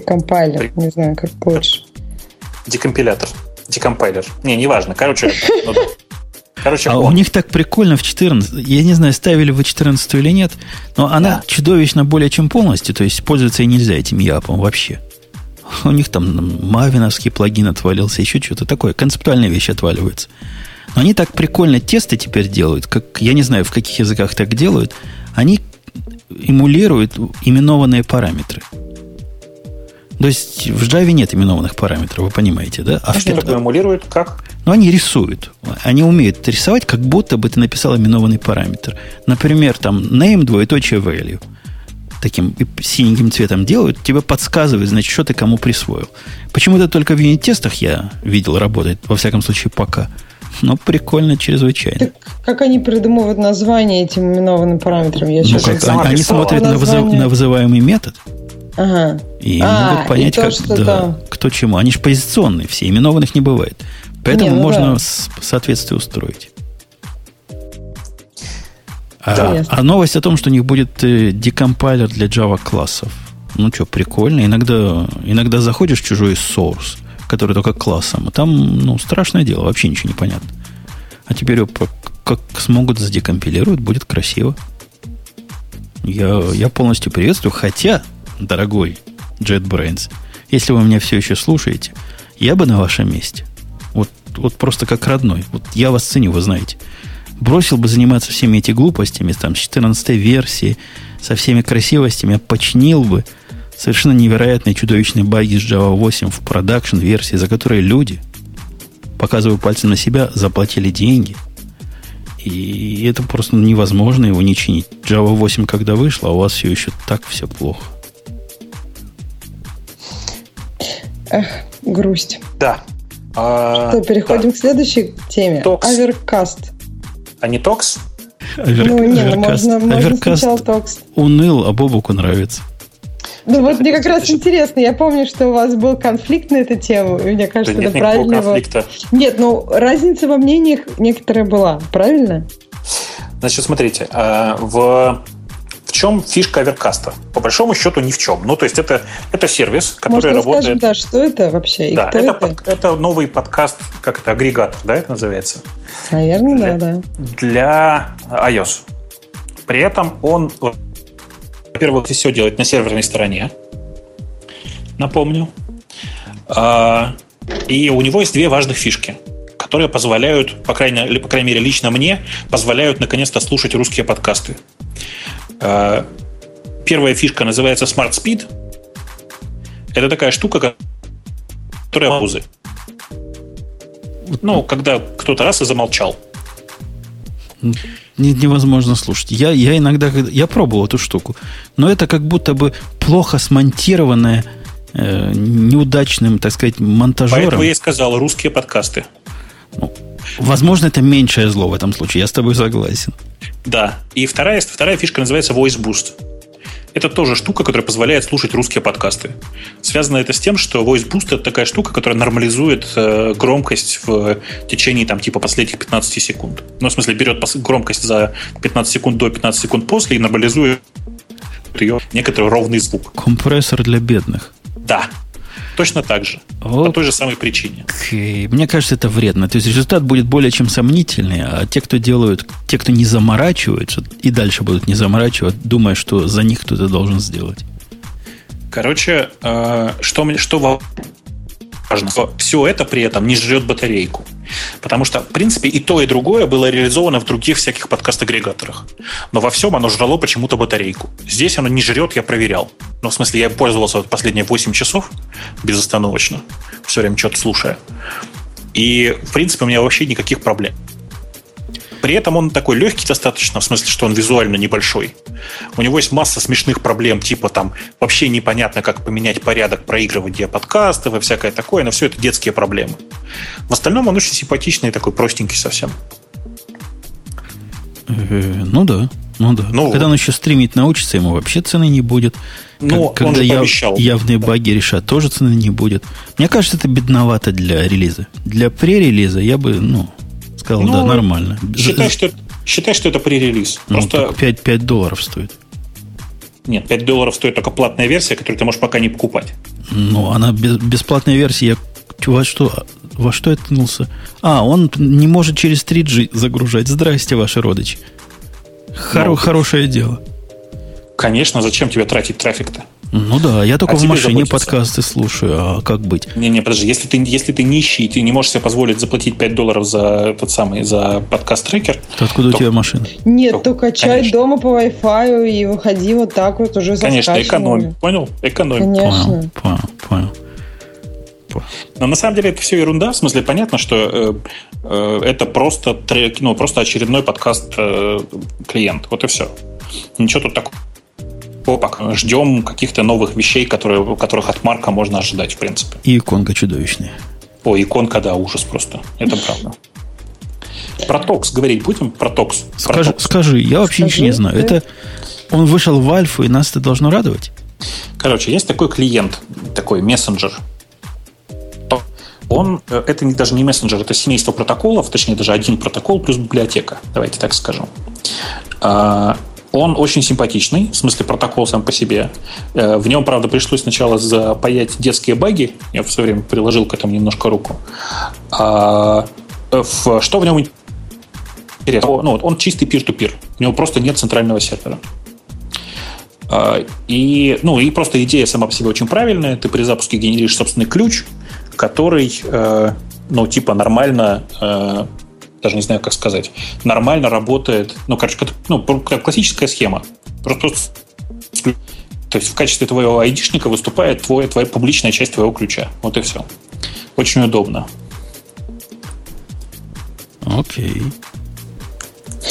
Декомпайлер. Не знаю, как лучше. Декомпилятор. Декомпайлер. Не, неважно. Короче, ну. Короче, А он. у них так прикольно в 14. Я не знаю, ставили вы 14 или нет, но она Да. чудовищно более чем полностью, то есть пользоваться и нельзя этим япом вообще. У них там мавиновский плагин отвалился, еще что-то такое. Концептуальная вещь отваливается. Но они так прикольно тесты теперь делают, как я не знаю, в каких языках так делают. Они эмулируют именованные параметры. То есть в Java нет именованных параметров, вы понимаете, да? А в Что Python- такое эмулирует? Как? но они рисуют. Они умеют рисовать, как будто бы ты написал именованный параметр. Например, там name двоеточие value. Таким синеньким цветом делают, тебе подсказывает, значит, что ты кому присвоил. Почему-то только в юнит-тестах я видел работает, во всяком случае, пока. Но прикольно чрезвычайно. Так как они придумывают название этим именованным параметрам? Я Ну, сейчас как, они, они смотрят на, Название. на вызываемый метод Ага. и А, могут понять, и то, как, что да, там. кто чему. Они же позиционные все, именованных не бывает. Поэтому Не, ну можно да. соответствие устроить. А, Да. а новость о том, что у них будет э, декомпайлер для Java классов. Ну что, прикольно. Иногда, иногда заходишь в чужой source, который только классом, а там, ну, страшное дело, вообще ничего не понятно. А теперь по- как смогут задекомпилировать, будет красиво. Я, я полностью приветствую, хотя, дорогой JetBrains, если вы меня все еще слушаете, я бы на вашем месте, вот, вот просто как родной, вот я вас ценю, вы знаете, бросил бы заниматься всеми эти глупостями, там, с 14 версии, со всеми красивостями, починил бы совершенно невероятные чудовищные баги с Java 8 в продакшн версии, за которые люди, показывая пальцем на себя, заплатили деньги. И это просто невозможно его не чинить. Java 8 когда вышла, а у вас все еще так все плохо. Эх, грусть. Да. А, Что, переходим к следующей теме. Tox. Overcast. А не Tox? Ну, не, ну, можно, можно сначала Tox. уныл, а Бобуку нравится. Ну вот мне как раз интересно, я помню, что у вас был конфликт на эту тему, и мне кажется, да это правильно. конфликта. Нет, ну разница во мнениях некоторая была, правильно? Значит, смотрите, а, в чем фишка Overcast а? По большому счету ни в чем. Ну, то есть это, это сервис, который Может, работает... Скажем, да, что это вообще? да, это, это? Под, это новый подкаст, как это, агрегатор, да, это называется? Наверное, для, да, да. Для iOS. При этом он, во-первых, все делает на серверной стороне. Напомню. А, и у него есть две важных фишки которые позволяют, по крайней, по крайней мере, лично мне, позволяют наконец-то слушать русские подкасты. А, первая фишка называется Smart Speed. Это такая штука, которая паузы. Ну, когда кто-то раз и замолчал. Невозможно слушать. Я, я иногда, я пробовал эту штуку, но это как будто бы плохо смонтированное, э, неудачным, так сказать, монтажером. Поэтому я и сказал, русские подкасты. Возможно, это меньшее зло в этом случае, я с тобой согласен. Да. И вторая, вторая фишка называется Voice Boost. Это тоже штука, которая позволяет слушать русские подкасты. Связано это с тем, что Voice Boost это такая штука, которая нормализует э, громкость в течение там типа последних 15 секунд. Ну, в смысле, берет громкость за 15 секунд до 15 секунд после и нормализует ее некоторый ровный звук. Компрессор для бедных. Да, Точно так же. Вот. По той же самой причине. Okay. Мне кажется, это вредно. То есть результат будет более чем сомнительный, а те, кто делают, те, кто не заморачиваются, и дальше будут не заморачивать, думая, что за них кто-то должен сделать. Короче, э, что, что важно, все это при этом не жрет батарейку. Потому что, в принципе, и то, и другое было реализовано в других всяких подкаст-агрегаторах. Но во всем оно жрало почему-то батарейку. Здесь оно не жрет, я проверял. Ну, в смысле, я пользовался вот последние 8 часов безостановочно, все время что-то слушая. И, в принципе, у меня вообще никаких проблем. При этом он такой легкий достаточно, в смысле, что он визуально небольшой. У него есть масса смешных проблем, типа там вообще непонятно, как поменять порядок проигрывания подкастов и всякое такое, но все это детские проблемы. В остальном он очень симпатичный такой простенький совсем. Э, ну да, ну да. Ну, Когда он еще стримить научится, ему вообще цены не будет. Ну, Когда яв, явные да. баги решат, тоже цены не будет. Мне кажется, это бедновато для релиза. Для пререлиза я бы, ну, сказал, ну, да, нормально. Считай, что, считай, что это пререлиз. Ну, Просто... 5, 5 долларов стоит. Нет, 5 долларов стоит только платная версия, которую ты можешь пока не покупать. Ну, она без, бесплатная версия. Я во что, во что я ткнулся? А, он не может через 3G загружать. Здрасте, ваши родичи. Хоро, ну, хорошее дело. Конечно, зачем тебе тратить трафик-то? Ну да, я только а в машине заботиться. подкасты слушаю, а как быть? Не-не, подожди, если ты, если ты нищий, ты не можешь себе позволить заплатить 5 долларов за тот самый, за подкаст-трекер. То откуда то... у тебя машина? Нет, то, то качай конечно. дома по Wi-Fi и выходи вот так вот уже за Конечно, экономь, понял? Экономь. Конечно. Понял, понял, понял. Но на самом деле это все ерунда. В смысле, понятно, что э, э, это просто трек, ну, просто очередной подкаст э, клиент. Вот и все. Ничего тут такого опак, ждем каких-то новых вещей, которые, которых от Марка можно ожидать, в принципе. И иконка чудовищная. О, иконка, да, ужас просто. Это правда. Про Tox говорить будем? Про Tox. Скажи, Tox. скажи я вообще скажи, ничего не знаю. Это он вышел в альфу, и нас это должно радовать? Короче, есть такой клиент, такой мессенджер. Он, э, это не, даже не мессенджер, это семейство протоколов, точнее даже один протокол плюс библиотека, давайте так скажем. Он очень симпатичный, в смысле протокол сам по себе. Э, в нем, правда, пришлось сначала запаять детские баги. Я в свое время приложил к этому немножко руку. А, в, что в нем интересно? Ну, он чистый peer-to-peer. У него просто нет центрального сервера. А, и, ну, и просто идея сама по себе очень правильная. Ты при запуске генеришь собственный ключ, который, э, ну, типа нормально э, даже не знаю, как сказать, нормально работает, ну, короче, ну, классическая схема. Просто то есть в качестве твоего айдишника выступает твой, твоя публичная часть твоего ключа. Вот и все. Очень удобно. Окей. Okay.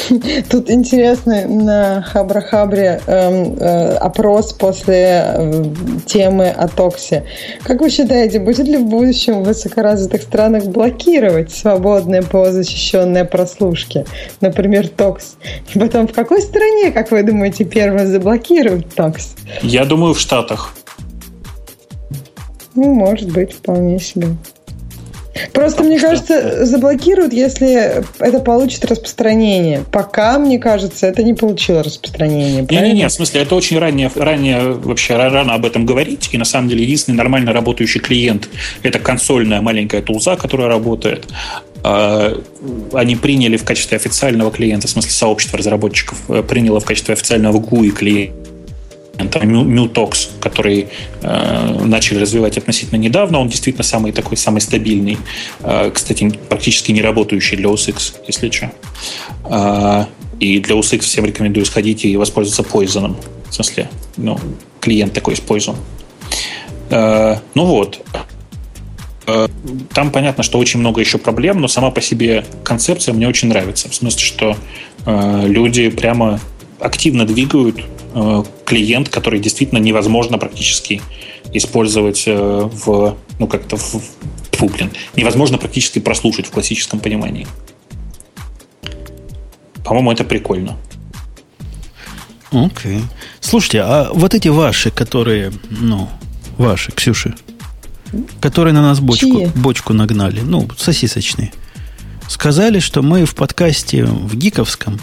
Тут интересный на Хабрахабре э, э, опрос после э, темы о токсе. Как вы считаете, будет ли в будущем в высокоразвитых странах блокировать свободные по защищенные прослушки? Например, токс. И потом, в какой стране, как вы думаете, первым заблокируют токс? Я думаю, в Штатах. Ну, может быть, вполне себе. Просто, мне кажется, заблокируют, если это получит распространение. Пока, мне кажется, это не получило распространение. Не-не-не, в смысле, это очень ранее, ранее вообще рано об этом говорить. И на самом деле единственный нормально работающий клиент – это консольная маленькая тулза, которая работает. А, они приняли в качестве официального клиента, в смысле сообщество разработчиков, э, приняло в качестве официального GUI клиента Mutox, который э, начали развивать относительно недавно. Он действительно самый такой, самый стабильный. Э, кстати, практически не работающий для OS если что. Э, и для OS всем рекомендую сходить и воспользоваться Poison. В смысле, ну, клиент такой с Poison. Э, ну вот. Э, там понятно, что очень много еще проблем, но сама по себе концепция мне очень нравится. В смысле, что э, люди прямо активно двигают клиент, который действительно невозможно практически использовать э, в, ну, как-то в, фу, блин, невозможно практически прослушать в классическом понимании. По-моему, это прикольно. Окей. Okay. Слушайте, а вот эти ваши, которые, ну, ваши, Ксюши, которые на нас бочку, бочку нагнали, ну, сосисочные, сказали, что мы в подкасте в Гиковском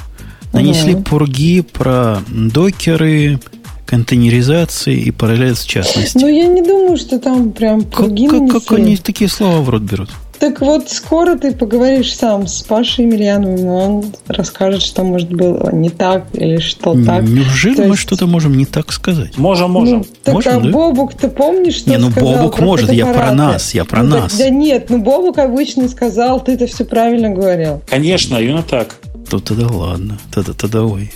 Нанесли угу. пурги про докеры, контейнеризации и параллель в частности. Ну, я не думаю, что там прям пурги как, как, как они такие слова в рот берут? Так вот, скоро ты поговоришь сам с Пашей Емельяновым, и он расскажет, что, может, было не так или что так. Неужели То мы есть... что-то можем не так сказать? Можем, можем. Ну, так можем, а да? Бобук, ты помнишь, что Не, ну сказал Бобук про может, я про нас, я про ну, нас. Да, да нет, ну Бобук обычно сказал, ты это все правильно говорил. Конечно, именно так то тогда ладно. Тогда, тогда ой.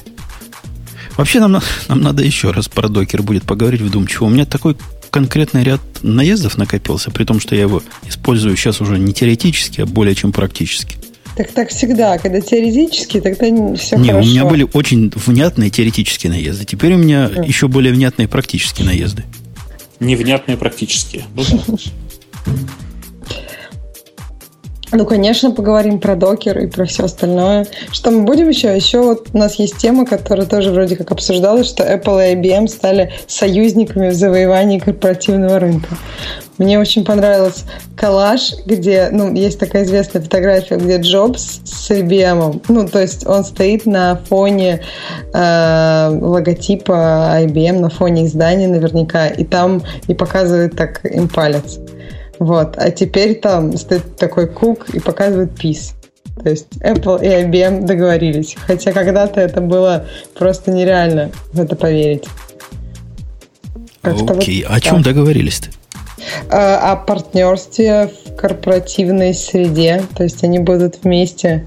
Вообще нам, нам надо еще раз про докер будет поговорить вдумчиво. У меня такой конкретный ряд наездов накопился, при том, что я его использую сейчас уже не теоретически, а более чем практически. Так так всегда, когда теоретически, тогда все не, хорошо. у меня были очень внятные теоретические наезды. Теперь у меня mm. еще более внятные практические наезды. Невнятные практические. Ну конечно, поговорим про докер и про все остальное. Что мы будем еще? Еще вот у нас есть тема, которая тоже вроде как обсуждалась, что Apple и IBM стали союзниками в завоевании корпоративного рынка. Мне очень понравился коллаж, где, ну, есть такая известная фотография, где Джобс с IBM, ну, то есть он стоит на фоне э, логотипа IBM, на фоне здания наверняка, и там и показывает так им палец. Вот. А теперь там стоит такой кук и показывает пис. То есть Apple и IBM договорились. Хотя когда-то это было просто нереально в это поверить. Окей. Вот, о чем да. договорились-то? А, о партнерстве в корпоративной среде. То есть они будут вместе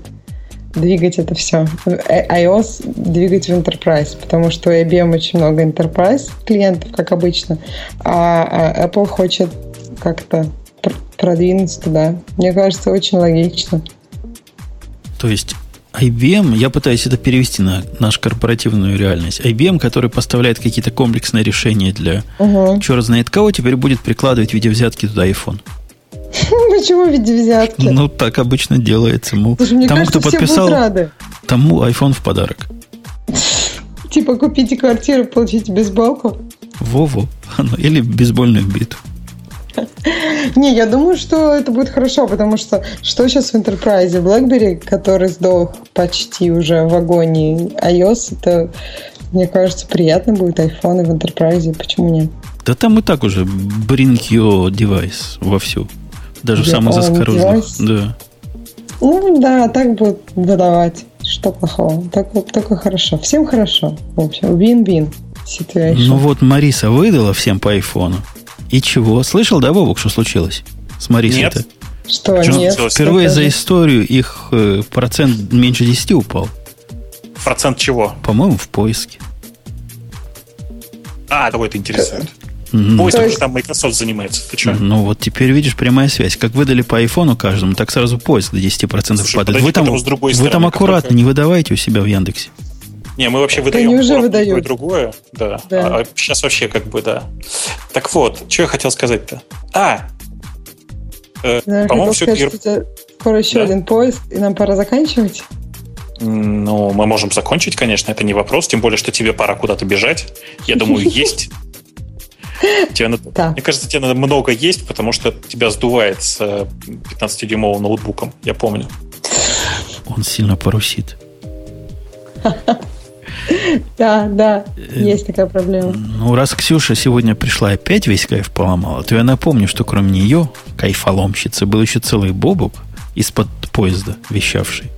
двигать это все. iOS двигать в Enterprise, потому что у IBM очень много Enterprise клиентов, как обычно, а, а Apple хочет как-то продвинуться туда. Мне кажется, очень логично. То есть IBM, я пытаюсь это перевести на нашу корпоративную реальность. IBM, который поставляет какие-то комплексные решения для угу. черт знает кого, теперь будет прикладывать в виде взятки туда iPhone. Почему в виде взятки? Ну, так обычно делается. Мол, Слушай, мне тому, кажется, кто подписал, тому iPhone в подарок. Типа купите квартиру, получите бейсболку. Во-во. Или бейсбольную биту. Не, я думаю, что это будет хорошо, потому что что сейчас в Enterprise? BlackBerry, который сдох почти уже в вагоне iOS, это, мне кажется, приятно будет iPhone в Enterprise, почему нет? Да там и так уже bring your device вовсю. Даже yeah, самый заскорузных. Да. Ну да, так будут выдавать. Что плохого? Так, только хорошо. Всем хорошо. В общем, win-win situation. Ну вот Мариса выдала всем по айфону. И чего? Слышал, да, Бобок, что случилось с Марисой? Нет. Что, что нет? Впервые за историю их э, процент меньше 10 упал. Процент чего? По-моему, в поиске. А, кого это интересует? Mm-hmm. Поиском есть... там Microsoft занимается. Ты что? Ну вот теперь видишь прямая связь. Как выдали по айфону каждому, так сразу поиск до 10% Слушай, падает. Вы там, вы там аккуратно не выдавайте у себя в Яндексе. Не, мы вообще выдаем уже выдают. и другое. Да. да. А, а сейчас вообще как бы, да. Так вот, что я хотел сказать-то? А! Э, да, по-моему, все сказать, что скоро еще да? один поиск, и нам пора заканчивать. Ну, мы можем закончить, конечно, это не вопрос, тем более, что тебе пора куда-то бежать. Я думаю, есть Тебе надо, да. Мне кажется, тебе надо много есть, потому что тебя сдувает с 15-дюймовым ноутбуком. Я помню. Он сильно порусит. Да, да, есть такая проблема. Ну, раз Ксюша сегодня пришла опять весь кайф поломала, то я напомню, что кроме нее, кайфоломщицы, был еще целый бобок из-под поезда вещавший.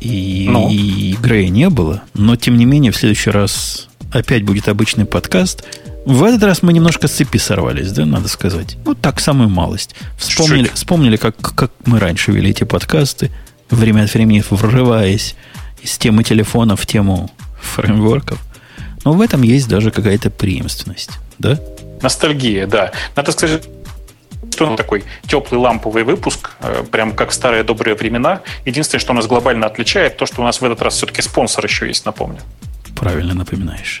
И, ну. и Грея не было, но тем не менее в следующий раз опять будет обычный подкаст. В этот раз мы немножко с цепи сорвались, да, надо сказать. Вот так, самую малость. Вспомнили, вспомнили как, как мы раньше вели эти подкасты, время от времени врываясь из темы телефона в тему фреймворков. Но в этом есть даже какая-то преемственность, да? Ностальгия, да. Надо сказать, что он такой теплый ламповый выпуск, э, прям как в старые добрые времена. Единственное, что нас глобально отличает, то, что у нас в этот раз все-таки спонсор еще есть, напомню. Правильно напоминаешь.